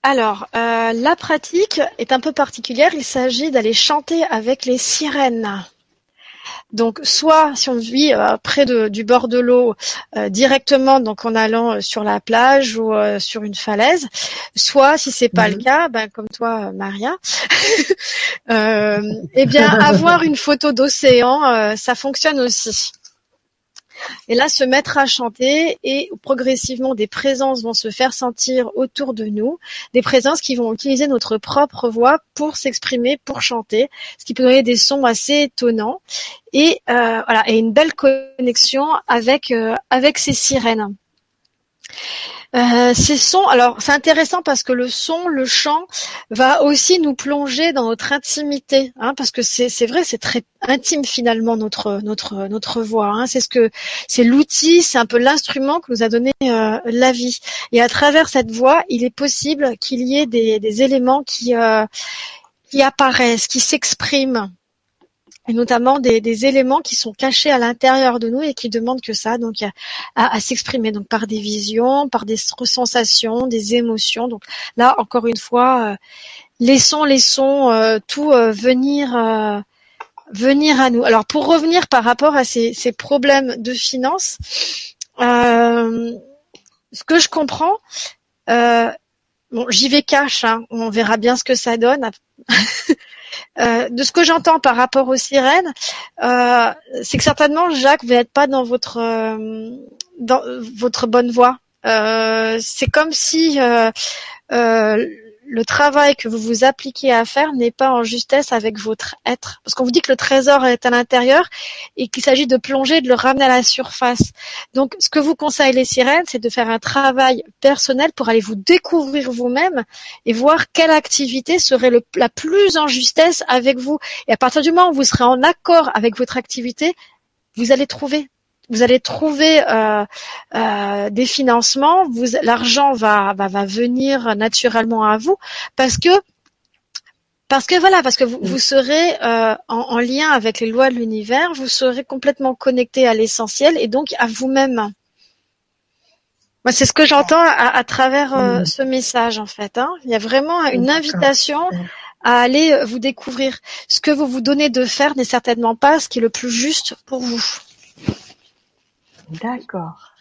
Alors, euh, la pratique est un peu particulière. Il s'agit d'aller chanter avec les sirènes. Donc, soit si on vit euh, près de- du bord de l'eau euh, directement, donc en allant euh, sur la plage ou euh, sur une falaise, soit si c'est pas Mhm. le cas, ben, comme toi, Maria, euh, eh bien, avoir une photo d'océan, euh, ça fonctionne aussi. Et là, se mettre à chanter et progressivement des présences vont se faire sentir autour de nous, des présences qui vont utiliser notre propre voix pour s'exprimer, pour chanter, ce qui peut donner des sons assez étonnants et euh, voilà et une belle connexion avec euh, avec ces sirènes. Euh, ces sons, alors c'est intéressant parce que le son, le chant, va aussi nous plonger dans notre intimité, hein, parce que c'est vrai, c'est très intime finalement notre notre notre voix. Hein, c'est ce que c'est l'outil, c'est un peu l'instrument que nous a donné euh, la vie. Et à travers cette voix, il est possible qu'il y ait des, des éléments qui euh, qui apparaissent, qui s'expriment et notamment des, des éléments qui sont cachés à l'intérieur de nous et qui demandent que ça, donc à, à- s'exprimer, donc par des visions, par des sensations, des émotions. Donc là, encore une fois, euh, laissons, laissons euh, tout euh, venir, euh, venir à nous. Alors pour revenir par rapport à ces, ces problèmes de finances, euh, ce que je comprends, euh, bon, j'y vais cash, hein, on verra bien ce que ça donne. Euh, de ce que j'entends par rapport aux sirènes, euh, c'est que certainement Jacques, vous n'êtes pas dans votre euh, dans votre bonne voie. C'est comme si le travail que vous vous appliquez à faire n'est pas en justesse avec votre être. Parce qu'on vous dit que le trésor est à l'intérieur et qu'il s'agit de plonger, de le ramener à la surface. Donc, ce que vous conseillent les sirènes, c'est de faire un travail personnel pour aller vous découvrir vous-même et voir quelle activité serait la plus en justesse avec vous. Et à partir du moment où vous serez en accord avec votre activité, vous allez trouver. Vous allez trouver euh, euh, des financements. Vous, l'argent va, va va venir naturellement à vous parce que parce que voilà, parce que vous, vous serez euh, en, en lien avec les lois de l'univers, vous serez complètement connecté à l'essentiel et donc à vous-même. Moi, c'est ce que j'entends à, à travers euh, Mhm. ce message en fait. hein. Il y a vraiment une invitation Super. à aller vous découvrir. Ce que vous vous donnez de faire n'est certainement pas ce qui est le plus juste pour vous. D'accord.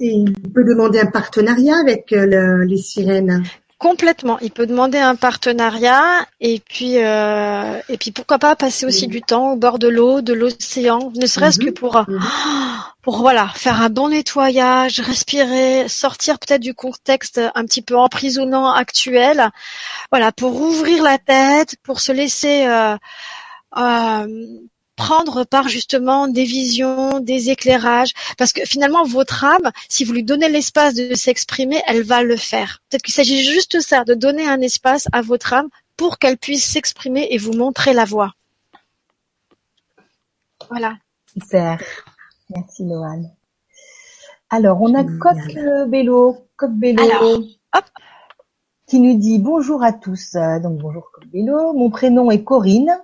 Et il peut demander un partenariat avec euh, le- les sirènes? Complètement. Il peut demander un partenariat et puis euh, et puis pourquoi pas passer aussi du temps au bord de l'eau, de l'océan, ne serait-ce que Mhm. pour Mhm. pour voilà faire un bon nettoyage, respirer, sortir peut-être du contexte un petit peu emprisonnant actuel, voilà pour ouvrir la tête, pour se laisser euh, euh, prendre par justement des visions, des éclairages, parce que finalement votre âme, si vous lui donnez l'espace de s'exprimer, elle va le faire. Peut-être qu'il s'agit juste ça, de donner un espace à votre âme pour qu'elle puisse s'exprimer et vous montrer la voie. Voilà. Super. Merci Loane. Alors, on a Coq Bello, Coq Bello, Alors, hop. qui nous dit bonjour à tous. Euh, Donc bonjour Coq Bello. Mon prénom est Corinne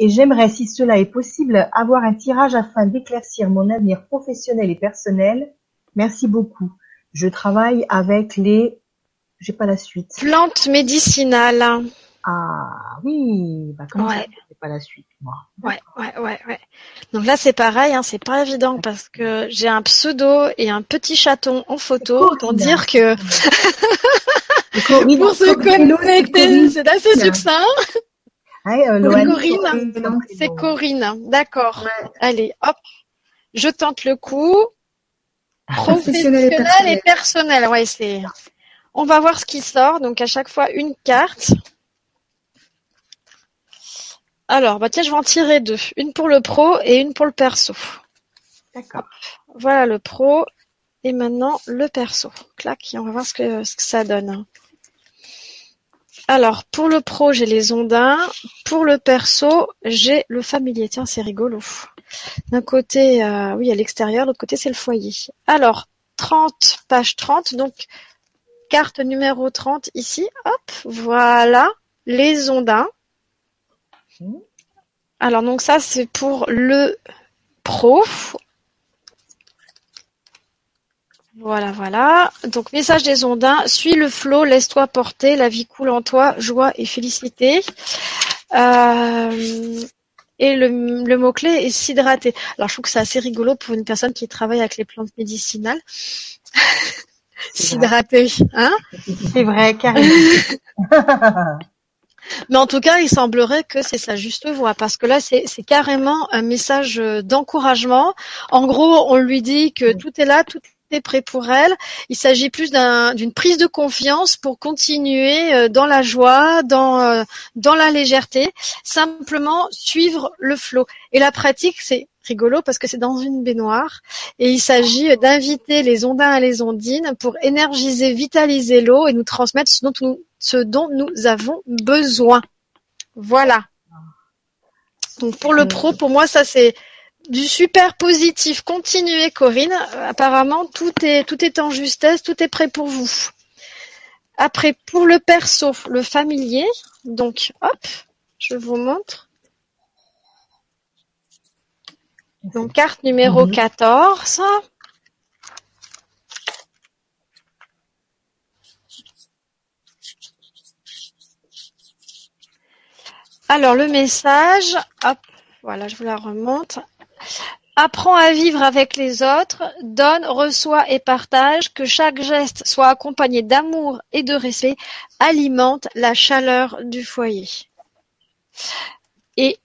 et j'aimerais, si cela est possible, avoir un tirage afin d'éclaircir mon avenir professionnel et personnel. Merci beaucoup. Je travaille avec les, j'ai pas la suite. Plantes médicinales. Ah oui, bah comment Ouais. j'ai pas la suite moi. Ouais, ouais, ouais, ouais. Donc là, c'est pareil, hein, c'est pas évident parce que j'ai un pseudo et un petit chaton en photo pour dire que pour se c'est connecter, c'est assez succinct. Ouais, euh, Corinne. C'est Corinne, d'accord. Ouais. Allez, hop, je tente le coup. Professionnel et Professionnel et personnel. personnel, ouais, c'est. On va voir ce qui sort. Donc à chaque fois une carte. Alors, bah tiens, je vais en tirer deux. Une pour le pro et une pour le perso. D'accord. Voilà le pro. Et maintenant le perso. Clac, et on va voir ce que, ce que ça donne. Alors, pour le pro, j'ai les ondins. Pour le perso, j'ai le familier. Tiens, c'est rigolo. D'un côté, euh, oui, à l'extérieur, l'autre côté, c'est le foyer. Alors, 30, page 30, donc carte numéro 30 ici. Hop, voilà, les ondins. Mhm. Alors, donc ça, c'est pour le pro. Voilà, voilà. Donc, message des ondins. Suis le flot, laisse-toi porter, la vie coule en toi, joie et félicité. Euh, et le, le mot-clé est s'hydrater. Alors, je trouve que c'est assez rigolo pour une personne qui travaille avec les plantes médicinales. S'hydrater, hein? C'est vrai, carrément. Mais en tout cas, il semblerait que c'est sa juste voie, parce que là, c'est carrément un message d'encouragement. En gros, on lui dit que tout est là, tout est prêt pour elle. Il s'agit plus d'un- d'une prise de confiance pour continuer euh, dans la joie, dans euh, dans la légèreté, simplement suivre le flot. Et la pratique, c'est rigolo parce que c'est dans une baignoire et il s'agit d'inviter les ondins et les ondines pour énergiser, vitaliser l'eau et nous transmettre ce dont nous, ce dont nous avons besoin. Voilà. Donc pour le pro, pour moi, ça c'est du super positif. Continuez, Corinne. Apparemment, tout est tout est en justesse, tout est prêt pour vous. Après, pour le perso, le familier. Donc, hop, je vous montre. Donc, carte numéro Mhm. 14. Alors, le message, hop, voilà, je vous la remonte. Apprends à vivre avec les autres, donne, reçoit et partage, que chaque geste soit accompagné d'amour et de respect, alimente la chaleur du foyer. Et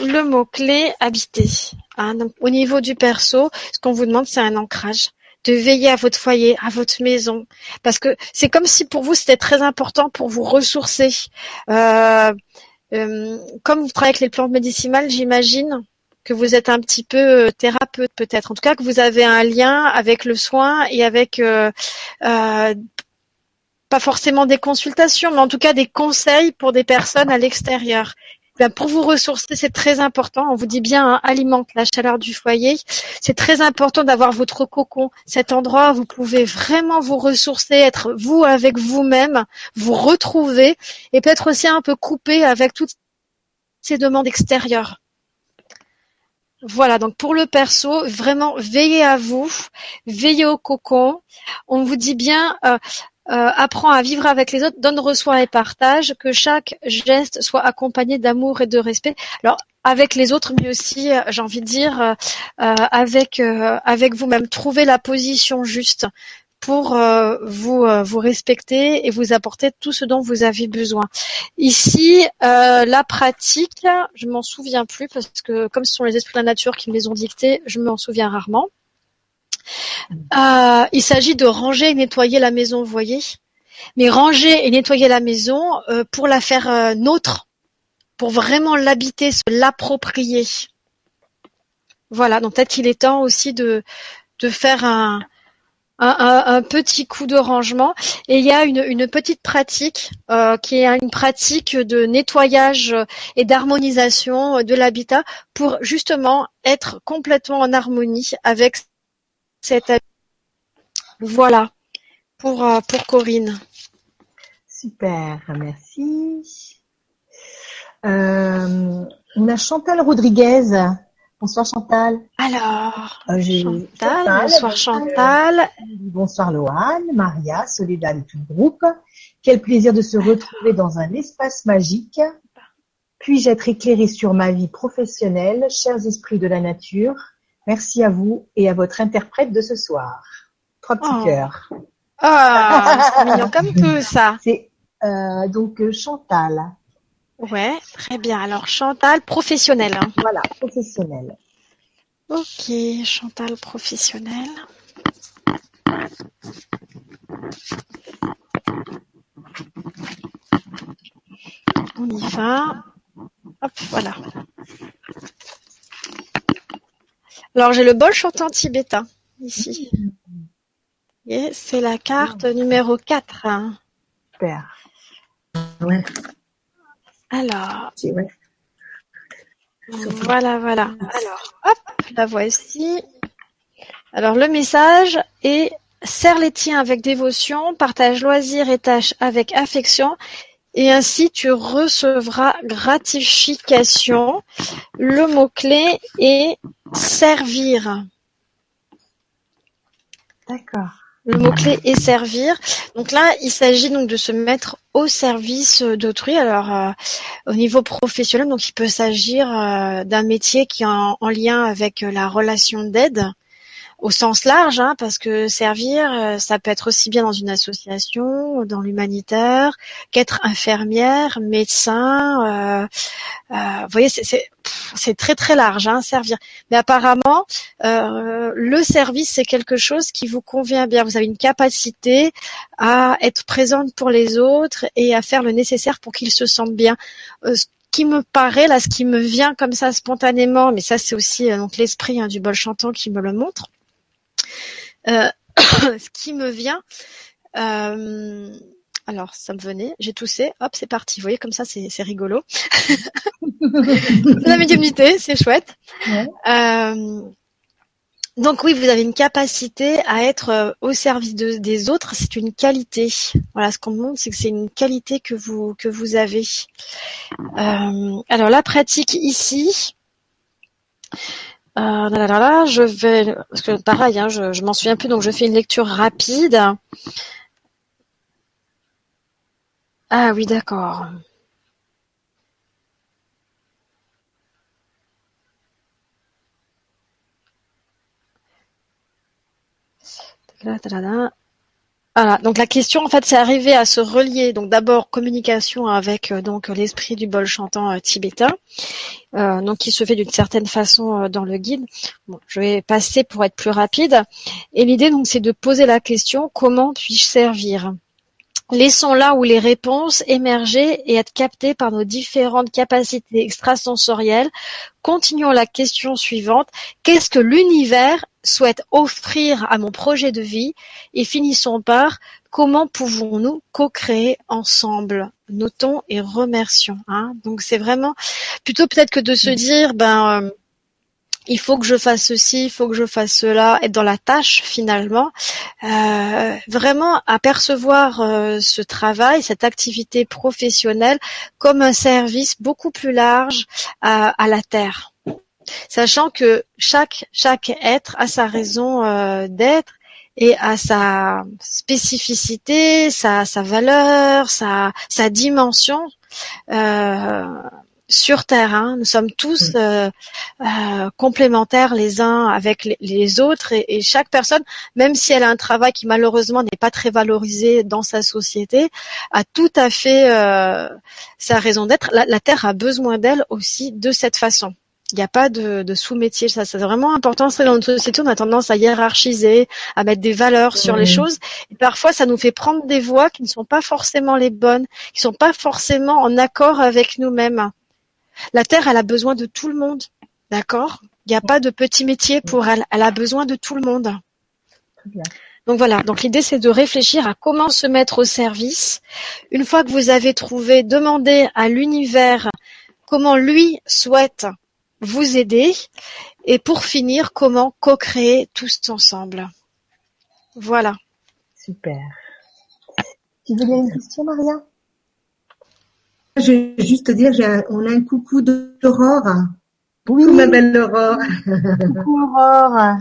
le mot-clé habiter. Hein, donc, au niveau du perso, ce qu'on vous demande, c'est un ancrage de veiller à votre foyer, à votre maison, parce que c'est comme si pour vous c'était très important pour vous ressourcer. Euh, euh, comme vous travaillez avec les plantes médicinales, j'imagine que vous êtes un petit peu euh, thérapeute peut-être. En tout cas, que vous avez un lien avec le soin et avec euh, euh, pas forcément des consultations, mais en tout cas des conseils pour des personnes à l'extérieur. Ben, pour vous ressourcer, c'est très important. On vous dit bien, hein, alimente la chaleur du foyer. C'est très important d'avoir votre cocon, cet endroit où vous pouvez vraiment vous ressourcer, être vous avec vous-même, vous retrouver et peut-être aussi un peu couper avec toutes ces demandes extérieures. Voilà, donc pour le perso, vraiment veillez à vous, veillez au cocon. On vous dit bien, euh, euh, apprends à vivre avec les autres, donne, reçoit et partage, que chaque geste soit accompagné d'amour et de respect. Alors avec les autres, mais aussi, euh, j'ai envie de dire, avec avec vous-même. Trouvez la position juste pour euh, vous euh, vous respecter et vous apporter tout ce dont vous avez besoin. Ici, euh, la pratique, je m'en souviens plus parce que comme ce sont les esprits de la nature qui me les ont dictés, je m'en souviens rarement. Euh, il s'agit de ranger et nettoyer la maison, vous voyez. Mais ranger et nettoyer la maison euh, pour la faire euh, nôtre, pour vraiment l'habiter, se l'approprier. Voilà, donc peut-être qu'il est temps aussi de, de faire un, un, un, petit coup de rangement. Et il y a une, petite pratique euh, qui est une pratique de nettoyage et d'harmonisation de l'habitat pour justement être complètement en harmonie avec cet habitat. Voilà pour, euh, pour Corinne. Super, merci. Euh, Chantal Rodriguez Bonsoir Chantal. Alors, euh, Chantal, bonsoir Chantal. bonsoir Loane, Maria, Soledad et tout le groupe. Quel plaisir de se retrouver dans un espace magique. Puis-je être éclairée sur ma vie professionnelle, chers esprits de la nature? Merci à vous et à votre interprète de ce soir. Trois petits oh. cœurs. Ah, c'est mignon comme tout ça. C'est euh, donc euh, Chantal. Ouais, très bien. Alors Chantal, professionnel. Hein. Voilà, professionnel. Ok, Chantal, professionnel. On y va. Hop, voilà. Alors j'ai le bol chantant tibétain ici. Et c'est la carte numéro 4. Super. Ouais. Alors. Voilà, voilà. Alors, hop, la voici. Alors, le message est serre les tiens avec dévotion, partage loisirs et tâches avec affection, et ainsi tu recevras gratification. Le mot-clé est servir. D'accord. Le mot-clé est servir. Donc là, il s'agit donc de se mettre au service d'autrui. Alors, euh, au niveau professionnel, donc il peut s'agir euh, d'un métier qui est en, lien avec la relation d'aide au sens large, hein, parce que servir, euh, ça peut être aussi bien dans une association, dans l'humanitaire, qu'être infirmière, médecin. Euh, euh, vous voyez, c'est très très large, hein, servir. Mais apparemment, le service, c'est quelque chose qui vous convient bien. Vous avez une capacité à être présente pour les autres et à faire le nécessaire pour qu'ils se sentent bien Ce qui me paraît là, ce qui me vient comme ça spontanément, mais ça c'est aussi donc l'esprit hein, du bol chantant qui me le montre. Euh, ce qui me vient, euh, alors ça me venait, j'ai toussé, hop c'est parti. Vous voyez comme ça c'est rigolo. la médiumnité, c'est chouette. Euh, donc oui, vous avez une capacité à être au service des autres, c'est une qualité. Voilà, ce qu'on me montre, c'est que c'est une qualité que vous que vous avez. alors la pratique ici, euh, là, je vais, parce que pareil, hein, je, je m'en souviens plus, donc je fais une lecture rapide. Ah oui, d'accord. Voilà, donc la question en fait c'est arriver à se relier donc d'abord communication avec euh, donc l'esprit du bol chantant euh, tibétain, euh, donc qui se fait d'une certaine façon dans le guide. Bon, je vais passer pour être plus rapide. Et l'idée donc c'est de poser la question comment puis-je servir? Laissons là où les réponses émerger et être captées par nos différentes capacités extrasensorielles. Continuons la question suivante. Qu'est-ce que l'univers souhaite offrir à mon projet de vie et finissons par comment pouvons-nous co-créer ensemble Notons et remercions. Hein. Donc c'est vraiment plutôt peut-être que de se dire ben euh, il faut que je fasse ceci, il faut que je fasse cela, être dans la tâche finalement, euh, vraiment apercevoir euh, ce travail, cette activité professionnelle comme un service beaucoup plus large à la terre sachant que chaque chaque être a sa raison euh, d'être et a sa spécificité, sa, sa valeur, sa, sa dimension euh, sur Terre. Hein. Nous sommes tous mm. euh, euh, complémentaires les uns avec les, autres et, et, chaque personne, même si elle a un travail qui malheureusement n'est pas très valorisé dans sa société, a tout à fait euh, sa raison d'être. La, la Terre a besoin d'elle aussi de cette façon. Il n'y a pas de, de sous-métier, ça c'est vraiment important. C'est dans notre société, on a tendance à hiérarchiser, à mettre des valeurs sur les choses. Et parfois, ça nous fait prendre des voies qui ne sont pas forcément les bonnes, qui ne sont pas forcément en accord avec nous-mêmes. La Terre, elle a besoin de tout le monde, d'accord? Il n'y a pas de petit métier pour elle. Elle a besoin de tout le monde. Très bien. Donc voilà, donc l'idée c'est de réfléchir à comment se mettre au service. Une fois que vous avez trouvé, demandez à l'univers comment lui souhaite vous aider et pour finir, comment co-créer tous ensemble. Voilà. Super. Tu veux dire une question, Maria? Je vais juste te dire, j'ai un- on a un coucou d'Aurore. Oui. Ma belle Aurore. Coucou Aurore.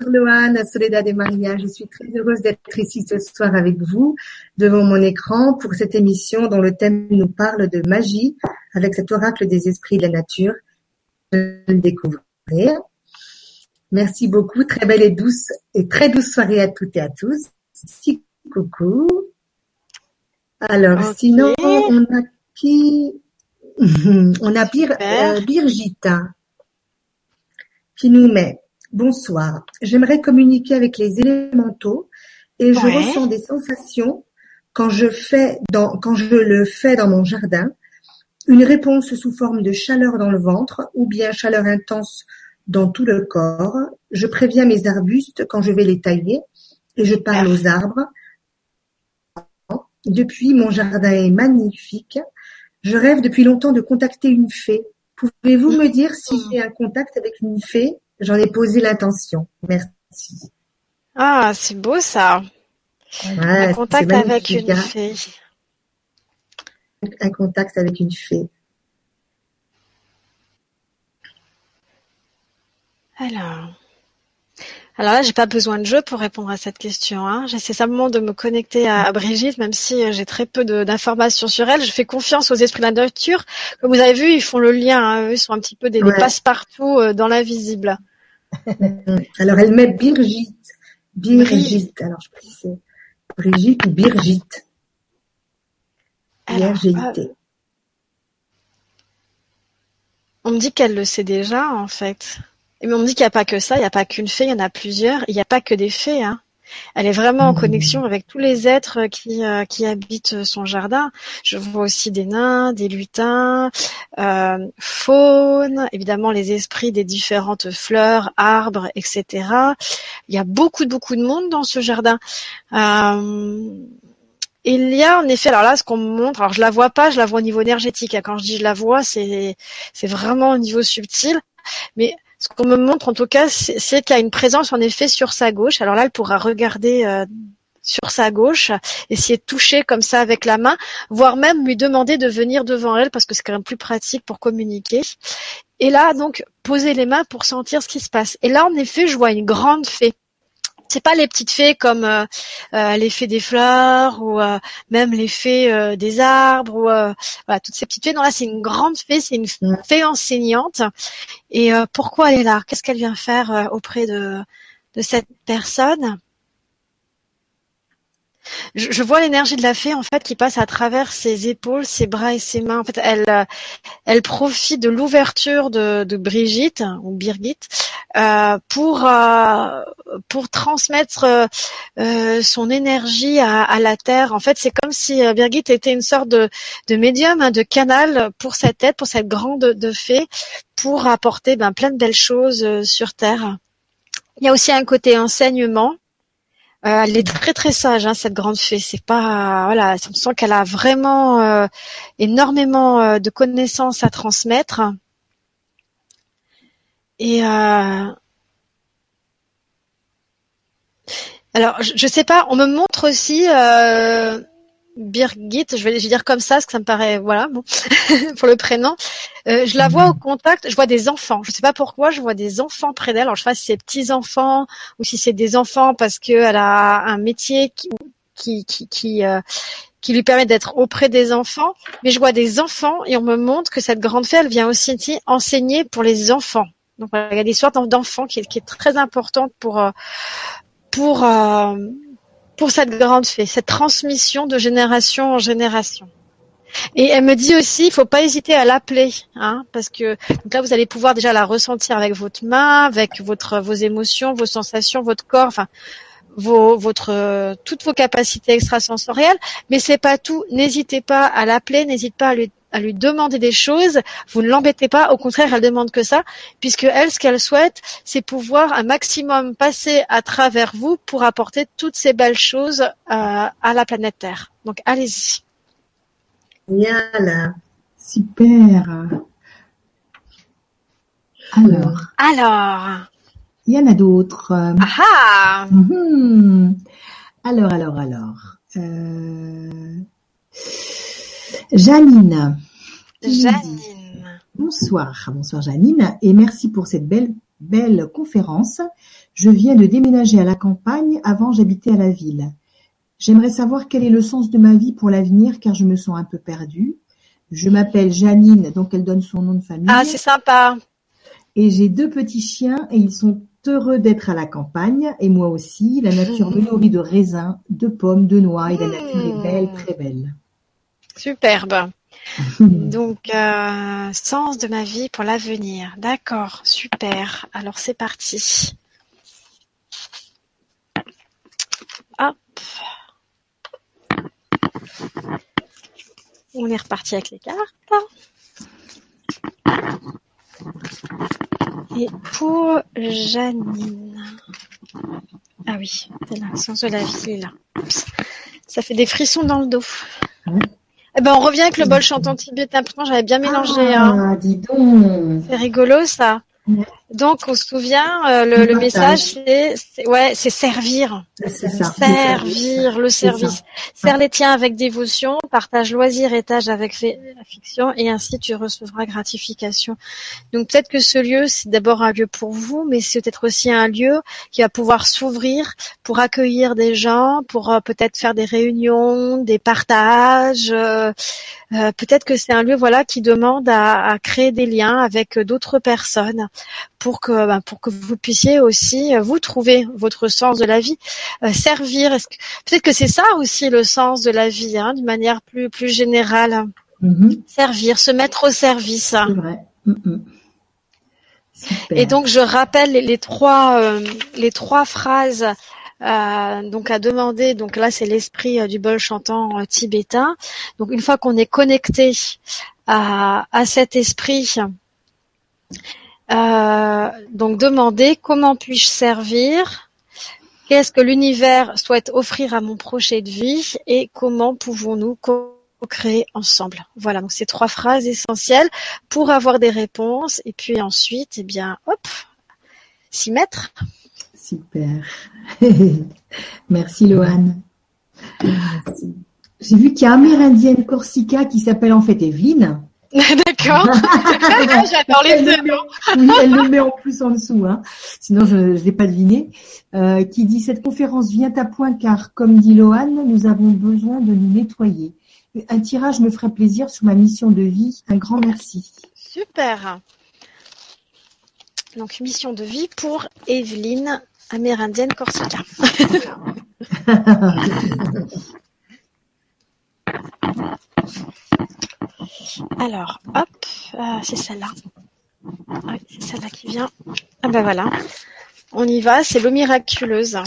Loane, Soledad et Maria, je suis très heureuse d'être ici ce soir avec vous, devant mon écran, pour cette émission dont le thème nous parle de magie, avec cet oracle des esprits de la nature. Le découvrir. Merci beaucoup, très belle et douce, et très douce soirée à toutes et à tous. Si, coucou. Alors, sinon, on a qui? On a Bir, euh, Birgita qui nous met Bonsoir. J'aimerais communiquer avec les élémentaux et je Ouais. ressens des sensations quand je fais dans, quand je le fais dans mon jardin. Une réponse sous forme de chaleur dans le ventre ou bien chaleur intense dans tout le corps. Je préviens mes arbustes quand je vais les tailler et je parle aux arbres. Depuis, mon jardin est magnifique. Je rêve depuis longtemps de contacter une fée. Pouvez-vous me dire si j'ai un contact avec une fée? J'en ai posé l'intention. Merci. Ah, c'est beau ça. Ouais, Un contact avec une fée. Un contact avec une fée. Alors. Alors là, j'ai pas besoin de jeu pour répondre à cette question. Hein. J'essaie simplement de me connecter à, à Brigitte, même si euh, j'ai très peu d'informations sur elle. Je fais confiance aux esprits de la nature. Comme vous avez vu, ils font le lien. hein. Eux, ils sont un petit peu des, passe-partout euh, dans l'invisible. Alors, elle met Birgit. Birgit. Alors, je sais Brigitte ou B-R-G-I-T. On me dit qu'elle le sait déjà, en fait. Mais on me dit qu'il n'y a pas que ça, il n'y a pas qu'une fée, il y en a plusieurs. Il n'y a pas que des fées. Hein. Elle est vraiment en Mhm. connexion avec tous les êtres qui, euh, qui habitent son jardin. Je vois aussi des nains, des lutins, euh, faune, évidemment les esprits des différentes fleurs, arbres, etc. Il y a beaucoup, beaucoup de monde dans ce jardin. Euh, il y a en effet, alors là, ce qu'on me montre, alors je la vois pas, je la vois au niveau énergétique. hein. Quand je dis je la vois, c'est c'est vraiment au niveau subtil. Mais ce qu'on me montre en tout cas, c'est qu'il y a une présence en effet sur sa gauche. Alors là, elle pourra regarder euh, sur sa gauche, essayer de toucher comme ça avec la main, voire même lui demander de venir devant elle parce que c'est quand même plus pratique pour communiquer. Et là, donc, poser les mains pour sentir ce qui se passe. Et là, en effet, je vois une grande fée. C'est pas les petites fées comme euh, euh, les fées des fleurs ou euh, même les fées euh, des arbres ou euh, voilà toutes ces petites fées. Non là c'est une grande fée, c'est une fée enseignante. Et euh, pourquoi elle est là? Qu'est-ce qu'elle vient faire euh, auprès de de cette personne? Je, vois l'énergie de la fée en fait qui passe à travers ses épaules, ses bras et ses mains. En fait, elle euh, profite de l'ouverture de, Brigitte ou Birgit euh, pour euh, pour transmettre son énergie à, la terre. En fait, c'est comme si Birgit était une sorte de, médium, hein, de canal pour cette tête, pour cette grande de fée, pour apporter ben, plein de belles choses sur terre. Il y a aussi un côté enseignement. Euh, elle est très très sage, hein, cette grande fée. C'est pas voilà, on sent qu'elle a vraiment euh, énormément euh, de connaissances à transmettre. Et euh, alors, je, je sais pas, on me montre aussi Birgit, je vais, dire comme ça, parce que ça me paraît, voilà, bon, pour le prénom. Euh, je la vois au contact, je vois des enfants. Je sais pas pourquoi, je vois des enfants près d'elle. Alors, je sais pas si c'est petits enfants ou si c'est des enfants parce qu'elle a un métier euh, qui lui permet d'être auprès des enfants. Mais je vois des enfants et on me montre que cette grande fée, elle vient aussi enseigner pour les enfants. Donc, il y a des sortes d'enfants qui, est très importante pour euh, pour pour cette grande fée, cette transmission de génération en génération. Et elle me dit aussi, il faut pas hésiter à l'appeler, hein, parce que là vous allez pouvoir déjà la ressentir avec votre main, avec votre vos émotions, vos sensations, votre corps, enfin votre toutes vos capacités extrasensorielles. Mais c'est pas tout. N'hésitez pas à l'appeler, n'hésitez pas à lui à lui demander des choses, vous ne l'embêtez pas. Au contraire, elle demande que ça, puisque elle, ce qu'elle souhaite, c'est pouvoir un maximum passer à travers vous pour apporter toutes ces belles choses euh, à la planète Terre. Donc, allez-y. Génial. Super. Alors, Alors, il y en a d'autres. ah ah Mhm. Alors, alors, alors. Euh, Dit, Janine. Bonsoir, bonsoir Janine, et merci pour cette belle, belle conférence. Je viens de déménager à la campagne, avant j'habitais à la ville. J'aimerais savoir quel est le sens de ma vie pour l'avenir, car je me sens un peu perdue. Je m'appelle Janine, donc elle donne son nom de famille. Ah, c'est sympa. Et j'ai deux petits chiens et ils sont heureux d'être à la campagne et moi aussi. La nature me nourrit de raisins, de pommes, de noix et la nature est belle, très belle. Superbe. Donc, euh, sens de ma vie pour l'avenir. D'accord, super. Alors, c'est parti. Hop. On est reparti avec les cartes. Et pour Janine. Ah oui, c'est là, sens de la vie, il est là. Ça fait des frissons dans le dos. Eh ben, on revient avec le bol chantant tibétain. Pourtant, j'avais bien mélangé. hein. Ah, dis donc. C'est rigolo, ça. Donc, on se souvient, euh, le, Le message, c'est, c'est- ouais, c'est servir. C'est ça. Servir, le service. Serre les tiens avec dévotion, partage loisir et tâche avec affection, et ainsi tu recevras gratification. Donc peut-être que ce lieu, c'est d'abord un lieu pour vous, mais c'est peut-être aussi un lieu qui va pouvoir s'ouvrir pour accueillir des gens, pour euh, peut-être faire des réunions, des partages. euh, euh, peut-être que c'est un lieu, voilà, qui demande à, à créer des liens avec euh, d'autres personnes pour que, ben, pour que vous puissiez aussi euh, vous trouver votre sens de la vie, Euh, servir. Peut-être que c'est ça aussi le sens de la vie, hein, d'une manière plus plus générale. Mhm, Servir, se mettre au service. C'est vrai. Mhm. Super. Et donc je rappelle les, les trois euh, les trois phrases euh, donc à demander. Donc là c'est l'esprit euh, du bol chantant tibétain. Donc une fois qu'on est connecté à, à cet esprit, euh, donc demander comment puis-je servir, qu'est-ce que l'univers souhaite offrir à mon projet de vie et comment pouvons-nous co-créer ensemble. Voilà, donc ces trois phrases essentielles pour avoir des réponses et puis ensuite, eh bien, hop, s'y mettre. Super. Merci Loane. J'ai vu qu'il y a Amérindienne Corsica qui s'appelle en fait Evelyne. D'accord. J'adore les deux. Oui, elle le met en plus en dessous, hein. sinon je ne l'ai pas deviné. Euh, qui dit cette conférence vient à point car, comme dit Loane, nous avons besoin de nous nettoyer. Un tirage me ferait plaisir sur ma mission de vie. Un grand merci. Super. Donc mission de vie pour Evelyne, amérindienne Corsica. Alors, hop, euh, c'est celle-là. C'est celle-là qui vient. Ah ben voilà. On y va, c'est l'eau miraculeuse.